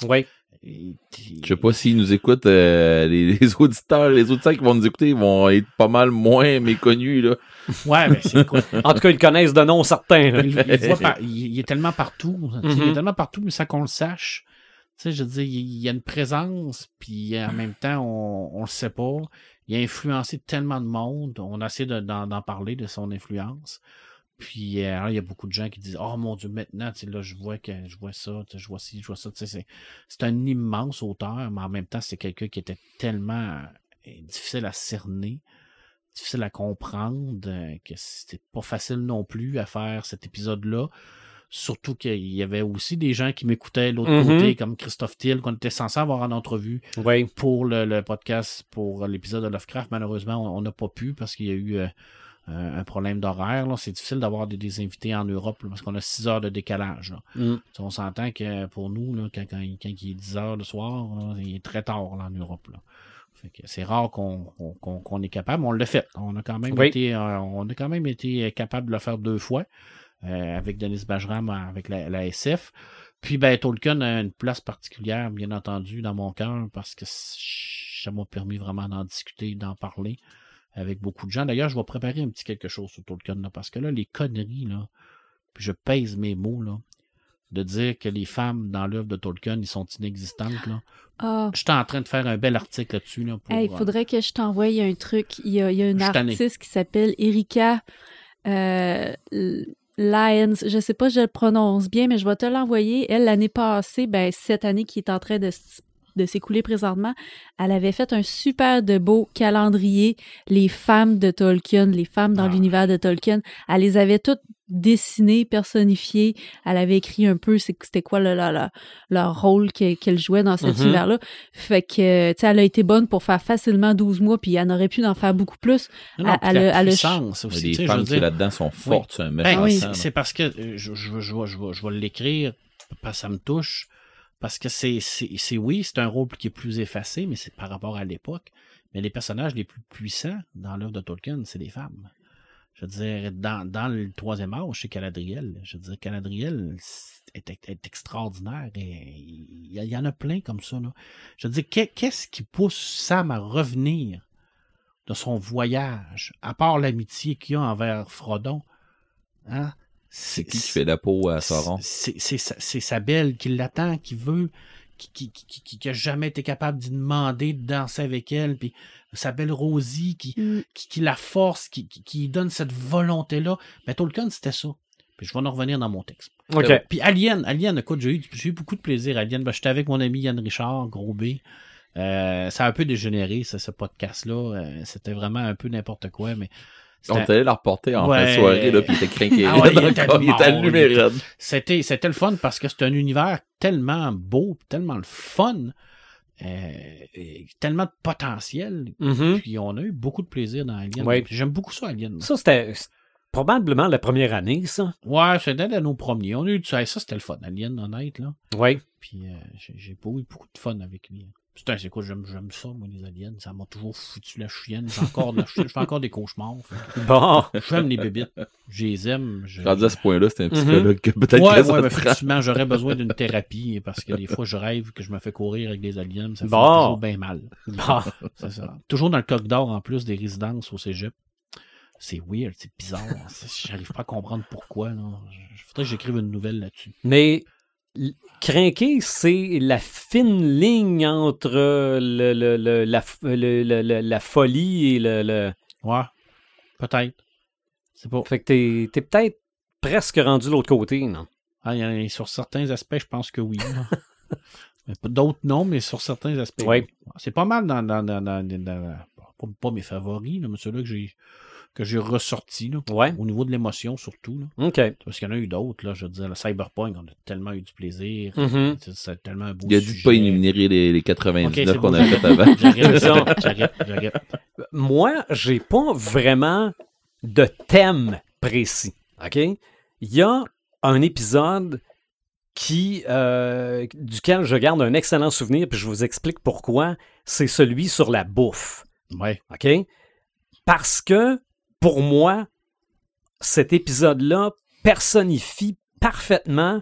Oui. Je sais pas s'ils nous écoutent, euh, les, les auditeurs, les auditeurs qui vont nous écouter ils vont être pas mal moins méconnus, là. Ouais, mais c'est quoi? En tout cas, ils connaissent de nom certains. il, il voit par- il- il est tellement partout. Il est tellement partout, mais sans qu'on le sache. Tu sais, je veux dire, il il y a une présence, puis en même temps, on, on le sait pas. Il a influencé tellement de monde. On essaie de- d'en parler de son influence. Puis euh, alors, il y a beaucoup de gens qui disent Oh mon Dieu, maintenant, là, je vois que je vois ça, je vois ci, je vois ça. C'est un immense auteur, mais en même temps, c'est quelqu'un qui était tellement euh, difficile à cerner, difficile à comprendre, euh, que c'était pas facile non plus à faire cet épisode-là. Surtout qu'il y avait aussi des gens qui m'écoutaient de l'autre Mhm. côté, comme Christophe Thiel, qu'on était censé avoir en entrevue Oui. pour le, le podcast, pour l'épisode de Lovecraft. Malheureusement, on n'a pas pu parce qu'il y a eu euh, un problème d'horaire. C'est difficile d'avoir des, des invités en Europe là, parce qu'on a 6 heures de décalage. Mm. On s'entend que pour nous, là, quand, quand, il- quand il est 10 heures le soir, là, il est très tard en Europe. C'est rare qu'on qu'on est capable. On l'a fait. On a quand même Oui. été, euh, on a quand même été capable de le faire deux fois avec Denis Bajram, avec la, la SF. Puis ben, Tolkien a une place particulière, bien entendu, dans mon cœur, parce que ça m'a permis vraiment d'en discuter, d'en parler avec beaucoup de gens. D'ailleurs, je vais préparer un petit quelque chose sur Tolkien, là, parce que là, les conneries, là, puis je pèse mes mots, là, de dire que les femmes dans l'œuvre de Tolkien, ils sont inexistantes, là. Ah, J'étais en train de faire un bel article là-dessus, là, il euh, faudrait que je t'envoie un truc. Il y a, il y a une Je suis artiste qui s'appelle Erika euh, Lyons. Je sais pas si je le prononce bien, mais je vais te l'envoyer. Elle, l'année passée, ben, cette année qui est en train de, s'écouler présentement, elle avait fait un super de beau calendrier, les femmes de Tolkien, les femmes dans Ah. l'univers de Tolkien. Elle les avait toutes dessinée, personnifiée. Elle avait écrit un peu c'est- c'était quoi le, le- le- leur rôle que- qu'elle jouait dans cet Mhm. univers-là. Fait que, tu sais, elle a été bonne pour faire facilement 12 mois, puis elle aurait pu en faire beaucoup plus. Non, non, Elle- elle aussi. tu Les femmes qui là-dedans sont fortes, c'est un Ben, oui. là. c'est parce que euh, je, je, je, vais- je, vais- je vais- je vais l'écrire parce que ça me touche. Parce que c'est, c'est, c'est- oui, c'est un rôle qui est plus effacé, mais c'est par rapport à l'époque. Mais les personnages les plus puissants dans l'œuvre de Tolkien, c'est des femmes. Je veux dire, dans, dans le troisième âge, c'est Galadriel. Je veux dire, Galadriel est, est- est extraordinaire et il y, en a plein comme ça. Là. Je veux dire, qu'est- qu'est-ce qui pousse Sam à revenir de son voyage, à part l'amitié qu'il a envers Frodon? Hein? C'est qui qui fait la peau à Sauron? C'est c'est sa, c'est sa belle qui l'attend, qui veut, qui, qui, qui, qui, qui a jamais été capable d'y demander de danser avec elle, puis sa belle Rosie qui, Mm. qui, qui la force, qui, qui, donne cette volonté-là. Mais Tolkien, c'était ça. Puis je vais en revenir dans mon texte. OK. Puis Alien, Alien, écoute, j'ai eu, j'ai eu beaucoup de plaisir. Alien, ben, j'étais avec mon ami Yann Richard, gros B. Euh, ça a un peu dégénéré, ça, ce podcast-là. Euh, c'était vraiment un peu n'importe quoi, mais On allé la reporter en fin de soirée, là, puis il était craqué. Ah ouais, il était il était allumé, mort, il était- raide. c'était, c'était le fun parce que c'est un univers tellement beau, tellement le fun, euh, tellement de potentiel. Mhm. Puis on a eu beaucoup de plaisir dans Alien. Ouais. J'aime beaucoup ça, Alien. Ça, c'était probablement la première année, ça. Ouais, c'était de nos premiers. On a eu ça, ça c'était le fun, Alien, honnête, là. Oui. Puis euh, j'ai, j'ai pas eu beaucoup de fun avec lui. Putain, c'est quoi, j'aime, j'aime ça, moi, les aliens. Ça m'a toujours foutu la chienne. J'ai encore de la chienne. Je fais encore des cauchemars. Fait Bon. J'aime les bébites. Je les aime. Je... Rendu à ce point-là, c'était un Mhm. psychologue que peut-être Ouais, que ouais, mais effectivement, j'aurais besoin d'une thérapie parce que des fois, je rêve que je me fais courir avec des aliens. Ça fait Bon. toujours bien mal. Bon. C'est ça. Toujours dans le coq d'or, en plus, des résidences au cégep. C'est weird, c'est bizarre. C'est- J'arrive pas à comprendre pourquoi. Là. Je- Faudrait que j'écrive une nouvelle là-dessus. Mais crinquer, c'est la fine ligne entre le, le- le- la, la folie et le. le- Ouais, peut-être. C'est pas. Fait que t'es, t'es peut-être presque rendu de l'autre côté, non? Ah, y a- sur certains aspects, je pense que oui. D'autres non, mais sur certains aspects. Ouais. oui. C'est pas mal dans, dans, dans, dans- dans- pas, pas mes favoris, là, mais ceux-là que j'ai que j'ai ressortis, là, Ouais. au niveau de l'émotion surtout. Là. OK. Parce qu'il y en a eu d'autres, là, je veux dire, le Cyberpunk, on a tellement eu du plaisir. C'est- C'est tellement un beau Il a dû sujet. pas énumérer les, les 99 Ok, c'est qu'on beau. a fait avant. J'arrête, Ça. j'arrête, j'arrête. Moi, j'ai pas vraiment de thème précis. OK? Il y a un épisode qui, euh, duquel je garde un excellent souvenir, puis je vous explique pourquoi. C'est celui sur la bouffe. Ouais. OK? Parce que, pour moi, cet épisode-là personnifie parfaitement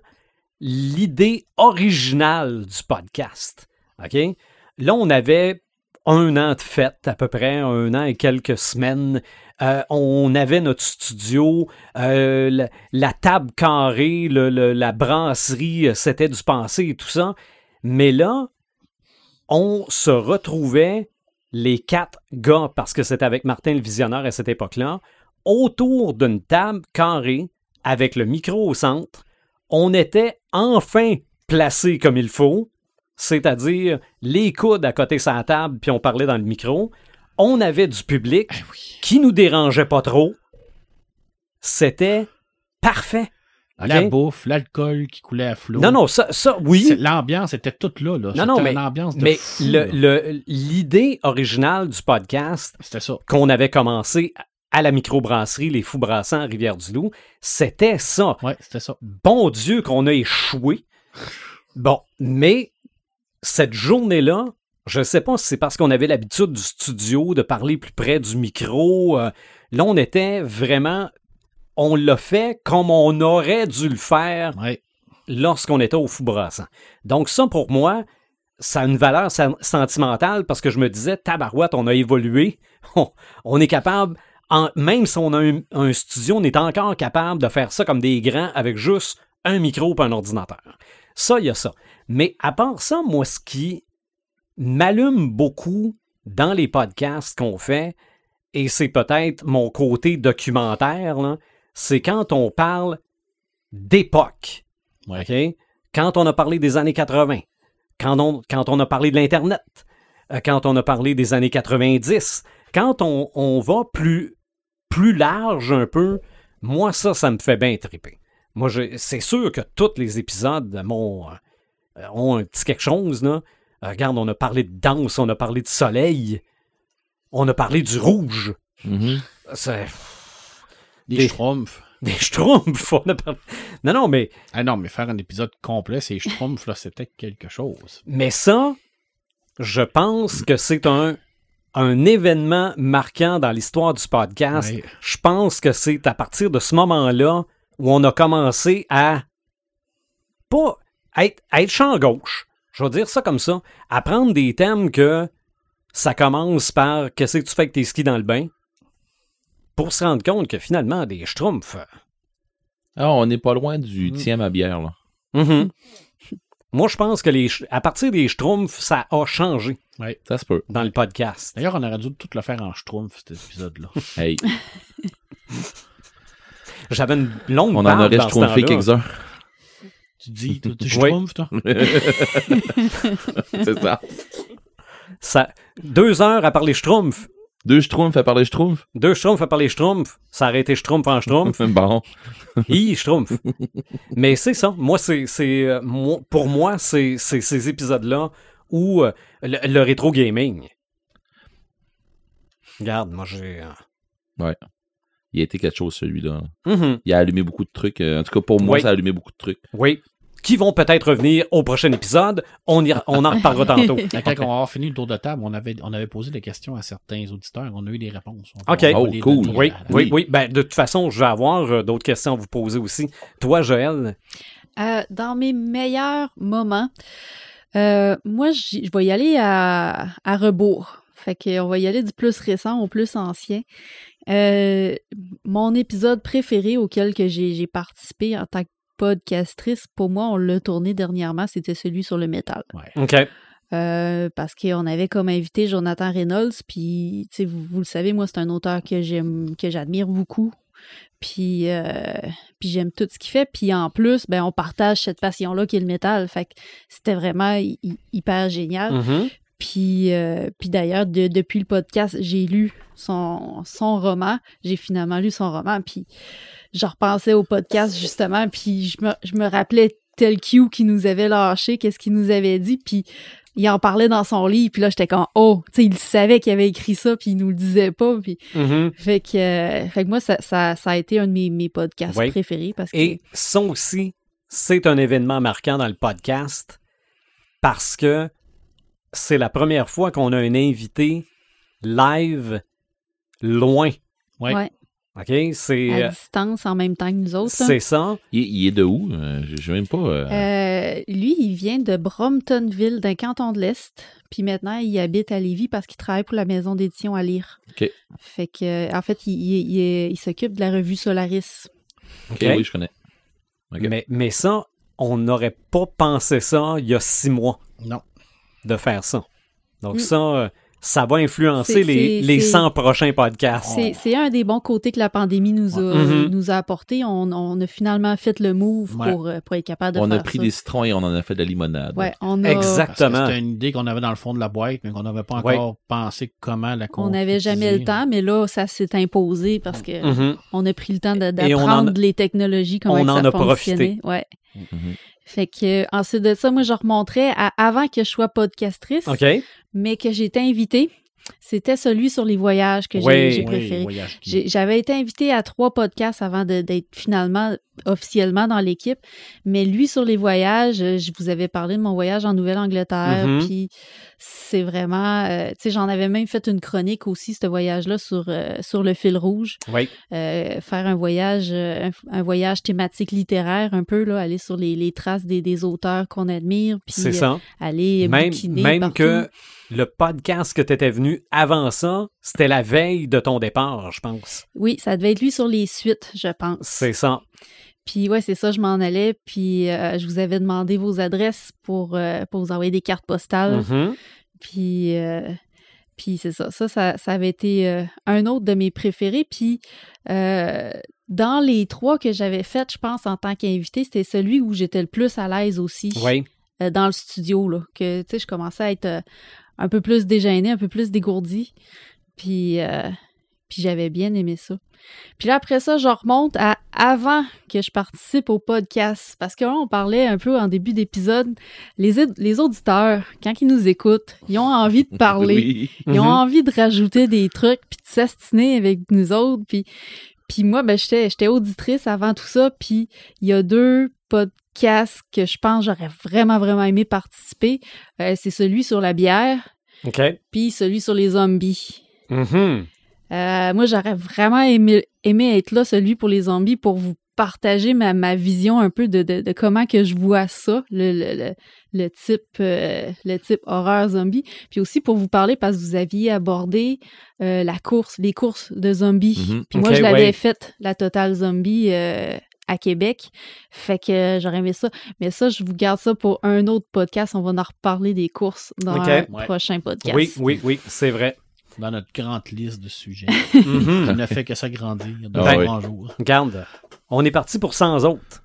l'idée originale du podcast. Là, on avait un an de fête, à peu près, un an et quelques semaines. Euh, on avait notre studio, euh, la, table carrée, la brasserie, euh, c'était du passé et tout ça. Mais là, on se retrouvait les quatre gars, parce que c'était avec Martin le Visionneur à cette époque-là, autour d'une table carrée avec le micro au centre. On était enfin placés comme il faut, c'est-à-dire les coudes à côté de sa table, puis on parlait dans le micro. On avait du public Eh oui. qui nous dérangeait pas trop. C'était parfait. La bouffe, l'alcool qui coulait à flot. Non, non, ça, ça oui. L'ambiance était toute là. là. Non, non, mais, une ambiance de mais fou, le- l'idée originale du podcast, C'était ça. qu'on avait commencé à la microbrasserie Les Fous Brassants à Rivière-du-Loup, c'était ça. Ouais, c'était ça. Bon Dieu qu'on a échoué. Bon, mais cette journée-là, je sais pas si c'est parce qu'on avait l'habitude du studio, de parler plus près du micro. euh, là, on était vraiment... On l'a fait comme on aurait dû le faire Ouais. lorsqu'on était au Fou Brassant. Donc ça, pour moi, ça a une valeur sen- sentimentale parce que je me disais, tabarouette, on a évolué. On, on est capable, en- même si on a un, un studio, on est encore capable de faire ça comme des grands avec juste un micro et un ordinateur. Ça, il y a ça. Mais à part ça, moi, ce qui m'allume beaucoup dans les podcasts qu'on fait, et c'est peut-être mon côté documentaire, là, c'est quand on parle d'époque. Ouais. Quand on a parlé des années 80, quand on, quand on a parlé de l'Internet, euh, quand on a parlé des années 90, quand on, on va plus, plus large un peu Moi, ça, ça me fait bien triper. Moi, c'est sûr que tous les épisodes m'ont, euh, ont un petit quelque chose, là. Euh, regarde, on a parlé de danse, on a parlé de soleil, on a parlé du rouge. Mhm. C'est Des, Des- schtroumpfs. des schtroumpfs. Non, non, mais, Ah non, mais faire un épisode complet, ces schtroumpfs, là, c'était quelque chose. mais ça, je pense que c'est un, un événement marquant dans l'histoire du podcast. Ouais. Je pense que c'est à partir de ce moment-là où on a commencé à pas être, à être champ gauche. Je vais dire ça comme ça. À prendre des thèmes que ça commence par qu'est-ce que tu fais avec tes skis dans le bain pour se rendre compte que finalement, des schtroumpfs. Ah, on n'est pas loin du Mm. tième à bière, là. Mhm. Moi, je pense que les, à partir des schtroumpfs, ça a changé Ça se peut. dans le podcast. D'ailleurs, on aurait dû tout le faire en schtroumpf, cet épisode-là. Hey, J'avais une longue on en aurait schtroumpfé temps-là. quelques-uns. Tu dis, tu, tu Oui. schtroumpfs, toi? C'est ça. Ça, deux heures à parler schtroumpfs. Deux schtroumpfs à parler schtroumpf? Deux schtroumpfs à parler schtroumpfs. Ça aurait été schtroumpf en schtroumpf. Bon. Hi, schtroumpf. Mais c'est ça. Moi, c'est, c'est, euh, pour moi, c'est, ces épisodes-là où euh, le, le rétro gaming. Regarde, moi, j'ai. euh, Il a été quelque chose, celui-là. mhm, Il a allumé beaucoup de trucs. En tout cas, pour moi, Oui. ça a allumé beaucoup de trucs. Oui. Qui vont peut-être revenir au prochain épisode. On, y- on en reparlera tantôt. Quand Ok. on va avoir fini le tour de table, on avait, on avait posé des questions à certains auditeurs. On a eu des réponses. On- Ok. Oh, cool. donner Oui, à oui, oui. Ben, de toute façon, je vais avoir euh, d'autres questions à vous poser aussi. Toi, Joël? Euh, dans mes meilleurs moments, euh, moi, je vais y aller à, à rebours. Fait qu'on va y aller du plus récent au plus ancien. Euh, mon épisode préféré auquel que j'ai j'ai participé en tant que podcastrice, pour moi, on l'a tourné dernièrement, c'était celui sur le métal. OK. Euh, parce qu'on avait comme invité Jonathan Reynolds, puis tu sais, vous, vous le savez, moi, c'est un auteur que j'aime, que j'admire beaucoup. Puis, euh, puis j'aime tout ce qu'il fait. Puis en plus, ben, on partage cette passion-là qui est le métal. Fait que c'était vraiment hy- hy- hyper génial. Mhm. Puis, euh, puis d'ailleurs, de- depuis le podcast, j'ai lu son, son roman. J'ai finalement lu son roman. Puis je repensais au podcast justement. Puis je me, je me rappelais tel Q qui nous avait lâché, qu'est-ce qu'il nous avait dit. Puis il en parlait dans son livre. Puis là, j'étais comme, oh, tu sais, il savait qu'il avait écrit ça. Puis il nous le disait pas. Puis Mhm. fait que, euh, fait que moi, ça, ça, ça a été un de mes, mes podcasts Oui. préférés. Parce que, Et ça aussi, c'est un événement marquant dans le podcast parce que c'est la première fois qu'on a un invité live loin. Ouais. ouais, OK? C'est, à euh, distance en même temps que nous autres. c'est ça. Il, il est de où? Euh, je sais même pas. euh, Euh, lui, il vient de Bromptonville, d'un canton de l'Est. Puis maintenant, il habite à Lévis parce qu'il travaille pour la maison d'édition à lire. OK. Fait que, en fait, il, il- il- il s'occupe de la revue Solaris. OK. oui, je connais. OK. Mais, mais ça, on n'aurait pas pensé ça il y a six mois Non. de faire ça. Donc Mm. ça, euh, ça va influencer les, les c'est- 100 prochains podcasts. C'est un des bons côtés que la pandémie nous a, Mhm. nous a apporté. On, on a finalement fait le move Ouais. pour, euh, pour être capable de On faire a pris ça. des citrons et on en a fait de la limonade. Ouais, on a, Exactement. C'était une idée qu'on avait dans le fond de la boîte, mais qu'on n'avait pas Ouais. encore pensé comment la on n'avait jamais le temps, mais là, ça s'est imposé parce que Mhm. on a pris le temps on d'apprendre a- les technologies, comment on en ça a profité. Ouais. Mhm. Fait que ensuite de ça, moi, je remonterais à avant que je sois podcastrice, OK? Mais que j'ai été invitée. C'était celui sur les voyages que j'ai Oui. j'ai Oui, préféré. J'ai- J'avais été invitée à trois podcasts avant de- d'être finalement officiellement dans l'équipe, mais lui sur les voyages, euh, je vous avais parlé de mon voyage en Nouvelle-Angleterre, Mhm. puis c'est vraiment, euh, tu sais, j'en avais même fait une chronique aussi ce voyage-là sur euh, sur le fil rouge, Oui. Euh, faire un voyage, un, un voyage thématique littéraire un peu là, aller sur les, les traces des, des auteurs qu'on admire, puis C'est ça. aller Même, même partout. que le podcast que tu étais venu avant ça, c'était la veille de ton départ, je pense. Oui, ça devait être lui sur les suites, je pense. C'est ça. Puis ouais, c'est ça, je m'en allais. Puis euh, je vous avais demandé vos adresses pour, euh, pour vous envoyer des cartes postales. Mhm. Puis, euh, puis c'est ça. Ça, ça, ça avait été un autre de mes préférés. Puis euh, dans les trois que j'avais faites, je pense, en tant qu'invité, c'était celui où j'étais le plus à l'aise aussi Oui. dans le studio. Là, que tu sais, je commençais à être un peu plus déjeunée, un peu plus dégourdie. Puis, euh, Puis j'avais bien aimé ça. Puis là, après ça, je remonte à avant que je participe au podcast. Parce que là, on parlait un peu en début d'épisode. Les, les auditeurs, quand ils nous écoutent, ils ont envie de parler. Oui. Ils ont Mhm. envie de rajouter des trucs, puis de s'astiner avec nous autres. Puis, puis moi, ben, j'étais, j'étais auditrice avant tout ça. Puis il y a deux podcasts que je pense j'aurais vraiment, vraiment aimé participer. Euh, c'est celui sur la bière, OK. puis celui sur les zombies. Mhm. Euh, moi, j'aurais vraiment aimé, aimé être là, celui pour les zombies, pour vous partager ma, ma vision un peu de, de, de comment que je vois ça, le, le, le, le type, euh, le type horreur zombie. Puis aussi pour vous parler, parce que vous aviez abordé euh, la course, les courses de zombies. Mhm. Puis moi, je l'avais ouais. faite, la Total Zombie, euh, à Québec. Fait que euh, j'aurais aimé ça. Mais ça, je vous garde ça pour un autre podcast. On va en reparler des courses dans Ok. un Ouais. prochain podcast. Oui, oui, oui, c'est vrai. Dans notre grande liste de sujets. Ça ne fait que s'agrandir de Ah jour oui. en jour. Regarde, on est parti pour 100 autres.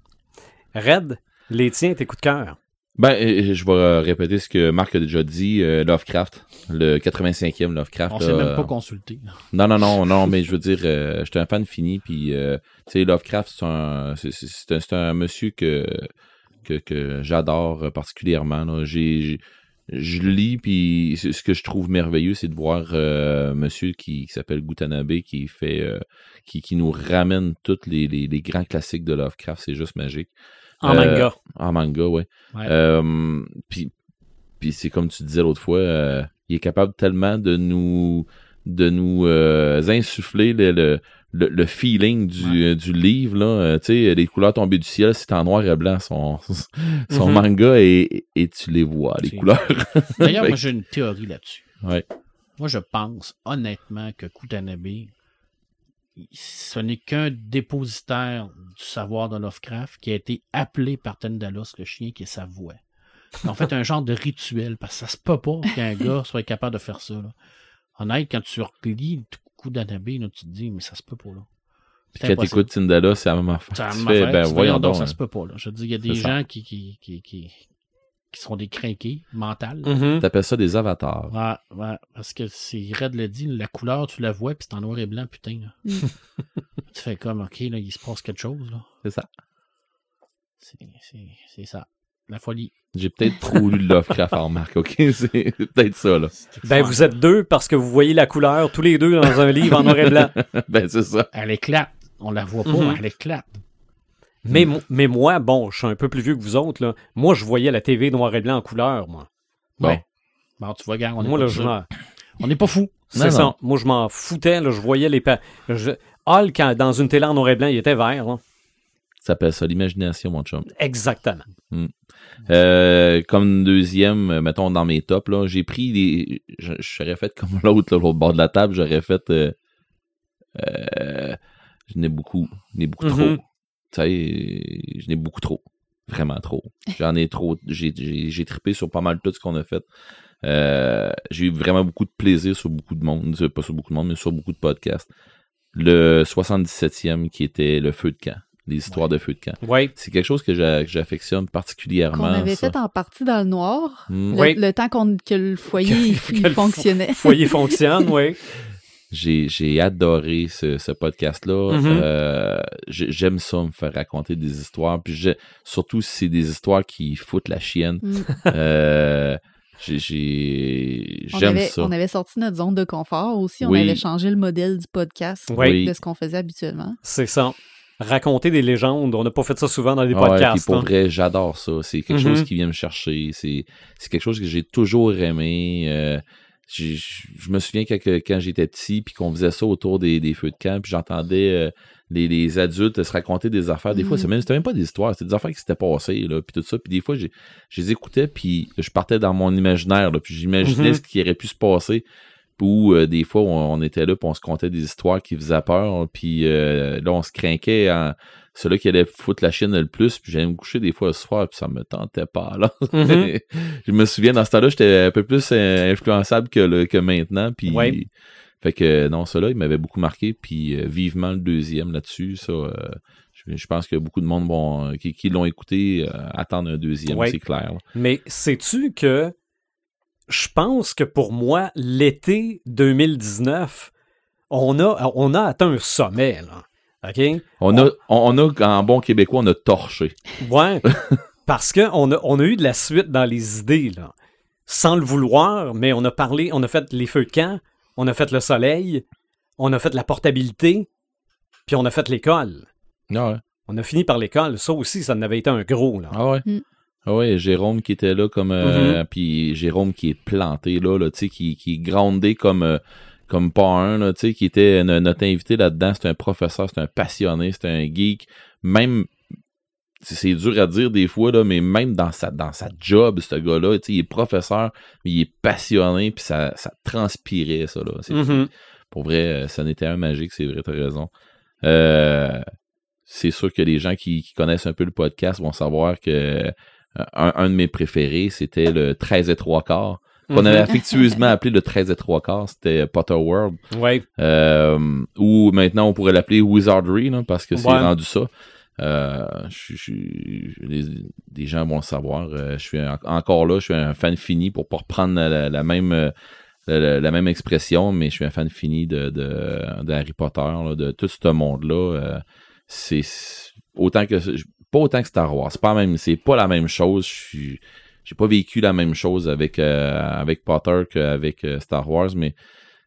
Red, les tiens, tes coups de cœur. Ben, je vais euh, répéter ce que Marc a déjà dit. euh, Lovecraft, le 85e Lovecraft. On là, s'est même euh, pas consulté. Non, non, non, non, mais je veux dire, euh, j'étais un fan fini, puis, euh, tu sais, Lovecraft, c'est un, c'est, c'est- c'est un, c'est un monsieur que, que, que j'adore particulièrement. là. J'ai, j'ai- je lis, puis ce que je trouve merveilleux, c'est de voir euh, monsieur qui, qui s'appelle Gutanabe, qui fait, euh, qui, qui nous ramène tous les, les, les grands classiques de Lovecraft. C'est juste magique. En Euh, manga. En manga, ouais. Ouais. Euh, puis, puis c'est comme tu disais l'autre fois, euh, il est capable tellement de nous de nous euh, insuffler le, le, le, le feeling du, euh, du livre. Là. Euh, tu sais, les couleurs tombées du ciel, c'est en noir et blanc son, son Mhm. manga et, et tu les vois, les couleurs. D'ailleurs, moi, j'ai une théorie là-dessus. Ouais. Moi, je pense honnêtement que Kutanabe, ce n'est qu'un dépositaire du savoir de Lovecraft qui a été appelé par Tendalos, le chien, qui est sa voix. En fait, un genre de rituel, parce que ça se peut pas qu'un gars soit capable de faire ça. Là. Honnête, quand tu relis Kutanabe, là, tu te dis, mais ça se peut pas. Là. Puis C'est quand t'écoutes Tindala, c'est la même affaire. Ça Tu m'a fais, fait, ben dis, voyons donc. ça hein. se peut pas. Là. Je veux dire, il y a des C'est gens qui, qui, qui, qui, qui sont des crinqués mentales. Mhm. T'appelles ça des avatars. Ouais, ouais, parce que c'est Red le dit, la couleur, tu la vois, puis c'est en noir et blanc, putain. Là. Mm. tu fais comme, ok, là, il se passe quelque chose, là. C'est ça. C'est, c'est, c'est ça. La folie. J'ai peut-être trop lu Lovecraft en marque, ok? C'est peut-être ça, là. Ben, vous êtes deux parce que vous voyez la couleur tous les deux dans un livre en noir et blanc. ben, c'est ça. Elle éclate. On la voit pas, Mhm. mais elle éclate. Mais, mo- mais moi, bon, je suis un peu plus vieux que vous autres, là. Moi, je voyais la TV noir et blanc en couleur, moi. Bon. Ouais. Bon, tu vois, gars, on est moi, pas là, je On n'est pas fou. C'est ça. Moi, je m'en foutais, là. Je voyais les... pa- Je... Hall, quand, dans une télé en noir et blanc, il était vert, là. Ça s'appelle ça l'imagination, mon chum. Exactement. Euh, comme deuxième, mettons dans mes tops, là, j'ai pris des. Je, je serais fait comme l'autre, l'autre bord de la table, j'aurais fait. Euh, euh, je n'ai beaucoup. Je n'ai beaucoup Mhm. trop. Tu sais, je n'ai beaucoup trop. Vraiment trop. J'en ai trop. J'ai, trippé sur pas mal tout ce qu'on a fait. J'ai eu vraiment beaucoup de plaisir sur beaucoup de monde. Pas sur beaucoup de monde, mais sur beaucoup de podcasts. Le 77e qui était le feu de camp. Les histoires de feu de camp. Oui. C'est quelque chose que j'a- que j'affectionne particulièrement. Qu'on avait ça. fait en partie dans le noir. Mm. Le, Oui. le temps qu'on- que le foyer Que- il que le fo- fonctionnait. foyer fonctionne, oui. J'ai, j'ai adoré ce, ce podcast-là. Mhm. Euh, j'ai- j'aime ça, me faire raconter des histoires. Puis j'ai- surtout si c'est des histoires qui foutent la chienne. Mm. Euh, j'ai, j'ai- On j'aime avait, ça. on avait sorti notre zone de confort aussi. On Oui. avait changé le modèle du podcast Oui. de ce qu'on faisait habituellement. C'est ça. Raconter des légendes. On n'a pas fait ça souvent dans les Ah ouais, podcasts. pour hein. vrai, j'adore ça. C'est quelque Mhm. chose qui vient me chercher. C'est, c'est quelque chose que j'ai toujours aimé. Euh, je me souviens quand, que- quand j'étais petit, puis qu'on faisait ça autour des, des feux de camp, puis j'entendais euh, les, les adultes se raconter des affaires. Des fois, Mhm. c'est même, c'était même pas des histoires, c'était des affaires qui s'étaient passées, là, puis tout ça. Puis des fois, j'ai- je les écoutais, puis je partais dans mon imaginaire, là, puis j'imaginais Mhm. ce qui aurait pu se passer. Ou euh, des fois, on, on était là, puis on se contait des histoires qui faisaient peur, puis euh, là, on se craquait en celui qui allait foutre la chienne le plus, puis j'allais me coucher des fois le soir, puis ça me tentait pas, là. Mhm. je me souviens, dans ce temps-là, j'étais un peu plus euh, influençable que, le, que maintenant, puis... Ouais. Fait que, non, ça-là, il m'avait beaucoup marqué, puis euh, vivement le deuxième là-dessus, ça... euh, je, je pense que beaucoup de monde vont, qui, qui l'ont écouté euh, attendent un deuxième, Ouais. c'est clair. là. Mais sais-tu que je pense que pour moi, l'été 2019 on a, on a atteint un sommet, là. OK? On a, on a, en bon québécois, on a torché. Ouais. parce qu'on a, on a eu de la suite dans les idées, là. Sans le vouloir, mais on a parlé, on a fait les feux de camp, on a fait le soleil, on a fait la portabilité, puis on a fait l'école. Ah ouais. On a fini par l'école. Ça aussi, ça en avait été un gros, là. Ah ouais. Mm. Ah ouais, Jérôme qui était là comme euh, puis Jérôme qui est planté là, là tu sais, qui, qui est groundé comme euh, comme pas un, là, tu sais, qui était no- notre invité là-dedans, c'est un professeur, c'est un passionné, c'est un geek, même c'est- dur à dire des fois là, mais même dans sa dans sa job, ce gars-là, tu sais, il est professeur, mais il est passionné, puis ça ça transpirait ça là. C'est- Mhm. pour vrai, euh, ça n'était un magique, c'est vrai, t'as raison. Euh, c'est sûr que les gens qui, qui connaissent un peu le podcast vont savoir que un, un de mes préférés, c'était le 13 et 3 quarts, qu'on Mhm. avait affectueusement appelé le 13 et 3 quarts, c'était Potter World, Ouais. euh, ou maintenant on pourrait l'appeler Wizardry, là, parce que c'est Ouais. rendu ça. Euh, je, je- je- les, les gens vont le savoir. euh, je suis en- encore là, je suis un fan fini pour pas reprendre la, même euh, la, même expression, mais je suis un fan fini de, de, de Harry Potter, là, de tout ce monde-là. euh, c'est- autant que pas autant que Star Wars. C'est pas même, c'est pas la même chose. Je suis j'ai pas vécu la même chose avec euh, avec Potter qu'avec euh, Star Wars, mais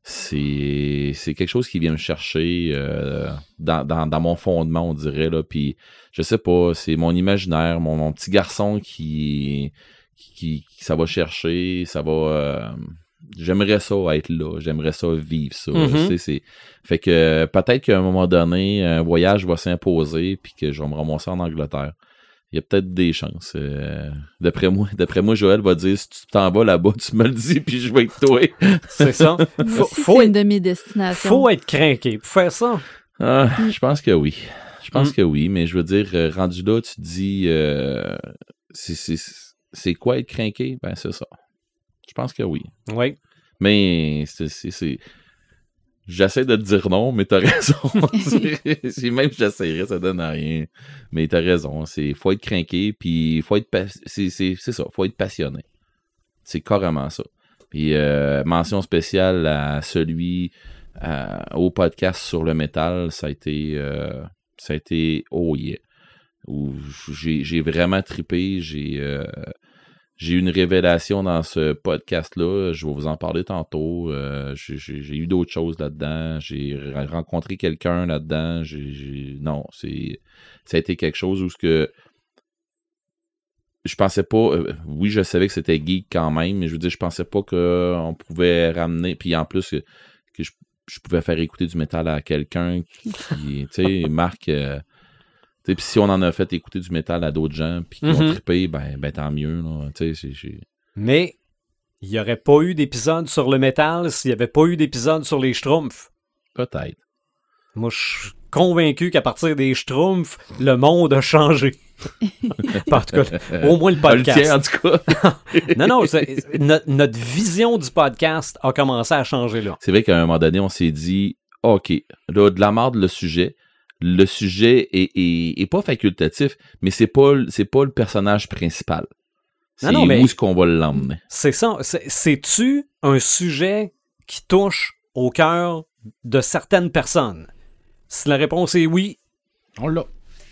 c'est c'est quelque chose qui vient me chercher euh, dans, dans, mon fondement, on dirait là. Puis je sais pas, c'est mon imaginaire, mon, mon petit garçon qui, qui qui ça va chercher, ça va. J'aimerais ça être là, j'aimerais ça vivre ça. Tu sais, c'est fait que peut-être qu'à un moment donné, un voyage va s'imposer puis que je vais me ramasser en Angleterre. Il y a peut-être des chances. euh, d'après moi, d'après moi, Joël va dire si tu t'en vas là-bas, tu me le dis puis je vais être toi. C'est ça. Faut, Si faut c'est une être, de mes destinations. faut être craqué pour faire ça. Ah, je pense que oui. Je pense Mm. que oui, mais je veux dire, euh, rendu là, tu te dis, euh, c'est- c'est c'est quoi être craqué? Ben, c'est ça. Je pense que oui. Oui. Mais c'est- J'essaie de te dire non, mais t'as raison. C'est même j'essaierais, ça donne à rien. Mais t'as raison. C'est faut être craqué, puis faut être c'est ça, faut être passionné. C'est carrément ça. Puis euh, mention spéciale à celui euh, au podcast sur le métal, ça a été euh, ça a été oh yeah. Où j'ai j'ai vraiment tripé, j'ai j'ai eu une révélation dans ce podcast-là. Je vais vous en parler tantôt. Euh, j'ai- eu d'autres choses là-dedans. J'ai re- rencontré quelqu'un là-dedans. Non, c'est ça a été quelque chose où ce que je pensais pas. euh, oui, je savais que c'était geek quand même, mais je veux dire, je pensais pas qu'on pouvait ramener. Puis en plus que, je, pouvais faire écouter du métal à quelqu'un qui, tu sais, Marc. euh, puis si on en a fait écouter du métal à d'autres gens, puis qui ont Mhm. trippé, ben, ben tant mieux. Là, Mais il n'y aurait pas eu d'épisode sur le métal s'il n'y avait pas eu d'épisode sur les Schtroumpfs. Peut-être. Moi, je suis convaincu qu'à partir des Schtroumpfs, le monde a changé. en tout cas, au moins le le podcast. tien, en tout cas. non, non, notre vision du podcast a commencé à changer là. c'est vrai qu'à un moment donné, on s'est dit, OK, là, de la marde, le sujet. Le sujet est, est, est pas facultatif, mais c'est pas, le- c'est pas le personnage principal. C'est Non, non, mais- où est-ce qu'on va l'emmener? C'est ça. C'est- C'est-tu un sujet qui touche au cœur de certaines personnes? Si la réponse est oui, On l'a.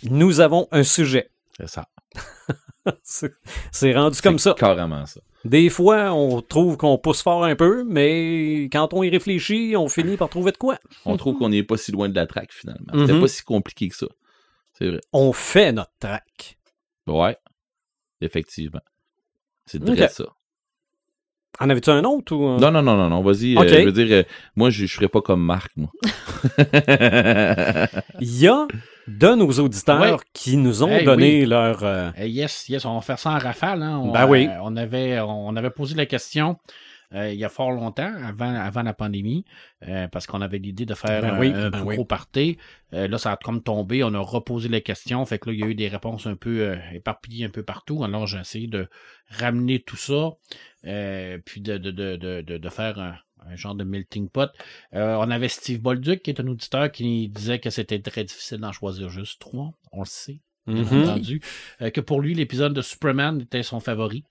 nous avons un sujet. C'est ça. C'est c'est rendu comme C'est ça. Carrément ça. Des fois, on trouve qu'on pousse fort un peu, mais quand on y réfléchit, on finit par trouver de quoi. On trouve qu'on n'est pas si loin de la traque, finalement. C'était Mhm. pas si compliqué que ça. C'est vrai. On fait notre track. Ouais. Effectivement. C'est vrai ça. En avais-tu un autre ou... Non, non, non, non, non. Vas-y. euh, je veux dire, euh, moi, je, je ferais pas comme Marc, moi. Il y a de nos auditeurs Ouais. qui nous ont Hey, donné leur... euh, Eh, yes, yes, on va faire ça en rafale. Hein. On, Ben oui. euh, on, avait, on avait posé la question euh, il y a fort longtemps, avant, avant la pandémie, euh, parce qu'on avait l'idée de faire Ben un, oui, un ben plus oui. gros party. Euh, là, ça a comme tombé. On a reposé la question. Fait que là, il y a eu des réponses un peu euh, éparpillées un peu partout. Alors, j'ai essayé de ramener tout ça, euh, puis de, de, de, de faire un, un genre de melting pot. Euh, on avait Steve Bolduc, qui est un auditeur, qui disait que c'était très difficile d'en choisir juste trois. On le sait bien mhm. entendu, euh, que pour lui, l'épisode de Superman était son favori.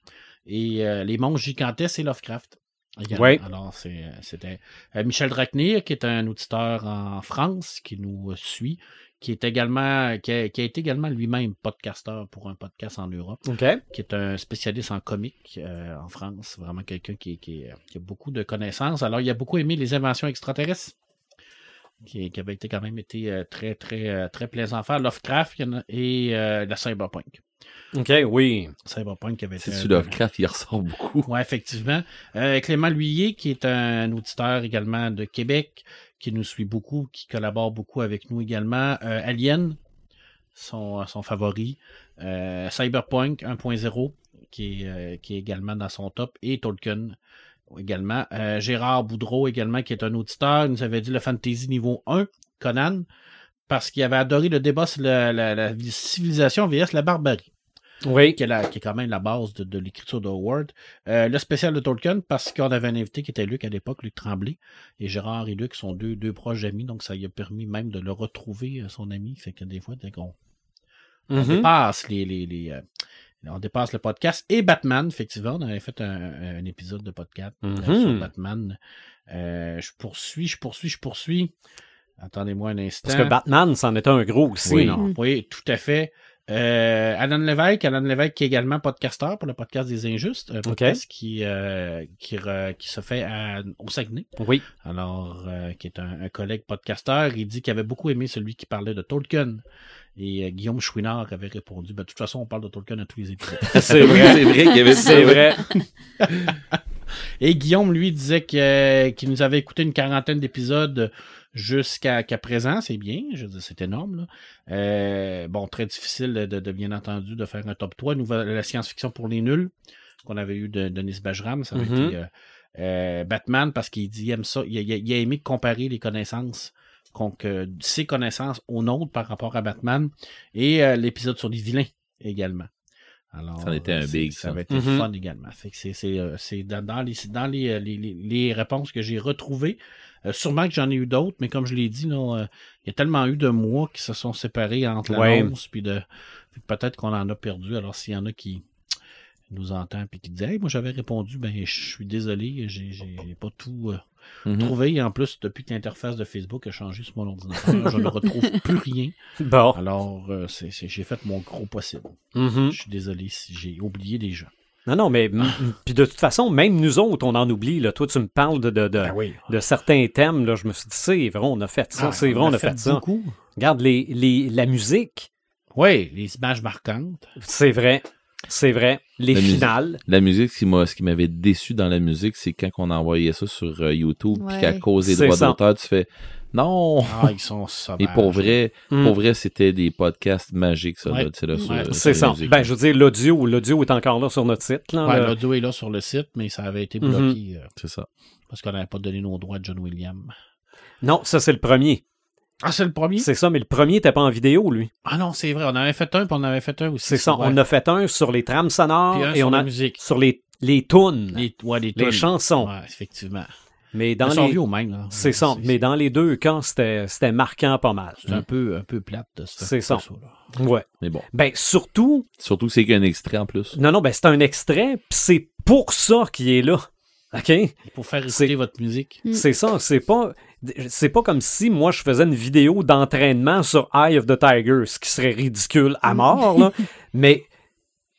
Et euh, les monstres gigantesques, c'est Lovecraft. Ouais. Alors, c'est- c'était euh, Michel Dracnir, qui est un auditeur en France, qui nous suit, qui est également, qui a, qui a été également lui-même podcasteur pour un podcast en Europe, OK. qui est un spécialiste en comique euh, en France, vraiment quelqu'un qui, qui, qui a beaucoup de connaissances. Alors, il a beaucoup aimé les inventions extraterrestres. Qui, qui avait été quand même été euh, très, très, euh, très plaisant à faire. Lovecraft et euh, la Cyberpunk. OK, oui. Cyberpunk qui avait été. C'est Lovecraft, il ressort beaucoup. oui, effectivement. Euh, Clément Lhuillier, qui est un auditeur également de Québec, qui nous suit beaucoup, qui collabore beaucoup avec nous également. Euh, Alien, son, son favori. Euh, Cyberpunk 1.0, qui est, qui est également dans son top. Et Tolkien également. Gérard Boudreau également, qui est un auditeur. Il nous avait dit le Fantasy niveau 1, Conan, parce qu'il avait adoré le débat sur la, la- la civilisation vs la barbarie Oui. qui est, la- qui est quand même la base de, de l'écriture de Howard. Euh, le spécial de Tolkien, parce qu'on avait un invité qui était Luc à l'époque, Luc Tremblay, et Gérard et Luc sont deux, deux proches amis, donc ça lui a permis même de le retrouver, euh, son ami. Fait que des fois, dès qu'on on Mhm. dépasse les, les, les, euh, on dépasse le podcast. Et Batman, effectivement, on avait fait un, un épisode de podcast euh, sur Batman. Euh, je poursuis, je poursuis, je poursuis. Attendez-moi un instant. Parce que Batman, c'en était un gros aussi, Oui. non? Mm. Oui, tout à fait. Euh, Alan Lévesque, Alan Lévesque qui est également podcasteur pour le podcast des Injustes, un podcast qui, euh, qui, re- qui se fait à- au Saguenay. Oui. Alors, euh, qui est un, un collègue podcasteur, il dit qu'il avait beaucoup aimé celui qui parlait de Tolkien. Et euh, Guillaume Chouinard avait répondu, ben, de toute façon, on parle de Tolkien à tous les épisodes. C'est vrai. c'est vrai qu'il y avait C'est vrai. Et Guillaume, lui, disait que- qu'il nous avait écouté une quarantaine d'épisodes jusqu'à qu'à présent. C'est bien, je veux dire, c'est énorme. là. Euh, bon, très difficile de, de- bien entendu de faire un top 3. Nouvelle, la science-fiction pour les nuls qu'on avait eu de Denis Bajram. Ça avait Mhm. été euh, euh, Batman parce qu'il dit il aime ça. Il, a- il a- il a aimé comparer les connaissances. Donc, euh, ses connaissances aux nôtres par rapport à Batman. Et euh, l'épisode sur les vilains également. Alors, Ça en était un big, Ça ça. avait été Mhm. fun également. C'est, euh, c'est dans, dans les, dans les, euh, les, les- les réponses que j'ai retrouvées. Euh, sûrement que j'en ai eu d'autres, mais comme je l'ai dit, là, euh, il y a tellement eu de mois qui se sont séparés entre Ouais. l'annonce puis de. peut-être qu'on en a perdu. Alors s'il y en a qui nous entendent puis qui disent Hey, moi j'avais répondu, ben je suis désolé, j'ai, j'ai pas tout euh, Mhm. trouvé. Et en plus, depuis que l'interface de Facebook a changé sur mon ordinateur, je ne retrouve plus rien. Bon. Alors euh, c'est, j'ai fait mon gros possible. Mhm. Je suis désolé si j'ai oublié des gens. Non, non, mais m- puis de toute façon, même nous autres, on en oublie. Là. Toi, tu me parles de, de, de, Ben oui. de certains thèmes. Là, je me suis dit, c'est vrai, on a fait ça. Ah, c'est vrai, on a fait, ça. beaucoup. Regarde, les, les, la musique, Oui, les images marquantes. c'est vrai. C'est vrai. Les La musique. finales. La musique, ce qui m'avait déçu dans la musique, c'est quand on envoyait ça sur euh, YouTube, puis qu'à cause des droits d'auteur, tu fais non. Ah, ils sont sauvages. Et pour vrai, Hmm. pour vrai, c'était des podcasts magiques, ça, Ouais. là, Ouais. sur C'est ça. musique. Ben, je veux dire, l'audio, l'audio est encore là sur notre site. Là, Ouais, là. l'audio est là sur le site, mais ça avait été Mhm. bloqué euh, C'est ça. parce qu'on n'avait pas donné nos droits à John Williams. Non, ça, c'est le premier. Ah, c'est le premier? C'est ça, mais le premier n'était pas en vidéo, lui. Ah non, c'est vrai. On avait fait un, puis on avait fait un aussi. C'est ça. ouais. On a fait un sur les trames sonores Puis un et sur on la a musique. sur les, les tunes, les, Les, ouais, les, tunes. chansons. Ouais, effectivement. Mais dans Ils sont les... même. là. C'est ça. Mais dans les deux cas, c'était c'était marquant pas mal. C'est un peu, un peu plate de C'est ça. là. Ouais. Mais bon. Ben, surtout, Surtout que c'est qu'un extrait en plus. non, non, ben, c'est un extrait, puis c'est pour ça qu'il est là. OK? Pour faire C'est- écouter votre musique. Mm. C'est ça. C'est pas, c'est pas comme si moi je faisais une vidéo d'entraînement sur Eye of the Tiger, ce qui serait ridicule à mort, là. Mais,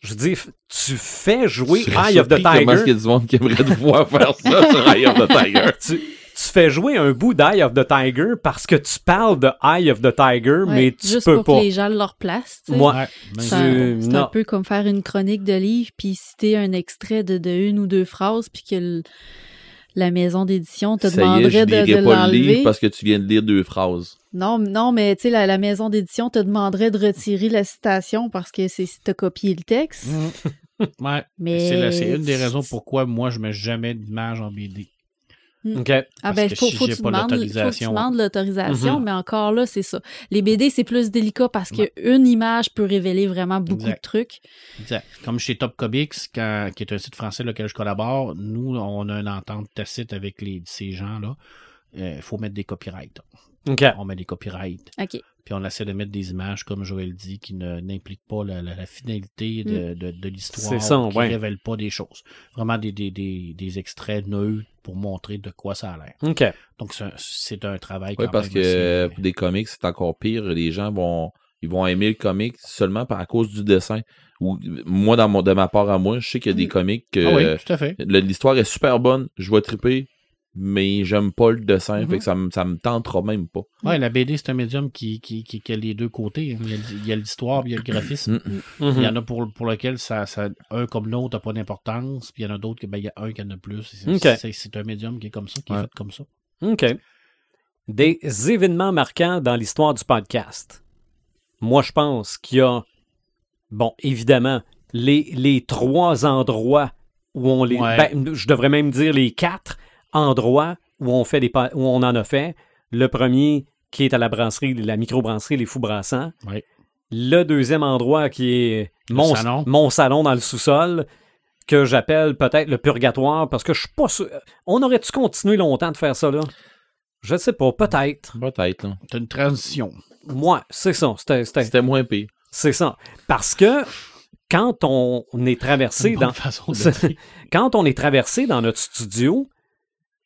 je veux dire, tu fais jouer Eye of the surpris Comment est-ce qu'il Tiger. y a du monde qui aimerait te voir faire ça sur Eye of the Tiger? Tu, tu fais jouer un bout d'Eye of the Tiger parce que tu parles de Eye of the Tiger, Ouais, mais tu juste peux pour pas. que les gens leur place. tu sais. Moi, Ouais, ben, C'est un, peu comme faire une chronique de livre puis citer un extrait de, de une ou deux phrases puis que le- la maison d'édition te Ça y est, je demanderait de, de pas le livre parce que tu viens de lire deux phrases. Non, non, mais tu sais, la, la maison d'édition te demanderait de retirer la citation parce que c'est si t'as copié le texte. Mhm. Ouais. Mais c'est une des raisons pourquoi moi je mets jamais d'image en BD. OK. Ah Parce ben, faut, faut, que tu demandes, l'autorisation- Mhm. mais encore là, c'est ça. Les BD, c'est plus délicat parce qu'une image peut révéler vraiment beaucoup Exact. de trucs. Exact. Comme chez Top Comics, quand- qui est un site français auquel je collabore, nous, on a une entente tacite avec les, ces gens-là. Il faut mettre des copyrights. OK. On met des copyrights. OK. Puis on essaie de mettre des images, comme Joël dit, qui ne n'impliquent pas la, la- la finalité de, de, de l'histoire, C'est ça, qui ouais. révèlent pas des choses. Vraiment des, des, des, des extraits neutres pour montrer de quoi ça a l'air. Donc c'est un, un travail Oui, parce que euh, pour des comics, c'est encore pire. Les gens vont ils vont aimer le comic seulement par à cause du dessin. Ou moi, dans mon, de ma part à moi, je sais qu'il y a des comics que Ah oui, tout à fait. l'histoire est super bonne, je vais triper, mais j'aime pas le dessin, Mhm. fait que ça, me- ça me tentera même pas. Ouais, la BD, c'est un médium qui, qui, qui, qui a les deux côtés. Il y a, il y a l'histoire, puis il y a le graphisme. Mhm. Il y en a pour, pour lequel ça, ça, un comme l'autre n'a pas d'importance, puis il y en a d'autres que ben, il y a un qui en a plus. C'est, Ok. c'est, c'est un médium qui est comme ça, qui est fait comme ça. OK. Des événements marquants dans l'histoire du podcast. Moi, je pense qu'il y a, bon, évidemment, les, les trois endroits où on les. Ouais. ben, je devrais même dire les quatre endroits où on, fait des, pa- où on en a fait. Le premier qui est à la brasserie, la microbrasserie Les Fous Brassants. Le deuxième endroit qui est mon salon. mon salon dans le sous-sol, que j'appelle peut-être le purgatoire, parce que je suis pas sûr. On aurait-tu continué longtemps de faire ça, là? Je sais pas, peut-être. Peut-être. C'est une transition. Moi, c'est ça. C'était, c'était- C'était moins pire. c'est ça. Parce que quand on est traversé dans. de. Quand on est traversé dans notre studio,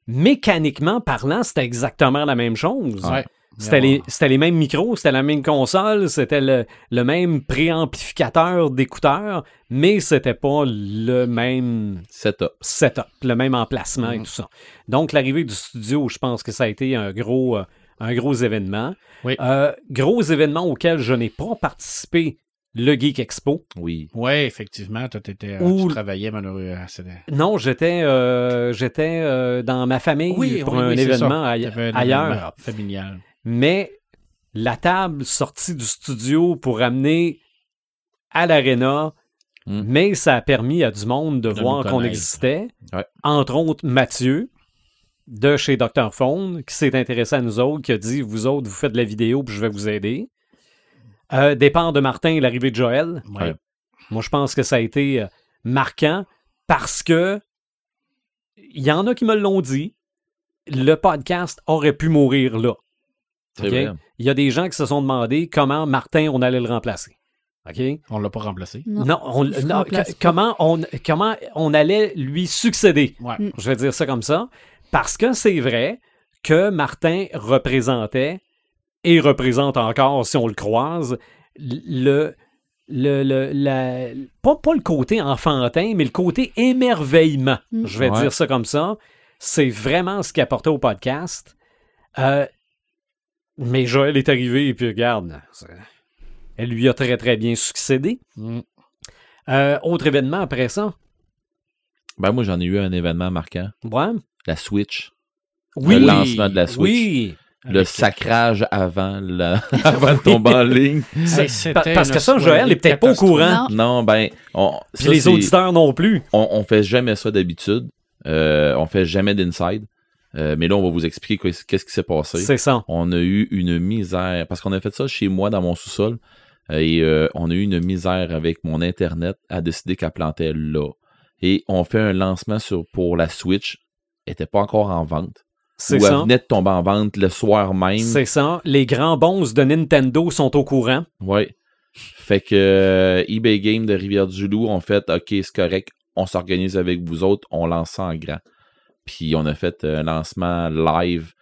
mécaniquement parlant, c'était exactement la même chose. Ouais. C'était les, mêmes micros, c'était la même console, c'était le, le même préamplificateur d'écouteurs, mais c'était pas le même Setup. setup, le même emplacement et Mhm. tout ça. Donc, l'arrivée du studio, je pense que ça a été un gros, euh, un gros événement. Oui. Euh, gros événement auquel je n'ai pas participé, le Geek Expo. Oui. Ouais, effectivement, toi, t'étais, euh, Ou- tu travaillais malheureusement. Non, j'étais euh, j'étais euh, dans ma famille pour un oui, événement aille- un ailleurs. événement Familial. Mais la table sortie du studio pour amener à l'aréna, Mm. mais ça a permis à du monde de, De voir qu'on existait. Ouais. Entre autres, Mathieu de chez Dr. Phone, qui s'est intéressé à nous autres, qui a dit Vous autres, vous faites de la vidéo, puis je vais vous aider. Euh, départ de Martin et l'arrivée de Joël. Ouais. Ouais. Moi, je pense que ça a été euh, marquant parce que il y en a qui me l'ont dit. Le podcast aurait pu mourir là. C'est OK? vrai. Il y a des gens qui se sont demandé comment Martin, on allait le remplacer. OK? On l'a pas remplacé. Non. Non, on- il se non, remplace que- pas. comment, on, comment on allait lui succéder? Ouais. Mm. Je vais dire ça comme ça. Parce que c'est vrai que Martin représentait et représente encore, si on le croise, le. Le, le- la- pas, pas le côté enfantin, mais le côté émerveillement. Mm. Je vais Ouais. dire ça comme ça. C'est vraiment ce qu'il apportait au podcast. Euh, mais Joël est arrivé et puis regarde, elle lui a très très bien succédé. Mm. Euh, autre événement après ça? Ben, moi, j'en ai eu un événement marquant. Ouais. La Switch. Oui. Le lancement de la Switch. Oui. Le Avec- sacrage avant, la... avant de tomber en ligne. Hey, parce que ça, Joël soirée est peut-être pas au courant. Non. Non, ben, on, ça, les auditeurs non plus. on, on fait jamais ça d'habitude. Euh, on fait jamais d'inside. Euh, mais là, on va vous expliquer qu'est- qu'est-ce qui s'est passé. C'est ça. On a eu une misère, parce qu'on a fait ça chez moi dans mon sous-sol, euh, et euh, on a eu une misère avec mon Internet à décider qu'elle plantait là. Et on fait un lancement sur, pour la Switch, elle n'était pas encore en vente. C'est ça. venait de tomber en vente le soir même. C'est ça. Les grands bons de Nintendo sont au courant. Ouais. Fait que euh, eBay Game de Rivière-du-Loup ont fait OK, c'est correct, on s'organise avec vous autres, on lance ça en grand. Puis on a fait un lancement live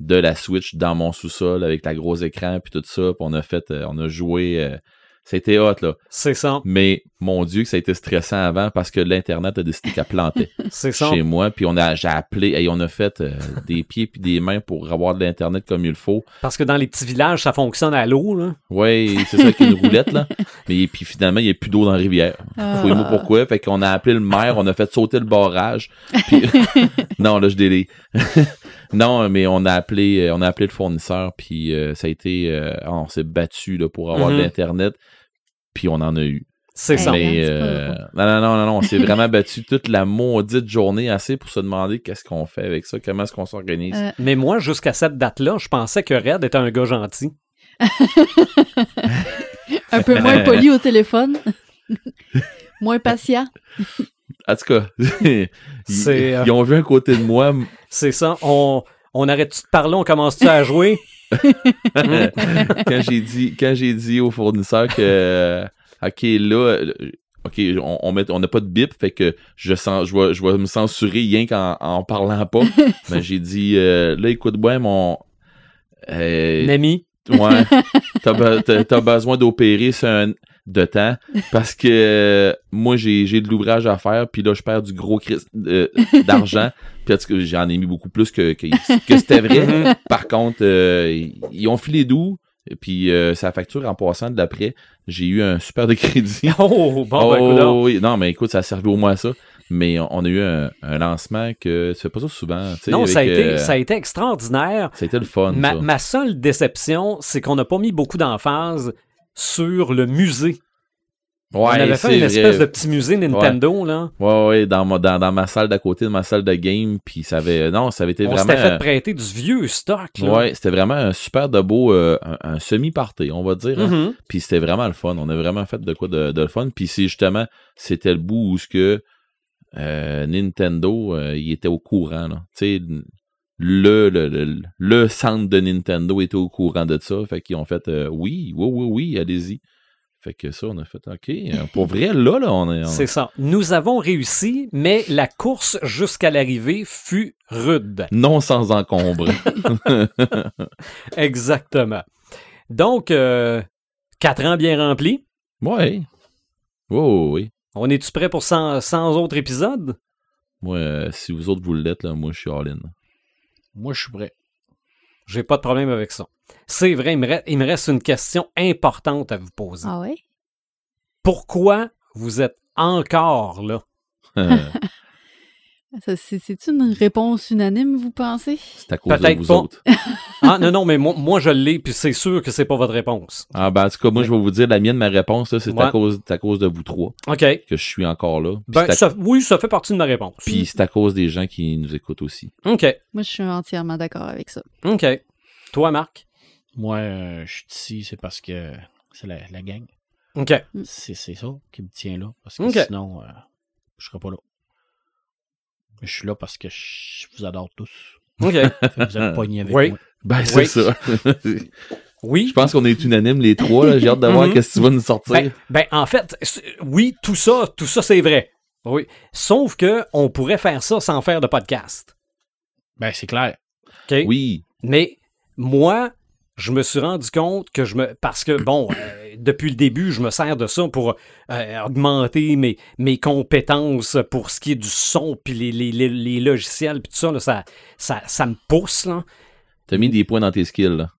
de la Switch dans mon sous-sol avec la gros écran puis tout ça, puis on a fait euh, on a joué euh, c'était hot là. C'est ça. Mais mon dieu que ça a été stressant avant parce que l'internet a décidé qu'elle plantait C'est ça. chez moi puis on a j'ai appelé et on a fait euh, des pieds puis des mains pour avoir de l'internet comme il faut. Parce que dans les petits villages, ça fonctionne à l'eau. là. Ouais, c'est ça avec une roulette, là. Mais puis finalement, il n'y a plus d'eau dans la rivière. Ah. Fouille-moi pourquoi. Fait qu'on a appelé le maire, on a fait sauter le barrage. Puis... non, là, je délai. non, mais on a appelé euh, on a appelé le fournisseur, puis euh, ça a été... euh, on s'est battu là, pour avoir de l'Internet, puis on en a eu. C'est ça. Mais euh, non, non, non, non, non, on s'est vraiment battu toute la maudite journée assez pour se demander qu'est-ce qu'on fait avec ça, comment est-ce qu'on s'organise. Euh, Mais moi, jusqu'à cette date-là, je pensais que Red était un gars gentil. un peu moins poli au téléphone. moins patient. En tout cas, ils, euh, ils ont vu un côté de moi C'est ça. On, on arrête de parler, on commence-tu à jouer? quand j'ai dit, quand j'ai dit au fournisseur que, euh, ok, là, euh, ok, on, on met, on n'a pas de bip, fait que je sens, je vais, je vais me censurer rien qu'en en parlant pas. Mais j'ai dit, euh, là, écoute, ouais, mon, euh, Nami. Ouais. T'as, be- t'as- t'as besoin d'opérer un de temps parce que euh, moi j'ai, j'ai de l'ouvrage à faire puis là je perds du gros euh, d'argent cas, j'en ai mis beaucoup plus que, que, que c'était vrai par contre ils, ils ont filé doux et puis euh, sa facture en passant de l'après j'ai eu un super de crédit Oh, bon, ben, Oh, oui. non mais écoute ça a servi au moins à ça mais on a eu un, un lancement que tu fais pas ça souvent Non, ça a, été, euh, ça a été extraordinaire. ça a été le fun Ma, ça. ma seule déception, c'est qu'on n'a pas mis beaucoup d'emphase sur le musée. On Ouais, avait fait une espèce vrai. de petit musée Nintendo, là. Ouais, ouais, dans, ma- dans, dans ma salle d'à côté de ma salle de game, puis ça avait, non, ça avait été On vraiment, s'était fait prêter du vieux stock, là. ouais, c'était vraiment un super de beau, euh, un, un semi-party, on va dire, hein. Mhm. puis c'était vraiment le fun, on a vraiment fait de quoi de, de le fun, puis c'est justement, c'était le bout où ce que euh, Nintendo, euh, il était au courant, là, tu sais, le, le, le, le centre de Nintendo était au courant de ça, fait qu'ils ont fait, oui, oui, oui, oui, allez-y. Fait que ça, on a fait, OK, euh, pour vrai, là, là, on est... on- C'est ça. Nous avons réussi, mais la course jusqu'à l'arrivée fut rude. Non sans encombre. Exactement. Donc, euh, quatre ans bien remplis. Ouais. Oui, oui, oui. On est-tu prêt pour 100, 100 autres épisodes? Moi, euh, si vous autres vous l'êtes, là, moi, je suis all-in. Moi, je suis prêt. J'ai pas de problème avec ça. C'est vrai, il me, reste, il me reste une question importante à vous poser. Ah? Pourquoi vous êtes encore là? C'est- C'est-tu une réponse unanime, vous pensez? c'est à cause de vous pas. autres. Ah non, non, mais moi, moi je l'ai, puis c'est sûr que c'est pas votre réponse. Ah, ben, en tout cas, moi, je vais vous dire, la mienne, ma réponse, c'est Ouais. à, cause, c'est à cause de vous trois OK. que je suis encore là. Ben, c'est à- ça- oui, ça fait partie de ma réponse. Puis c'est à cause des gens qui nous écoutent aussi. OK. Moi, je suis entièrement d'accord avec ça. OK. Toi, Marc? Moi, euh, je suis ici, c'est parce que c'est la, la gang. OK. C'est c'est ça qui me tient là. Parce que Ok. sinon, euh, je serais pas là. Je suis là parce que je vous adore tous. OK. Vous êtes poignés avec Oui. moi. Ben, c'est Oui. ça. Oui. je pense qu'on est unanimes, les trois, là. J'ai hâte de voir Mhm. qu'est-ce que tu vas nous sortir. Ben, ben, en fait, oui, tout ça, tout ça, c'est vrai. Oui. Sauf que on pourrait faire ça sans faire de podcast. Ben, c'est clair. OK? oui. Mais moi, je me suis rendu compte que je me. Parce que, bon, euh, depuis le début, je me sers de ça pour euh, augmenter mes, mes compétences pour ce qui est du son, puis les, les, les- les logiciels, puis tout ça, là, ça, ça, ça me pousse, là. T'as mis des points dans tes skills, là.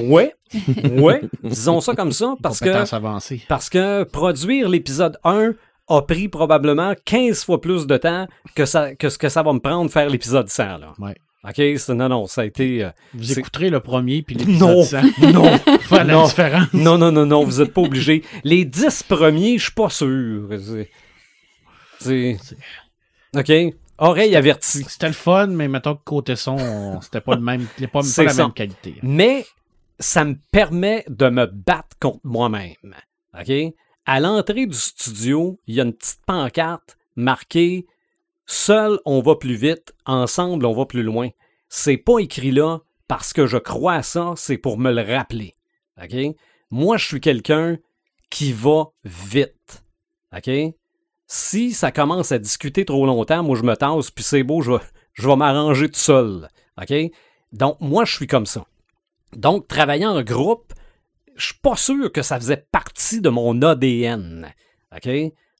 Ouais, ouais, disons ça comme ça, parce que, Compétences avancées. parce que produire l'épisode 1 a pris probablement 15 fois plus de temps que, ça, que ce que ça va me prendre faire l'épisode 100, là. Ouais. OK? Non, non, ça a été... euh, Vous écouterez le premier puis Non, l'épisode 100. non, Faire la non. différence. Non, non, non, non, vous êtes pas obligé. Les 10 premiers, je suis pas sûr. C'est- OK. Oreille avertie. C'était le fun, mais mettons que côté son, on- c'était pas, le même, pas, pas la même qualité. Mais ça me permet de me battre contre moi-même. OK? À l'entrée du studio, il y a une petite pancarte marquée Seul, on va plus vite. Ensemble, on va plus loin. C'est pas écrit là parce que je crois à ça, c'est pour me le rappeler. Moi, je suis quelqu'un qui va vite. OK? Si ça commence à discuter trop longtemps, moi, je me tasse, puis c'est beau, je vais, je vais m'arranger tout seul. OK? Donc, moi, je suis comme ça. Donc, travailler en groupe, je suis pas sûr que ça faisait partie de mon ADN. OK?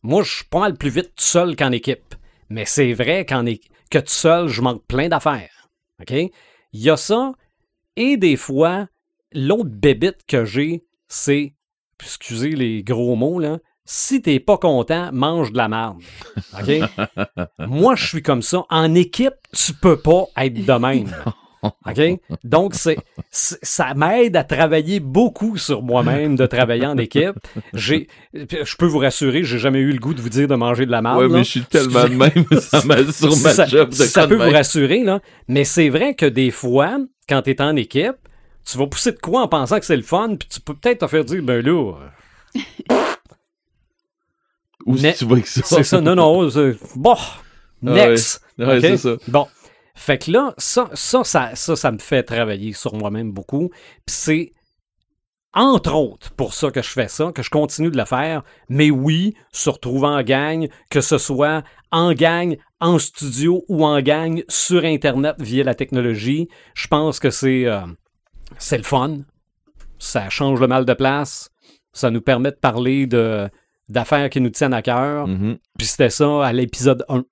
Moi, je suis pas mal plus vite tout seul qu'en équipe. Mais c'est vrai qu'en que tout seul, je manque plein d'affaires. OK? Il y a ça. Et des fois, l'autre bébite que j'ai, c'est, excusez les gros mots, là, si t'es pas content, mange de la merde. OK? Moi, je suis comme ça. En équipe, tu peux pas être de même. OK? Donc, c'est, ça m'aide à travailler beaucoup sur moi-même, de travailler en équipe. J'ai, je peux vous rassurer, j'ai jamais eu le goût de vous dire de manger de la merde. ouais, là. mais je suis tellement de même, ça m'a sur Si ma ça, job de si ça peut vous rassurer, là. Mais c'est vrai que des fois, quand tu es en équipe, tu vas pousser de quoi en pensant que c'est le fun, puis tu peux peut-être te faire dire, ben là, euh, Où Mais- tu vas avec ça? c'est ça, non, non, c'est- bon, Ah ouais. next. Ouais, ça. Bon. Fait que là, ça, ça, ça, ça, ça me fait travailler sur moi-même beaucoup. Puis c'est entre autres pour ça que je fais ça, que je continue de le faire. Mais oui, se retrouver en gang, que ce soit en gang, en studio ou en gang sur Internet via la technologie, je pense que c'est euh, c'est le fun. Ça change le mal de place. Ça nous permet de parler de d'affaires qui nous tiennent à cœur. Mhm. Puis c'était ça à l'épisode 1.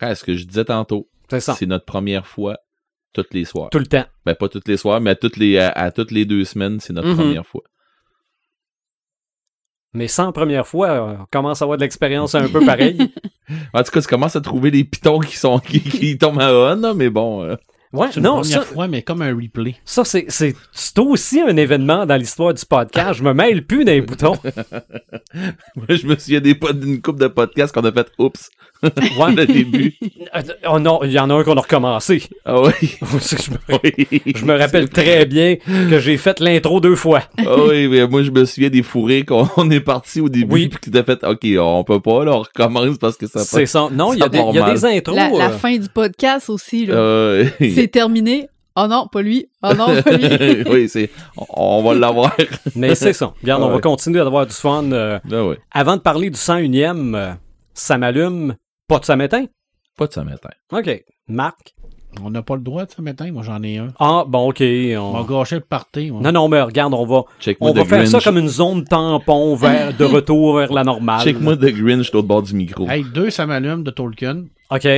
Ah, ce que je disais tantôt, C'est ça. c'est notre première fois toutes les soirs. Tout le temps. Ben, pas toutes les soirs, mais à toutes les, à, à toutes les deux semaines, c'est notre Mhm. première fois. Mais sans première fois, euh, on commence à avoir de l'expérience un peu pareille. En tout cas, tu commences à trouver des pitons qui sont qui, qui tombent à on, là, mais bon. euh, Ouais, C'est une non, première ça, fois, mais comme un replay. ça c'est, c'est, c'est aussi un événement dans l'histoire du podcast. Je me mêle plus des boutons. moi, je me souviens des d'une couple de podcasts qu'on a fait oups Ouais. le début. Euh, oh non, il y en a un qu'on a recommencé. Ah oui. je, me, oui. je me rappelle très bien que j'ai fait l'intro deux fois. Ah oui, mais moi je me souviens des fourrés qu'on on est parti au début Oui. puis que t'as fait OK, on peut pas là, on recommence parce que ça C'est ça. Non, il y, a ça des- part il y a mal. des intros. La, la euh, fin du podcast aussi, là. Euh, C'est terminé. Oh non, pas lui. Oh non, pas lui. oui, c'est on, on va l'avoir. Mais c'est ça. Regarde, on va continuer d'avoir du fun. euh, Ah ouais. avant de parler du 101e, euh, ça m'allume. Pas de ça m'éteint. Pas de ça matin. OK. Marc? On n'a pas le droit de ce matin. Moi, j'en ai un. Ah, bon, OK. On va gâcher le party. moi. Non, non, mais regarde, on va, on va faire ça comme une zone tampon vers, de retour vers la normale. Check-moi The Grinch l'autre bord du micro. Hey, deux, ça m'allume de Tolkien. OK.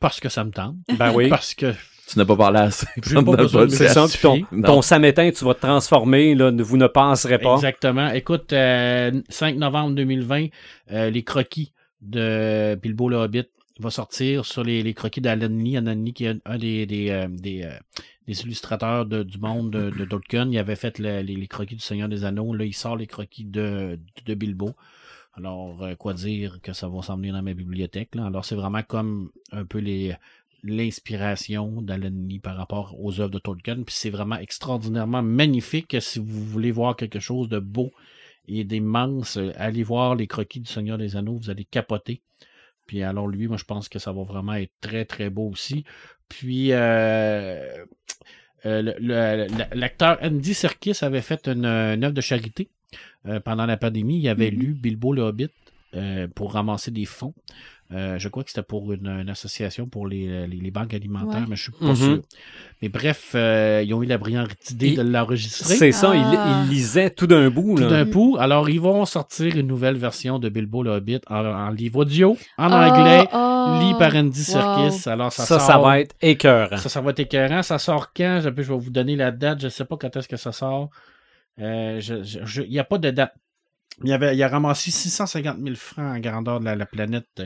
Parce que ça me tente. Ben oui. Parce que Tu n'as pas parlé assez. Pas besoin de. C'est ça. Puis ton, ton samétain, tu vas te transformer. Là, vous ne penserez pas. Exactement. Écoute, euh, 5 novembre 2020, euh, les croquis de Bilbo le Hobbit va sortir sur les, croquis d'Alan Lee. Alan Lee, qui est un, euh, euh, des illustrateurs du monde de, Tolkien. Il avait fait le- les, croquis du Seigneur des Anneaux. Là, il sort les croquis de, Bilbo. Alors, euh, quoi dire que ça va s'emmener dans ma bibliothèque. Alors, c'est vraiment comme un peu l'inspiration d'Alan Lee par rapport aux œuvres de Tolkien. Puis c'est vraiment extraordinairement magnifique. Si vous voulez voir quelque chose de beau et d'immense, allez voir les croquis du Seigneur des Anneaux, vous allez capoter. Puis alors lui, moi je pense que ça va vraiment être très très beau aussi. Puis euh, euh, l'acteur Andy Serkis avait fait une, une œuvre de charité euh, pendant la pandémie. Il avait Mhm. lu Bilbo le Hobbit euh, pour ramasser des fonds. Euh, je crois que c'était pour une, une association pour les, les, les banques alimentaires, Ouais. mais je suis pas Mhm. sûr. Mais bref, euh, ils ont eu la brillante idée Il- de l'enregistrer C'est ça. il- Ah. Il, lisait tout d'un bout. tout d'un coup. Alors, ils vont sortir une nouvelle version de Bilbo le Hobbit en, en livre audio, en Oh, anglais, oh. lit par Andy Wow. Serkis. Alors, ça, Ça, sort... ça va être écœurant. Ça, ça va être écœurant. Ça sort quand? Je, vais vous donner la date. Je sais pas quand est-ce que ça sort. Euh, Il n'y a pas de date. Il, y avait, il a ramassé 650 000 francs en grandeur de la, la planète.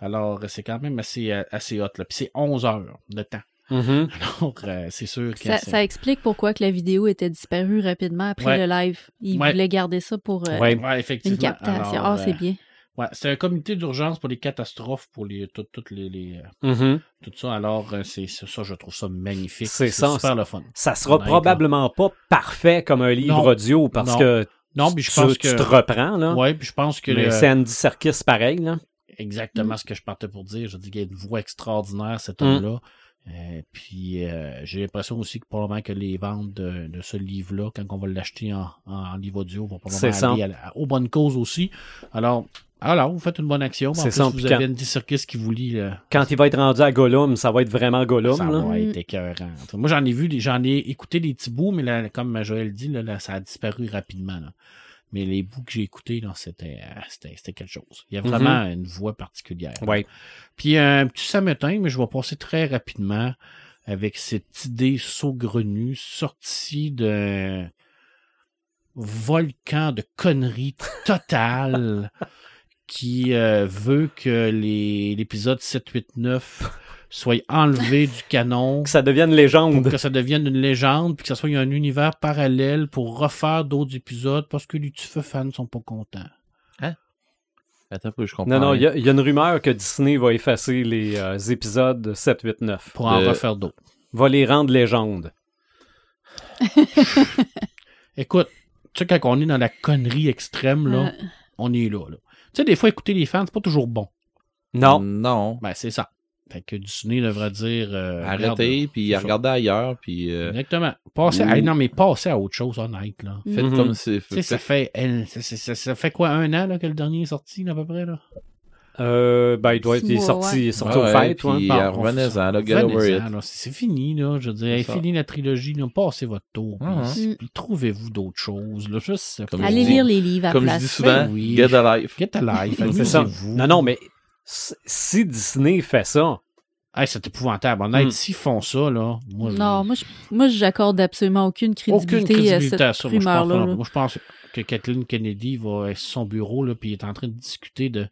Alors, c'est quand même assez, euh, assez hot. Là. Puis c'est 11 heures de temps. Mhm. Alors, euh, c'est sûr que Ça, explique pourquoi que la vidéo était disparue rapidement après Ouais. le live. Ils Ouais. voulaient garder ça pour euh, Ouais. Ouais, effectivement. une captation. Ah, c'est bien. Ouais, c'est un comité d'urgence pour les catastrophes, pour les, tout- toutes les, les, Mhm. tout ça. Alors, c'est ça, je trouve ça magnifique. C'est ça, super le fun. Ça sera probablement pas parfait comme un livre Non. audio parce Non. que Non, tu, puis je tu- pense tu que. te reprends. Là. Ouais, puis je pense que Mais le- c'est Andy Serkis pareil. Là. exactement Mm. ce que je partais pour dire. Je dis qu'il y a une voix extraordinaire, cet Mm. Euh, puis euh, j'ai l'impression aussi que probablement que les ventes de, de ce livre-là, quand on va l'acheter en, en, en livre audio, vont probablement aller à la- aux bonnes causes aussi. Alors, alors, vous faites une bonne action. C'est plus, ça, vous puis avez quand- Andy Serkis qui vous lit Quand il va être rendu à Gollum, ça va être vraiment Gollum. Ça là. va être écœurant. Moi, j'en ai vu, j'en ai écouté des petits bouts, mais là, comme Joël dit, là, là, ça a disparu rapidement. là. Mais les bouts que j'ai écoutés, c'était, euh, c'était, c'était quelque chose. Il y a vraiment une voix particulière. Ouais. Puis un petit sametin, mais je vais passer très rapidement avec cette idée saugrenue sortie d'un volcan de conneries totales qui euh, veut que les, l'épisode 7, 8, 9 soit enlevé du canon Que ça devienne pour légende. que ça devienne une légende, puis que ça soit un univers parallèle pour refaire d'autres épisodes parce que les petits fans sont pas contents. Attends un peu, je comprends. Non, non, il y, rien. a- il y a une rumeur que Disney va effacer les euh, épisodes 7, 8, 9. Pour en Euh, refaire d'autres. Va les rendre légendes. Écoute, tu sais, quand on est dans la connerie extrême, là, Euh, on est là, là. Tu sais, des fois, écouter les fans, c'est pas toujours bon. Non. Non. Ben, c'est ça. Fait que Disney devrait dire. euh, Arrêtez, puis regardez ailleurs, puis euh, Exactement. Passez, Ou- Hey, non, mais passez à autre chose, honnête, là. faites Mhm. comme c'est. Sais, ça fait, elle- ça, ça- ça- ça fait quoi, un an là, que le dernier est sorti, là, à peu près? Là? Euh, ben, il doit être il est Ouais, sorti, ouais. il est sorti Ouais, aux fêtes, ouais. puis- Bon, euh, revenez-en, là, get over it. C'est fini, là. Je veux dire, fini la trilogie, là. Passez votre tour. Mhm. puis trouvez-vous d'autres choses, là. Juste, Comme Allez je dis- lire les livres à Comme je place. dis souvent, Ben oui. get a life. Get a life, C'est ça. Non, non, mais si- Disney fait ça, Hey, c'est épouvantable. Honnête, Hmm. s'ils font ça, là. Moi, je- Non, moi, je, moi, j'accorde absolument aucune crédibilité, aucune crédibilité à à cette ça. Moi je, pense, là. moi, je pense que Kathleen Kennedy va être sur son bureau, là, puis il est en train de discuter de.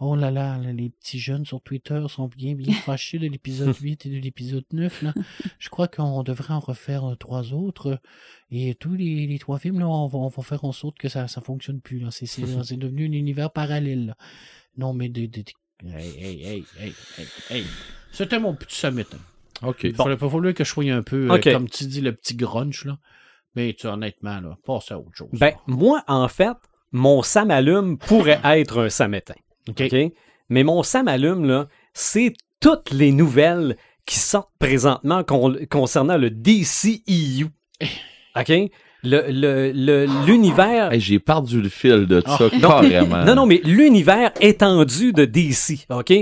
Oh là là, là, les petits jeunes sur Twitter sont bien, bien fâchés de l'épisode 8 et de l'épisode 9. Là. Je crois qu'on devrait en refaire euh, trois autres. Et tous les, les trois films, là, on va, on va faire en sorte que ça ne fonctionne plus. Là. C'est, c'est, c'est devenu un univers parallèle. là. Non, mais des. des- des- Hey, hey, hey, hey, hey, hey. C'était mon petit summit. hein. OK. Il fallait pas falloir que je sois un peu, euh, comme tu dis, le petit grunge, là. Mais tu, honnêtement, là, passe à autre chose. ben, moi, en fait, mon Sam allume pourrait être un Samétain. OK. OK? Mais mon Sam allume, là, c'est toutes les nouvelles qui sortent présentement con- concernant le DCEU. OK? Le, le, le- l'univers. Hey, j'ai perdu le fil de ça, Ah. carrément. Non, non, mais l'univers étendu de DC, OK?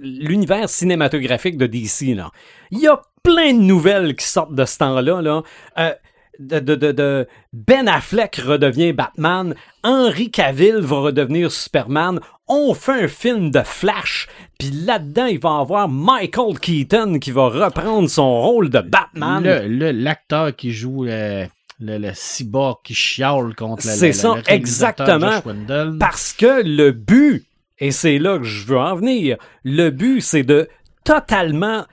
L'univers cinématographique de DC, là. Il y a plein de nouvelles qui sortent de ce temps-là, là. Euh, de, de- de- de- Ben Affleck redevient Batman, Henry Cavill va redevenir Superman, on fait un film de Flash, puis là-dedans, il va y avoir Michael Keaton qui va reprendre son rôle de Batman. Le, le- l'acteur qui joue le, le, le cyborg qui chiale contre le, C'est ça, exactement. Parce que le but, et c'est là que je veux en venir, le but, c'est de totalement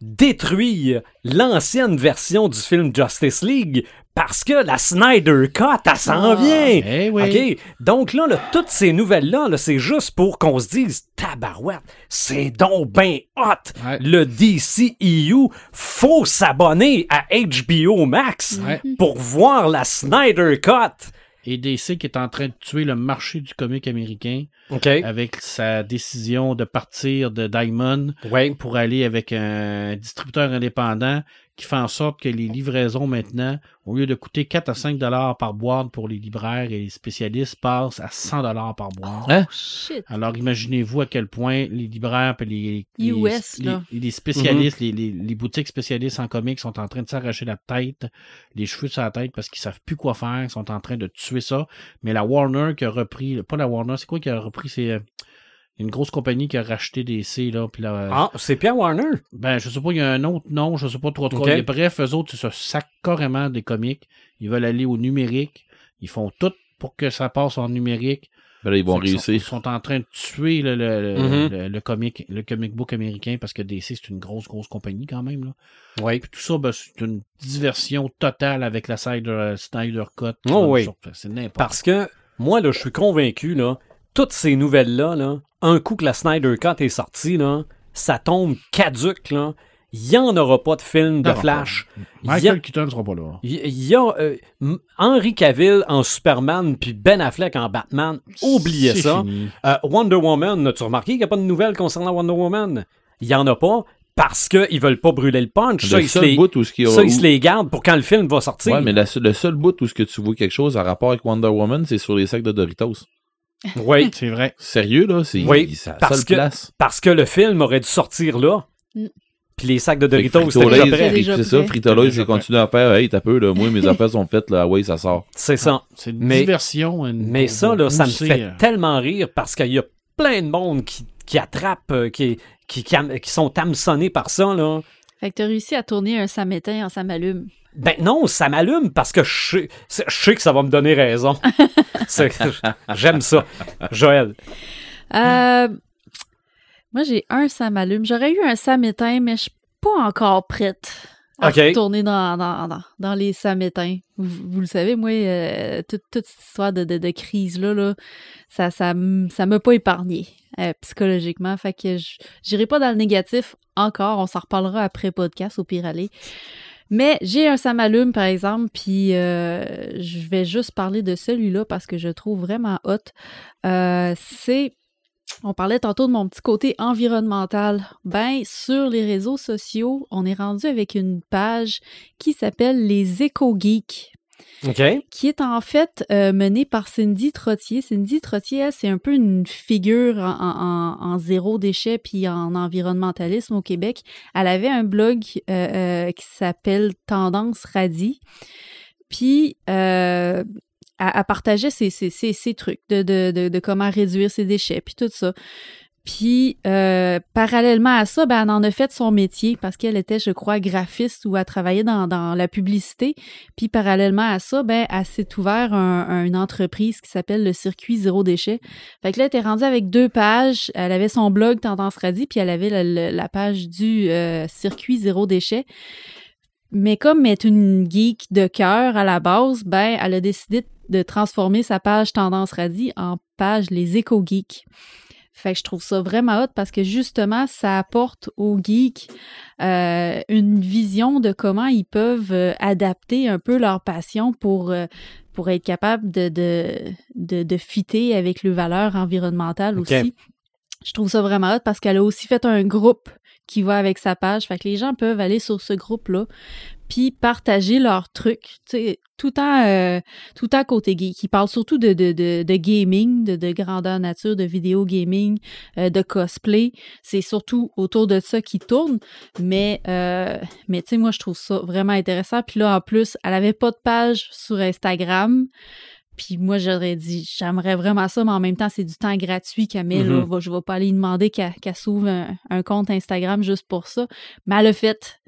détruire l'ancienne version du film Justice League parce que la Snyder Cut, elle s'en Ah, vient. eh oui. OK? Donc là, là, toutes ces nouvelles-là, là, c'est juste pour qu'on se dise, tabarouette, c'est donc ben hot. Ouais. Le DCEU, faut s'abonner à HBO Max Ouais. pour voir la Snyder Cut. Et DC qui est en train de tuer le marché du comic américain avec sa décision de partir de Diamond pour aller avec un distributeur indépendant qui fait en sorte que les livraisons maintenant, au lieu de coûter 4 à 5 dollars par boîte pour les libraires et les spécialistes, passent à 100 dollars par boîte. Hein? Shit. Alors imaginez-vous à quel point les libraires et les, les, US, les- spécialistes, les, les- les boutiques spécialistes en comics sont en train de s'arracher la tête, les cheveux sur la tête parce qu'ils savent plus quoi faire, ils sont en train de tuer ça. Mais la Warner qui a repris, pas la Warner, c'est quoi qui a repris, c'est euh, une grosse compagnie qui a racheté DC là, puis là, Ah, c'est Pierre Warner? ben, je sais pas, il y a un autre nom, je sais pas trop trop. Ok. Mais bref, eux autres, ils se sacent carrément des comics. Ils veulent aller au numérique. Ils font tout pour que ça passe en numérique. Ben là, ils vont réussir. Sont, ils sont en train de tuer le, le, le, Mhm. le- le comic, le comic book américain parce que DC, c'est une grosse, grosse compagnie quand même. Là. Oui. Puis tout ça, ben, c'est une diversion totale avec la Snyder, Snyder Cut. Oh oui. C'est n'importe Parce que moi, là, je suis convaincu, là, toutes ces nouvelles-là, là, un coup que la Snyder Cut est sortie, là, ça tombe caduque, là. Il n'y en aura pas de film de Non, Flash. A, Michael Keaton ne sera pas là. il y a, euh, Henry Cavill en Superman puis Ben Affleck en Batman. Oubliez ça. Euh, Wonder Woman, as-tu remarqué qu'il n'y a pas de nouvelles concernant Wonder Woman? Il n'y en a pas parce qu'ils veulent pas brûler le punch. Ça, Le ils se seul les, bout où ce qu'il y a- ça, ils se les gardent pour quand le film va sortir. Ouais, mais la- le seul bout où ce que tu vois quelque chose en rapport avec Wonder Woman, c'est sur les sacs de Doritos. Oui. C'est vrai. Sérieux, là? C'est Oui, la parce seule que- place. Parce que le film aurait dû sortir là. Mm. Puis les sacs de Doritos, c'était déjà prêt. C'est ça. Frito-Lay, prêt. continué à faire, hey, t'as peu, là, moi, mes affaires sont faites, là, ouais, ça sort. C'est ça. C'est une Mais- diversion. une- Mais ça, là, ça me fait euh, tellement rire parce qu'il y a plein de monde qui, qui attrape, euh, qui, qui, qui, sont hameçonnés par ça, là. Fait que t'as réussi à tourner un samétain en samalume. Ben non, ça m'allume parce que je je sais que ça va me donner raison. J'aime ça. Joël. Euh, moi, j'ai un samalume. J'aurais eu un samétain, mais je suis pas encore prête à Ok. tourner dans, dans, dans, dans les samétains. Vous, vous le savez, moi, euh, toute, toute cette histoire de, de, de crise-là, là, ça ça, m- ça m'a pas épargné euh, psychologiquement. Fait que je- j'irai pas dans le négatif encore. On s'en reparlera après podcast, au pire aller. Mais j'ai un samalume, par exemple, puis euh, je vais juste parler de celui-là parce que je trouve vraiment hot. Euh, c'est On parlait tantôt de mon petit côté environnemental. Ben, sur les réseaux sociaux, on est rendu avec une page qui s'appelle les Éco-Geeks. Qui est en fait euh, menée par Cindy Trottier. Cindy Trottier, c'est un peu une figure en, zéro déchet puis en environnementalisme au Québec. Elle avait un blog euh, euh, qui s'appelle Tendance Radie. Puis, elle, elle partageait ses, trucs de, de comment réduire ses déchets, puis tout ça. Puis, euh, parallèlement à ça, ben, elle en a fait son métier parce qu'elle était, je crois, graphiste ou elle travaillait dans, dans la publicité. Puis, parallèlement à ça, ben, elle s'est ouvert un- un- une entreprise qui s'appelle le Circuit Zéro Déchet. Fait que là, elle était rendue avec deux pages. Elle avait son blog Tendance Radie, puis elle avait la, la- la page du euh, Circuit Zéro Déchet. Mais comme elle est une geek de cœur à la base, ben, elle a décidé de transformer sa page Tendance Radie en page Les Éco-Geeks. Fait que je trouve ça vraiment hot parce que justement, ça apporte aux geeks euh, une vision de comment ils peuvent euh, adapter un peu leur passion pour, euh, pour être capable de, de, de, de fitter avec les valeurs environnementales Ok. aussi. Je trouve ça vraiment hot parce qu'elle a aussi fait un groupe qui va avec sa page. Fait que les gens peuvent aller sur ce groupe-là puis partager leurs trucs, tout en euh, tout en côté geek. Ils parlent surtout de, de, de, de gaming, de, de grandeur nature, de vidéo gaming, euh, de cosplay. C'est surtout autour de ça qui tourne. Mais, euh, mais tu sais, moi, je trouve ça vraiment intéressant. Puis là, en plus, elle avait pas de page sur Instagram. Puis moi, j'aurais dit, j'aimerais vraiment ça, mais en même temps, c'est du temps gratuit qu'elle met. Mhm. Va- Je vais pas aller lui demander qu'elle s'ouvre un, un compte Instagram juste pour ça. Mais elle l'a fait.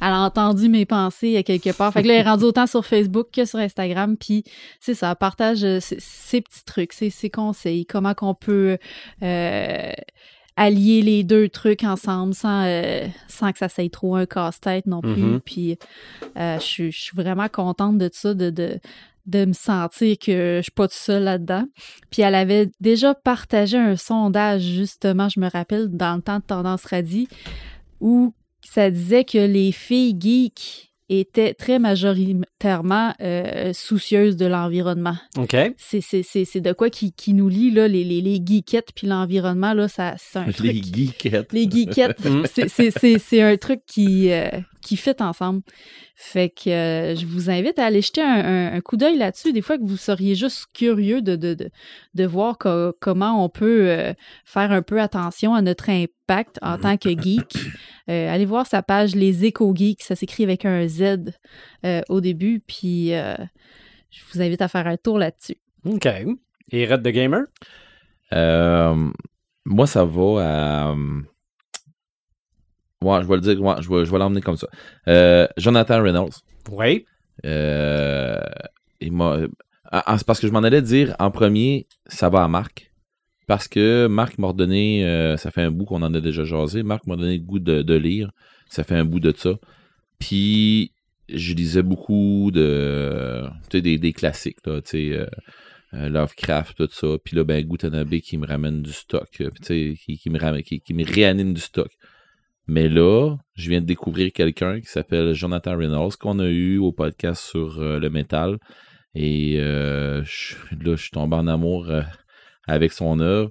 Elle a entendu mes pensées à quelque part. Fait que là, elle est rendue autant sur Facebook que sur Instagram. Puis c'est ça, elle partage euh, ses, petits trucs, ses, ses conseils, comment qu'on peut euh, allier les deux trucs ensemble sans, euh, sans que ça soit trop un casse-tête non plus. Mhm. Puis euh, je suis- je suis vraiment contente de ça, de, de, de me sentir que je suis pas toute seule là-dedans. Puis elle avait déjà partagé un sondage, justement, je me rappelle, dans le temps de Tendance Radie, où ça disait que les filles geeks étaient très majoritairement euh, soucieuses de l'environnement. OK. C'est, c'est, c'est, c'est de quoi qui, qui nous lie, là, les, les, les geekettes puis l'environnement, là, ça, c'est un truc... Les geekettes. Les geekettes, Mm. c'est- c'est- c'est c'est un truc qui, euh, qui fit ensemble. Fait que euh, je vous invite à aller jeter un, un- un coup d'œil là-dessus. Des fois que vous seriez juste curieux de, de, de, de voir co- comment on peut euh, faire un peu attention à notre impact en tant que geek. Euh, allez voir sa page Les Éco-Geeks. Ça s'écrit avec un Z euh, au début. Puis euh, je vous invite à faire un tour là-dessus. OK. Et Red the Gamer? Euh, moi, ça va à. Ouais, je vais le dire, ouais, je vais, je vais l'emmener comme ça. Euh, Jonathan Reynolds. Oui. Euh, ah, ah, c'est parce que je m'en allais dire en premier, ça va à Marc. Parce que Marc m'a redonné, euh, ça fait un bout qu'on en a déjà jasé, Marc m'a donné le goût de, de lire. Ça fait un bout de ça. Puis, je lisais beaucoup de. Tu sais, des, des classiques, là, tu sais. euh, Lovecraft, tout ça. Puis là, ben, Gutanabe qui me ramène du stock. qui, qui me ramène, qui, qui me réanime du stock. Mais là, je viens de découvrir quelqu'un qui s'appelle Jonathan Reynolds, qu'on a eu au podcast sur euh, le métal. Et euh, là, je suis tombé en amour euh, avec son œuvre.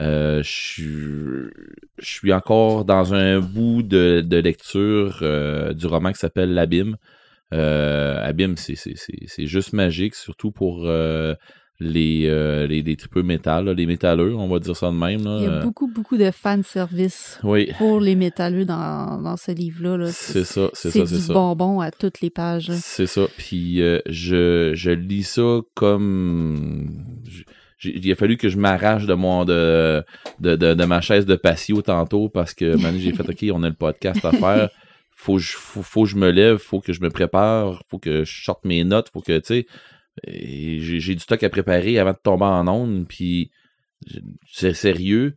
Euh, je suis- encore dans un bout de, lecture du roman qui s'appelle L'Abîme. Abîme, c'est- juste magique, surtout pour les, euh, les, les tripeux métal, là, les métalleux, on va dire ça de même. là. Il y a Euh, beaucoup, beaucoup de fan service oui, pour les métalleux dans, dans ce livre-là. là. c'est ça, c'est C'est ça, c'est du ça. bonbon à toutes les pages. C'est ça. Puis euh, je, je lis ça comme. il a fallu que je m'arrache de mon de, de, de, de ma chaise de patio tantôt parce que maintenant j'ai fait OK, on a le podcast à faire. Faut que je, faut, faut je me lève, faut que je me prépare, faut que je sorte mes notes, faut que tu sais. Et J'ai du stock à préparer avant de tomber en onde, puis c'est sérieux.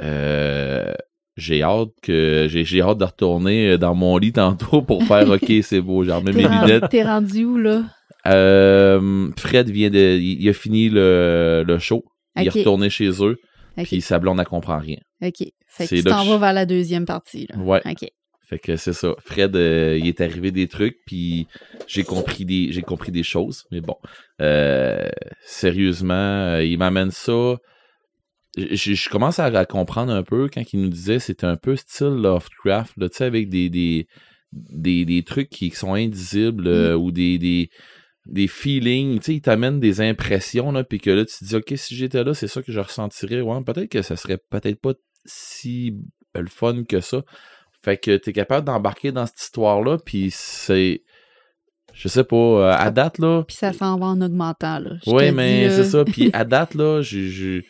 Euh, j'ai hâte que j'ai j'ai hâte de retourner dans mon lit tantôt pour faire OK, c'est beau, j'ai remis mes rendu, lunettes. t'es rendu où, là? Euh, Fred vient de. Il, a fini le, le show. Il est retourné chez eux. Puis sa blonde, elle comprend rien. OK. Fait que c'est tu t'en vas vers la deuxième partie. Là. Ouais. OK. Fait que c'est ça. Fred, euh, il est arrivé des trucs, puis j'ai compris des, j'ai compris des choses. Mais bon, euh, sérieusement, euh, il m'amène ça je, je commence à, à comprendre un peu quand il nous disait c'était un peu style Lovecraft, tu sais, avec des, des, des, des trucs qui sont indisibles euh, ou des, des, des feelings, tu sais, il t'amène des impressions, là, puis que là, tu te dis, OK, si j'étais là, c'est ça que je ressentirais. Ouais, peut-être que ça serait peut-être pas si le fun que ça. Fait que t'es capable d'embarquer dans cette histoire-là, puis c'est... Je sais pas, euh, à date, là... Puis ça s'en va en augmentant, là. Oui, mais c'est ça. Puis à date, là, j'ai-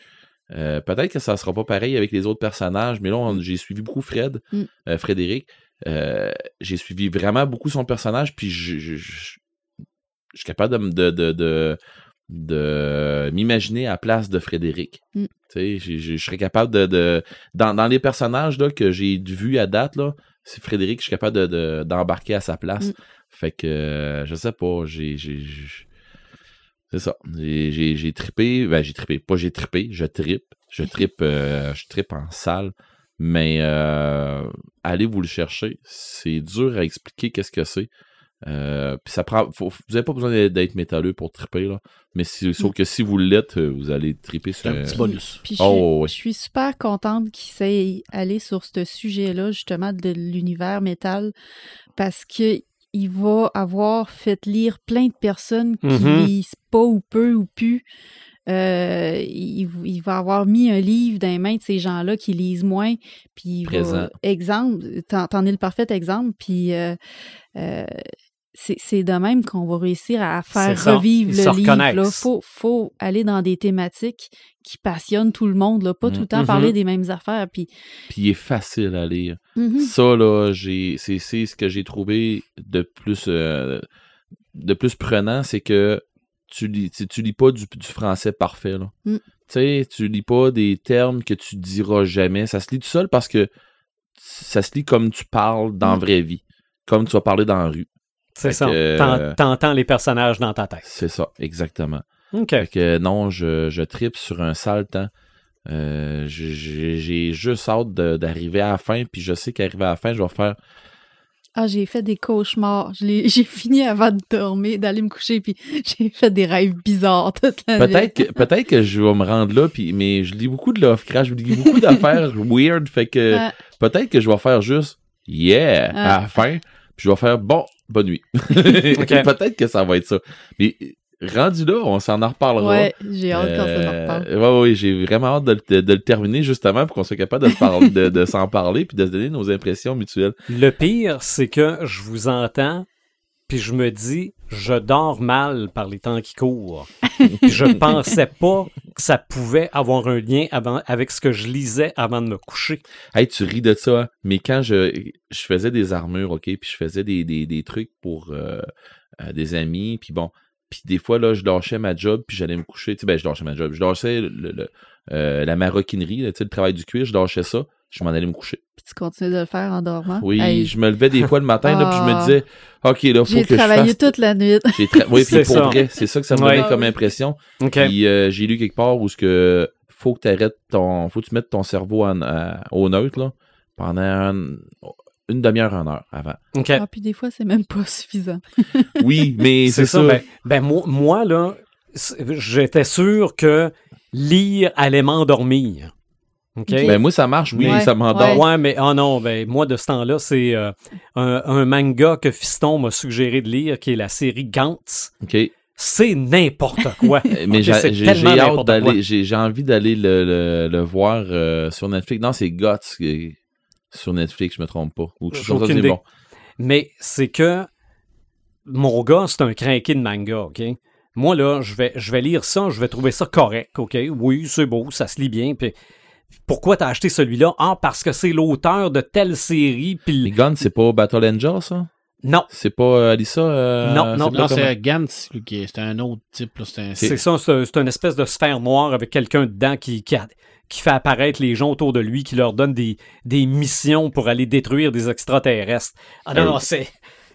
euh, peut-être que ça sera pas pareil avec les autres personnages, mais là, j'ai suivi beaucoup Fred, Mm. euh, Frédéric. Euh, j'ai suivi vraiment beaucoup son personnage, puis je, suis capable de, de, de, de m'imaginer à la place de Frédéric. Mm. Tu sais, je serais capable de. de dans, dans les personnages là, que j'ai vus à date, là, c'est Frédéric, je suis capable de- de- d'embarquer à sa place. Mm. Fait que euh, je sais pas, j'ai. C'est ça. J'ai- trippé. Ben, j'ai trippé. Pas j'ai trippé, je trippe. Je trippe, euh, je en salle. Mais euh, allez vous le chercher. C'est dur à expliquer qu'est-ce que c'est. Euh, puis ça prend. faut- vous n'avez pas besoin d'être- métalleux pour tripper, là. Mais si- sauf que si vous l'êtes, euh, vous allez tripper sur C'est un petit bonus. Puis je, suis, Oh, ouais. je suis super contente qu'il s'est allé sur ce sujet-là, justement, de l'univers métal, parce que il va avoir fait lire plein de personnes qui Mhm. lisent pas ou peu ou plus. Euh, il, il va avoir mis un livre dans les mains de ces gens-là qui lisent moins. Puis il va- Présent. exemple, t'en, t'en es le parfait exemple. Puis euh, euh, c'est, de même qu'on va réussir à faire revivre le livre. Il faut, faut aller dans des thématiques qui passionnent tout le monde, là, pas tout le temps Mhm. parler des mêmes affaires. Puis, Puis il est facile à lire. Mhm. Ça, là, j'ai, c'est, ce que j'ai trouvé de plus, euh, de plus prenant, c'est que tu lis, tu, tu lis pas du, du français parfait, là. Mm. Tu sais, tu lis pas des termes que tu diras jamais. Ça se lit tout seul parce que ça se lit comme tu parles dans la Mm. vraie vie. Comme tu vas parler dans la rue. C'est ça. que- T'en- T'entends les personnages dans ta tête. C'est ça, exactement. OK. Fait que non, je, je tripe sur un sale temps. Euh, j'ai juste hâte de- d'arriver à la fin, puis je sais qu'arriver à la fin, je vais faire Ah, j'ai fait des cauchemars. J'ai fini avant de dormir, d'aller me coucher, puis j'ai fait des rêves bizarres toute la nuit. Peut-être que, peut-être que je vais me rendre là, puis, mais je lis beaucoup de Lovecraft, je lis beaucoup d'affaires weird, fait que Ah, peut-être que je vais faire juste yeah Ah. à la fin, puis je vais faire bon, bonne nuit. peut-être que ça va être ça. Mais rendu là, on s'en en reparlera. ouais, j'ai hâte quand ça me Euh, reparle. ouais, ouais, j'ai vraiment hâte de, le- de le terminer justement pour qu'on soit capable de, se parler- de, de s'en parler puis de se donner nos impressions mutuelles. Le pire, c'est que je vous entends, puis je me dis, je dors mal par les temps qui courent. Je pensais pas que ça pouvait avoir un lien avant, avec ce que je lisais avant de me coucher. Hey, tu ris de ça, hein? mais quand je, je faisais des armures, OK, puis je faisais des, des, des trucs pour euh, euh, des amis, puis bon, puis des fois, là, je lâchais ma job, puis j'allais me coucher, tu sais, ben, je lâchais ma job, je lâchais le, le- euh, la maroquinerie, là, tu sais, le travail du cuir, je lâchais ça, je m'en allais me coucher. Puis tu continues de le faire en dormant? Oui, Hey, je me levais des fois le matin, là, puis je me Ah. disais, OK, là, faut j'ai que je travaillé fasse... toute la nuit. J'ai tra- Oui, puis C'est pour ça. vrai, c'est ça que ça me Ouais. donnait comme impression. OK. Puis euh, j'ai lu quelque part où ce que faut que tu arrêtes ton. Faut que tu mettes ton cerveau en, à- au neutre là, pendant un- une demi-heure, une heure avant. OK. Ah, puis des fois, c'est même pas suffisant. Oui, mais c'est ça. Ben, ben, moi, moi, là, j'étais sûr que lire allait m'endormir. OK? Ok. Ben, moi, ça marche, oui, ça m'endort. Ouais, mais oh non, ben moi de ce temps-là, c'est euh, un, un manga que Fiston m'a suggéré de lire, qui est la série Gantz. OK. C'est n'importe quoi. Euh, Mais j'ai j'ai- hâte d'aller. Envie d'aller le, le, le voir euh, sur Netflix. Non, c'est Guts euh, sur Netflix, je me trompe pas. Ou chose c'est bon. Mais c'est que mon gars, c'est un craqué de manga, OK? Moi, là, je vais, je vais lire ça, je vais trouver ça correct, OK? Oui, c'est beau, ça se lit bien. Puis pourquoi t'as acheté celui-là? Ah, parce que c'est l'auteur de telle série. Puis Les Guns, c'est pas Battle Angel, ça? non, C'est pas euh, Alissa? euh, Non, non, pas Non, c'est Gantz, lui, qui est- c'est un autre type. C'est ça, c'est une espèce de sphère noire avec quelqu'un dedans qui, qui, a- qui fait apparaître les gens autour de lui, qui leur donne des, des missions pour aller détruire des extraterrestres. Ah non, Euh. non, c'est,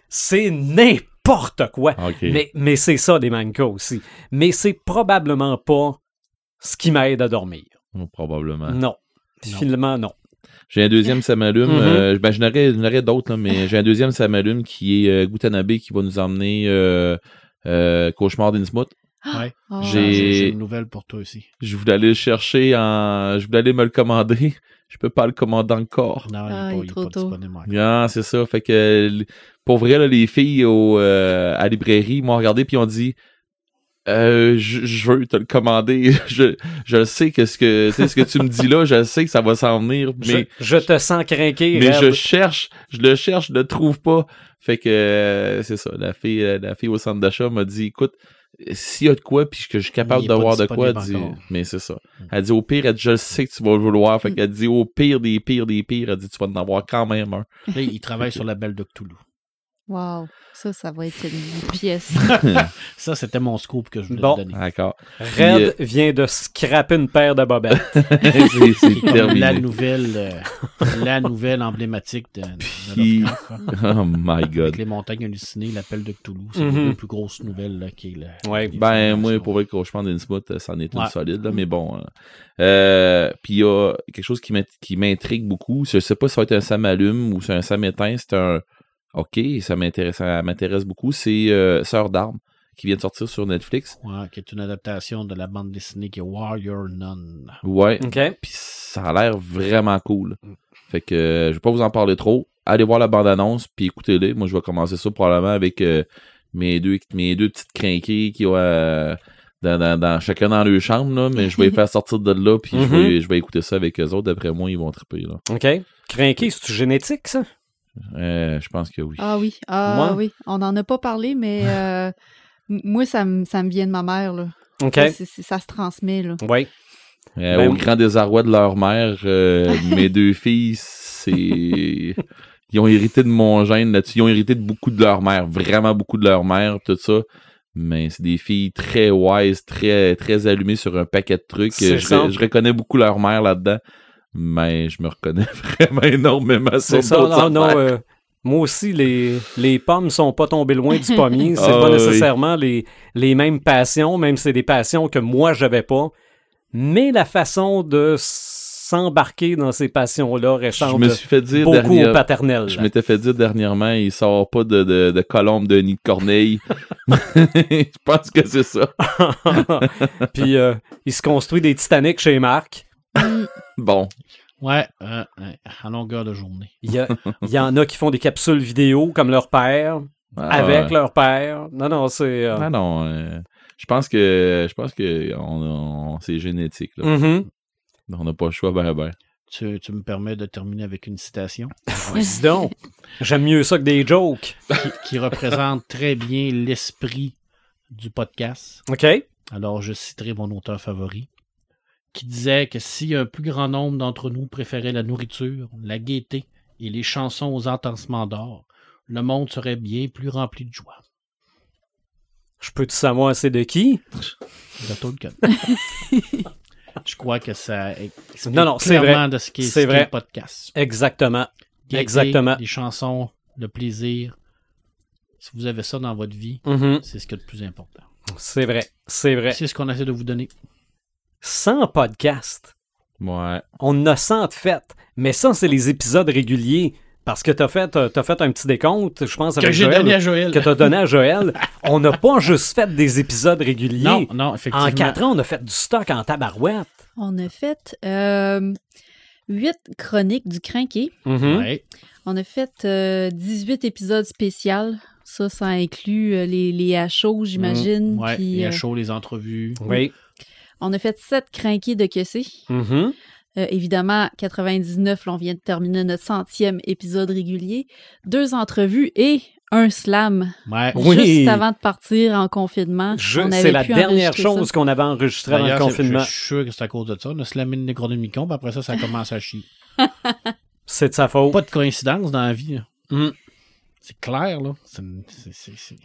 c'est n'importe quoi. OK. Mais, mais c'est ça des mangas aussi. Mais c'est probablement pas ce qui m'aide à dormir. Probablement. Non. Finalement, non. J'ai un deuxième ça m'allume. Mhm. euh, ben, je n'aurais, j'en aurais d'autres, là, mais j'ai un deuxième ça m'allume qui est euh, Gutanabe qui va nous emmener euh, euh, Cauchemar d'Innsmouth. Ouais. Ah. J'ai- une nouvelle pour toi aussi. Je voulais aller le chercher en. Je voulais aller me le commander. Je peux pas le commander encore. Non, Ah, il n'est est pas, trop il est pas tôt. disponible. Ah, c'est ça. Fait que pour vrai, là, les filles au, euh, à la librairie m'ont regardé puis ont dit euh, je, je veux te le commander. je, je sais que ce que tu sais, ce que tu me dis là, je sais que ça va s'en venir, mais je, je te sens craquer. mais je cherche, je le cherche, je le trouve pas. Fait que euh, c'est ça. La fille, euh, la fille au centre d'achat m'a dit écoute, s'il y a de quoi, puis que je suis capable est de pas voir de quoi, dit, mais c'est ça. Elle dit au pire, elle dit, je le sais que tu vas le vouloir. Fait qu'elle dit au pire des pires des pires, elle dit tu vas en avoir quand même un. Il travaille sur la belle de Cthulhu. Wow. Ça, ça va être une pièce. Ça, c'était mon scoop que je voulais Bon. te donner. D'accord. Red vient de scraper une paire de bobettes. c'est terminé. la nouvelle, euh, la nouvelle emblématique de, de Puis- hein. Oh my Avec god. les montagnes hallucinées, l'appel de Cthulhu, c'est Mhm. les deux plus grosses nouvelles là, qui est le- Ouais. Ben, moi, pour vrai, quand je parle d'Innsmouth, ça en est une Ouais. solide, là, mais bon. Euh, Puis il y a quelque chose qui m'intrigue beaucoup. Je sais pas si ça va être un Sam allume ou c'est un Sam éteint. C'est un. Ok, ça m'intéresse, ça m'intéresse beaucoup. C'est euh, Sœur d'armes qui vient de sortir sur Netflix. Ouais, qui est une adaptation de la bande dessinée qui est Warrior Nun. Ouais. OK? Puis ça a l'air vraiment cool. Fait que euh, je vais pas vous en parler trop. Allez voir la bande-annonce, puis écoutez-les. Moi, je vais commencer ça probablement avec euh, mes, deux, mes deux petites crinquées qui ont euh, dans, dans, dans- chacun dans leur chambre, là, mais je vais les faire sortir de là, puis je, vais, je vais écouter ça avec eux autres. D'après moi, ils vont triper. Là. OK. Crinqué, c'est génétique, ça? Euh, je pense que oui. Ah oui. Ah Moi? oui. On n'en a pas parlé, mais euh, moi, ça me ça me vient de ma mère. Là. OK. Ça se transmet. Là. Oui. Euh, Ben, au grand désarroi de leur mère, euh, mes deux filles, c'est. Ils ont hérité de mon gène là-dessus. Ils ont hérité de beaucoup de leur mère, vraiment beaucoup de leur mère, tout ça. Mais c'est des filles très wise, très, très allumées sur un paquet de trucs. Je reconnais beaucoup leur mère là-dedans. Mais je me reconnais vraiment énormément C'est sur ça. Non, non, euh, moi aussi, les, les pommes sont pas tombées loin du pommier. C'est Ah, pas oui. nécessairement les, les mêmes passions, même si c'est des passions que moi, j'avais pas. Mais la façon de s'embarquer dans ces passions-là Je ressemble me suis fait dire beaucoup dernière- au paternel. Je m'étais fait dire dernièrement, il sort pas de, de, de colombe de nid de corneille. je pense que c'est ça. Puis euh, il se construit des Titanic chez Marc. Bon. Ouais, euh, euh, à longueur de journée. Il y, a- il y en a qui font des capsules vidéo comme leur père, Ah, avec ouais. leur père. Non, non, c'est... euh, Ah non, euh, je pense que je pense que on, on- c'est génétique. Là. mhm. On n'a pas le choix, ben ben. Tu, tu me permets de terminer avec une citation? Dis donc, j'aime mieux ça que des jokes. qui, qui représente très bien l'esprit du podcast. OK? Alors, je citerai mon auteur favori, qui disait que si un plus grand nombre d'entre nous préférait la nourriture, la gaieté et les chansons aux entassements d'or, le monde serait bien plus rempli de joie. Je peux-tu savoir c'est de qui? De Tolkien. Je crois que ça explique Non, non, c'est clairement vrai. de ce qu'est C'est ce vrai. le podcast. Exactement. Gaieté, Exactement. Des chansons, le plaisir. Si vous avez ça dans votre vie, Mhm. c'est ce qui est le plus important. C'est vrai. C'est vrai. C'est ce qu'on essaie de vous donner. Sans podcast, Ouais. on en a 100 de fêtes. Mais ça, c'est les épisodes réguliers. Parce que t'as fait, t'as fait un petit décompte, je pense, Que avec j'ai Joël, donné à Joël. que t'as donné à Joël. on n'a pas juste fait des épisodes réguliers. Non, non, effectivement. en quatre ans, on a fait du stock en tabarouette. On a fait euh, huit chroniques du crinqué. Mhm. Ouais. On a fait euh, 18 épisodes spéciaux. Ça, ça inclut euh, les, les HO, j'imagine. Ouais, Puis, les euh, shows, les entrevues. Oui. On a fait sept crinqués de Kessé. Mhm. Euh, évidemment, 99, là, on vient de terminer notre centième épisode régulier. Deux entrevues et un slam. Ouais. Oui. Juste avant de partir en confinement. C'est la dernière chose qu'on avait enregistrée c'est- confinement. Je suis sûr que c'est à cause de ça. On a slamé le Necronomicon, puis après ça, ça commence à chier. C'est de sa faute. Pas de coïncidence dans la vie. Mm. C'est clair, là. C'est- c'est- c'est- c'est-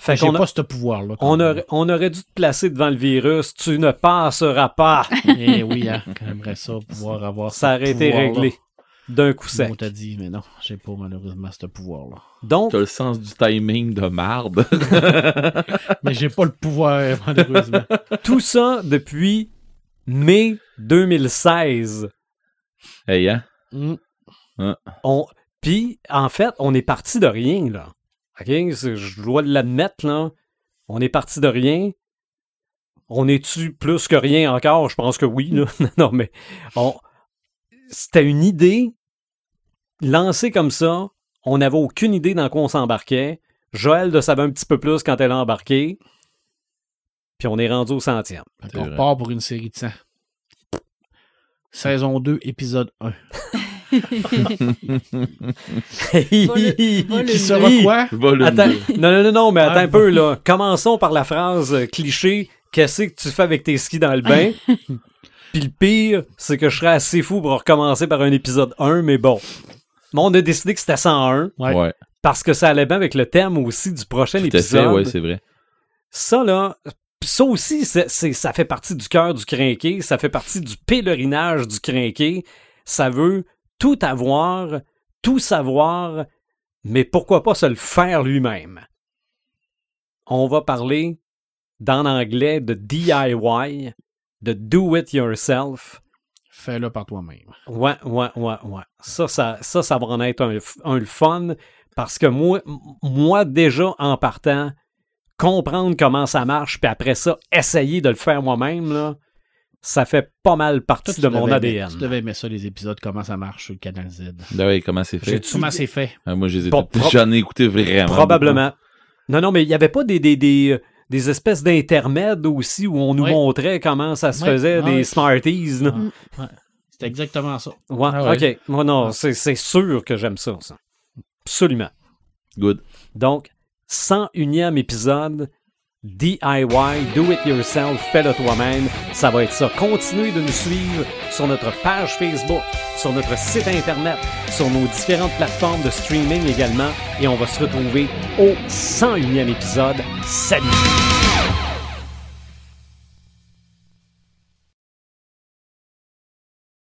Fait J'ai qu'on a- pas ce pouvoir-là. on, aurait, on aurait dû te placer devant le virus. Tu ne passeras pas. Eh oui, hein. J'aimerais ça pouvoir avoir Ça aurait été réglé d'un coup sec. On t'a dit, mais non, j'ai pas malheureusement ce pouvoir-là. Donc, T'as le sens du timing de marde. Mais j'ai pas le pouvoir, malheureusement. tout ça depuis mai 2016. hey, hein? Mm. On... Puis, en fait, on est parti de rien, là. OK? Je dois l'admettre, là. On est parti de rien. On est-tu plus que rien encore? Je pense que oui. Là. non, mais on... c'était une idée lancée comme ça. On n'avait aucune idée dans quoi on s'embarquait. Joël le savait un petit peu plus quand elle a embarqué. Puis on est rendu au centième. Vrai. part pour une série de 100. Saison 2, épisode 1. Qui sera quoi? Volume Attends, non, non, non, non, mais attends Ah, un peu, là. Commençons par la phrase euh, cliché Qu'est-ce que tu fais avec tes skis dans le bain? Puis le pire, c'est que je serais assez fou pour recommencer par un épisode 1, mais bon. Mais on a décidé que c'était 101 Ouais. Ouais, parce que ça allait bien avec le thème aussi du prochain tout épisode. ouais, c'est vrai. ça, là, ça aussi, ça fait partie du cœur du crinqué, ça fait partie du pèlerinage du crinqué. Ça veut tout avoir, tout savoir, mais pourquoi pas se le faire lui-même? On va parler, dans l'anglais, de DIY, de do it yourself. Fais-le par toi-même. Ouais, ouais, ouais, ouais. Ça, ça, ça, ça va en être un, un fun parce que moi, moi, déjà, en partant, comprendre comment ça marche, puis après ça, essayer de le faire moi-même, là, ça fait pas mal partie tu de mon ADN. aimer- Tu devais aimer ça, les épisodes, comment ça marche sur le canal Z. Ben ouais, comment c'est fait? Comment c'est fait? Ah, moi, je les ai Bon, toutes- pro- j'en ai écouté vraiment. Probablement. Non, non, mais il n'y avait pas des, des, des, des espèces d'intermèdes aussi où on nous montrait comment ça se faisait, ouais. des Smarties. Ouais. C'est exactement ça. Ouais, Ah ok. Moi, non, c'est c'est sûr que j'aime ça, ça. Absolument. Good. Donc, 101e épisode, DIY, Do It Yourself, fais-le toi-même. Ça va être ça. Continuez de nous suivre sur notre page Facebook, sur notre site internet, sur nos différentes plateformes de streaming également. Et on va se retrouver au 101e épisode. Salut!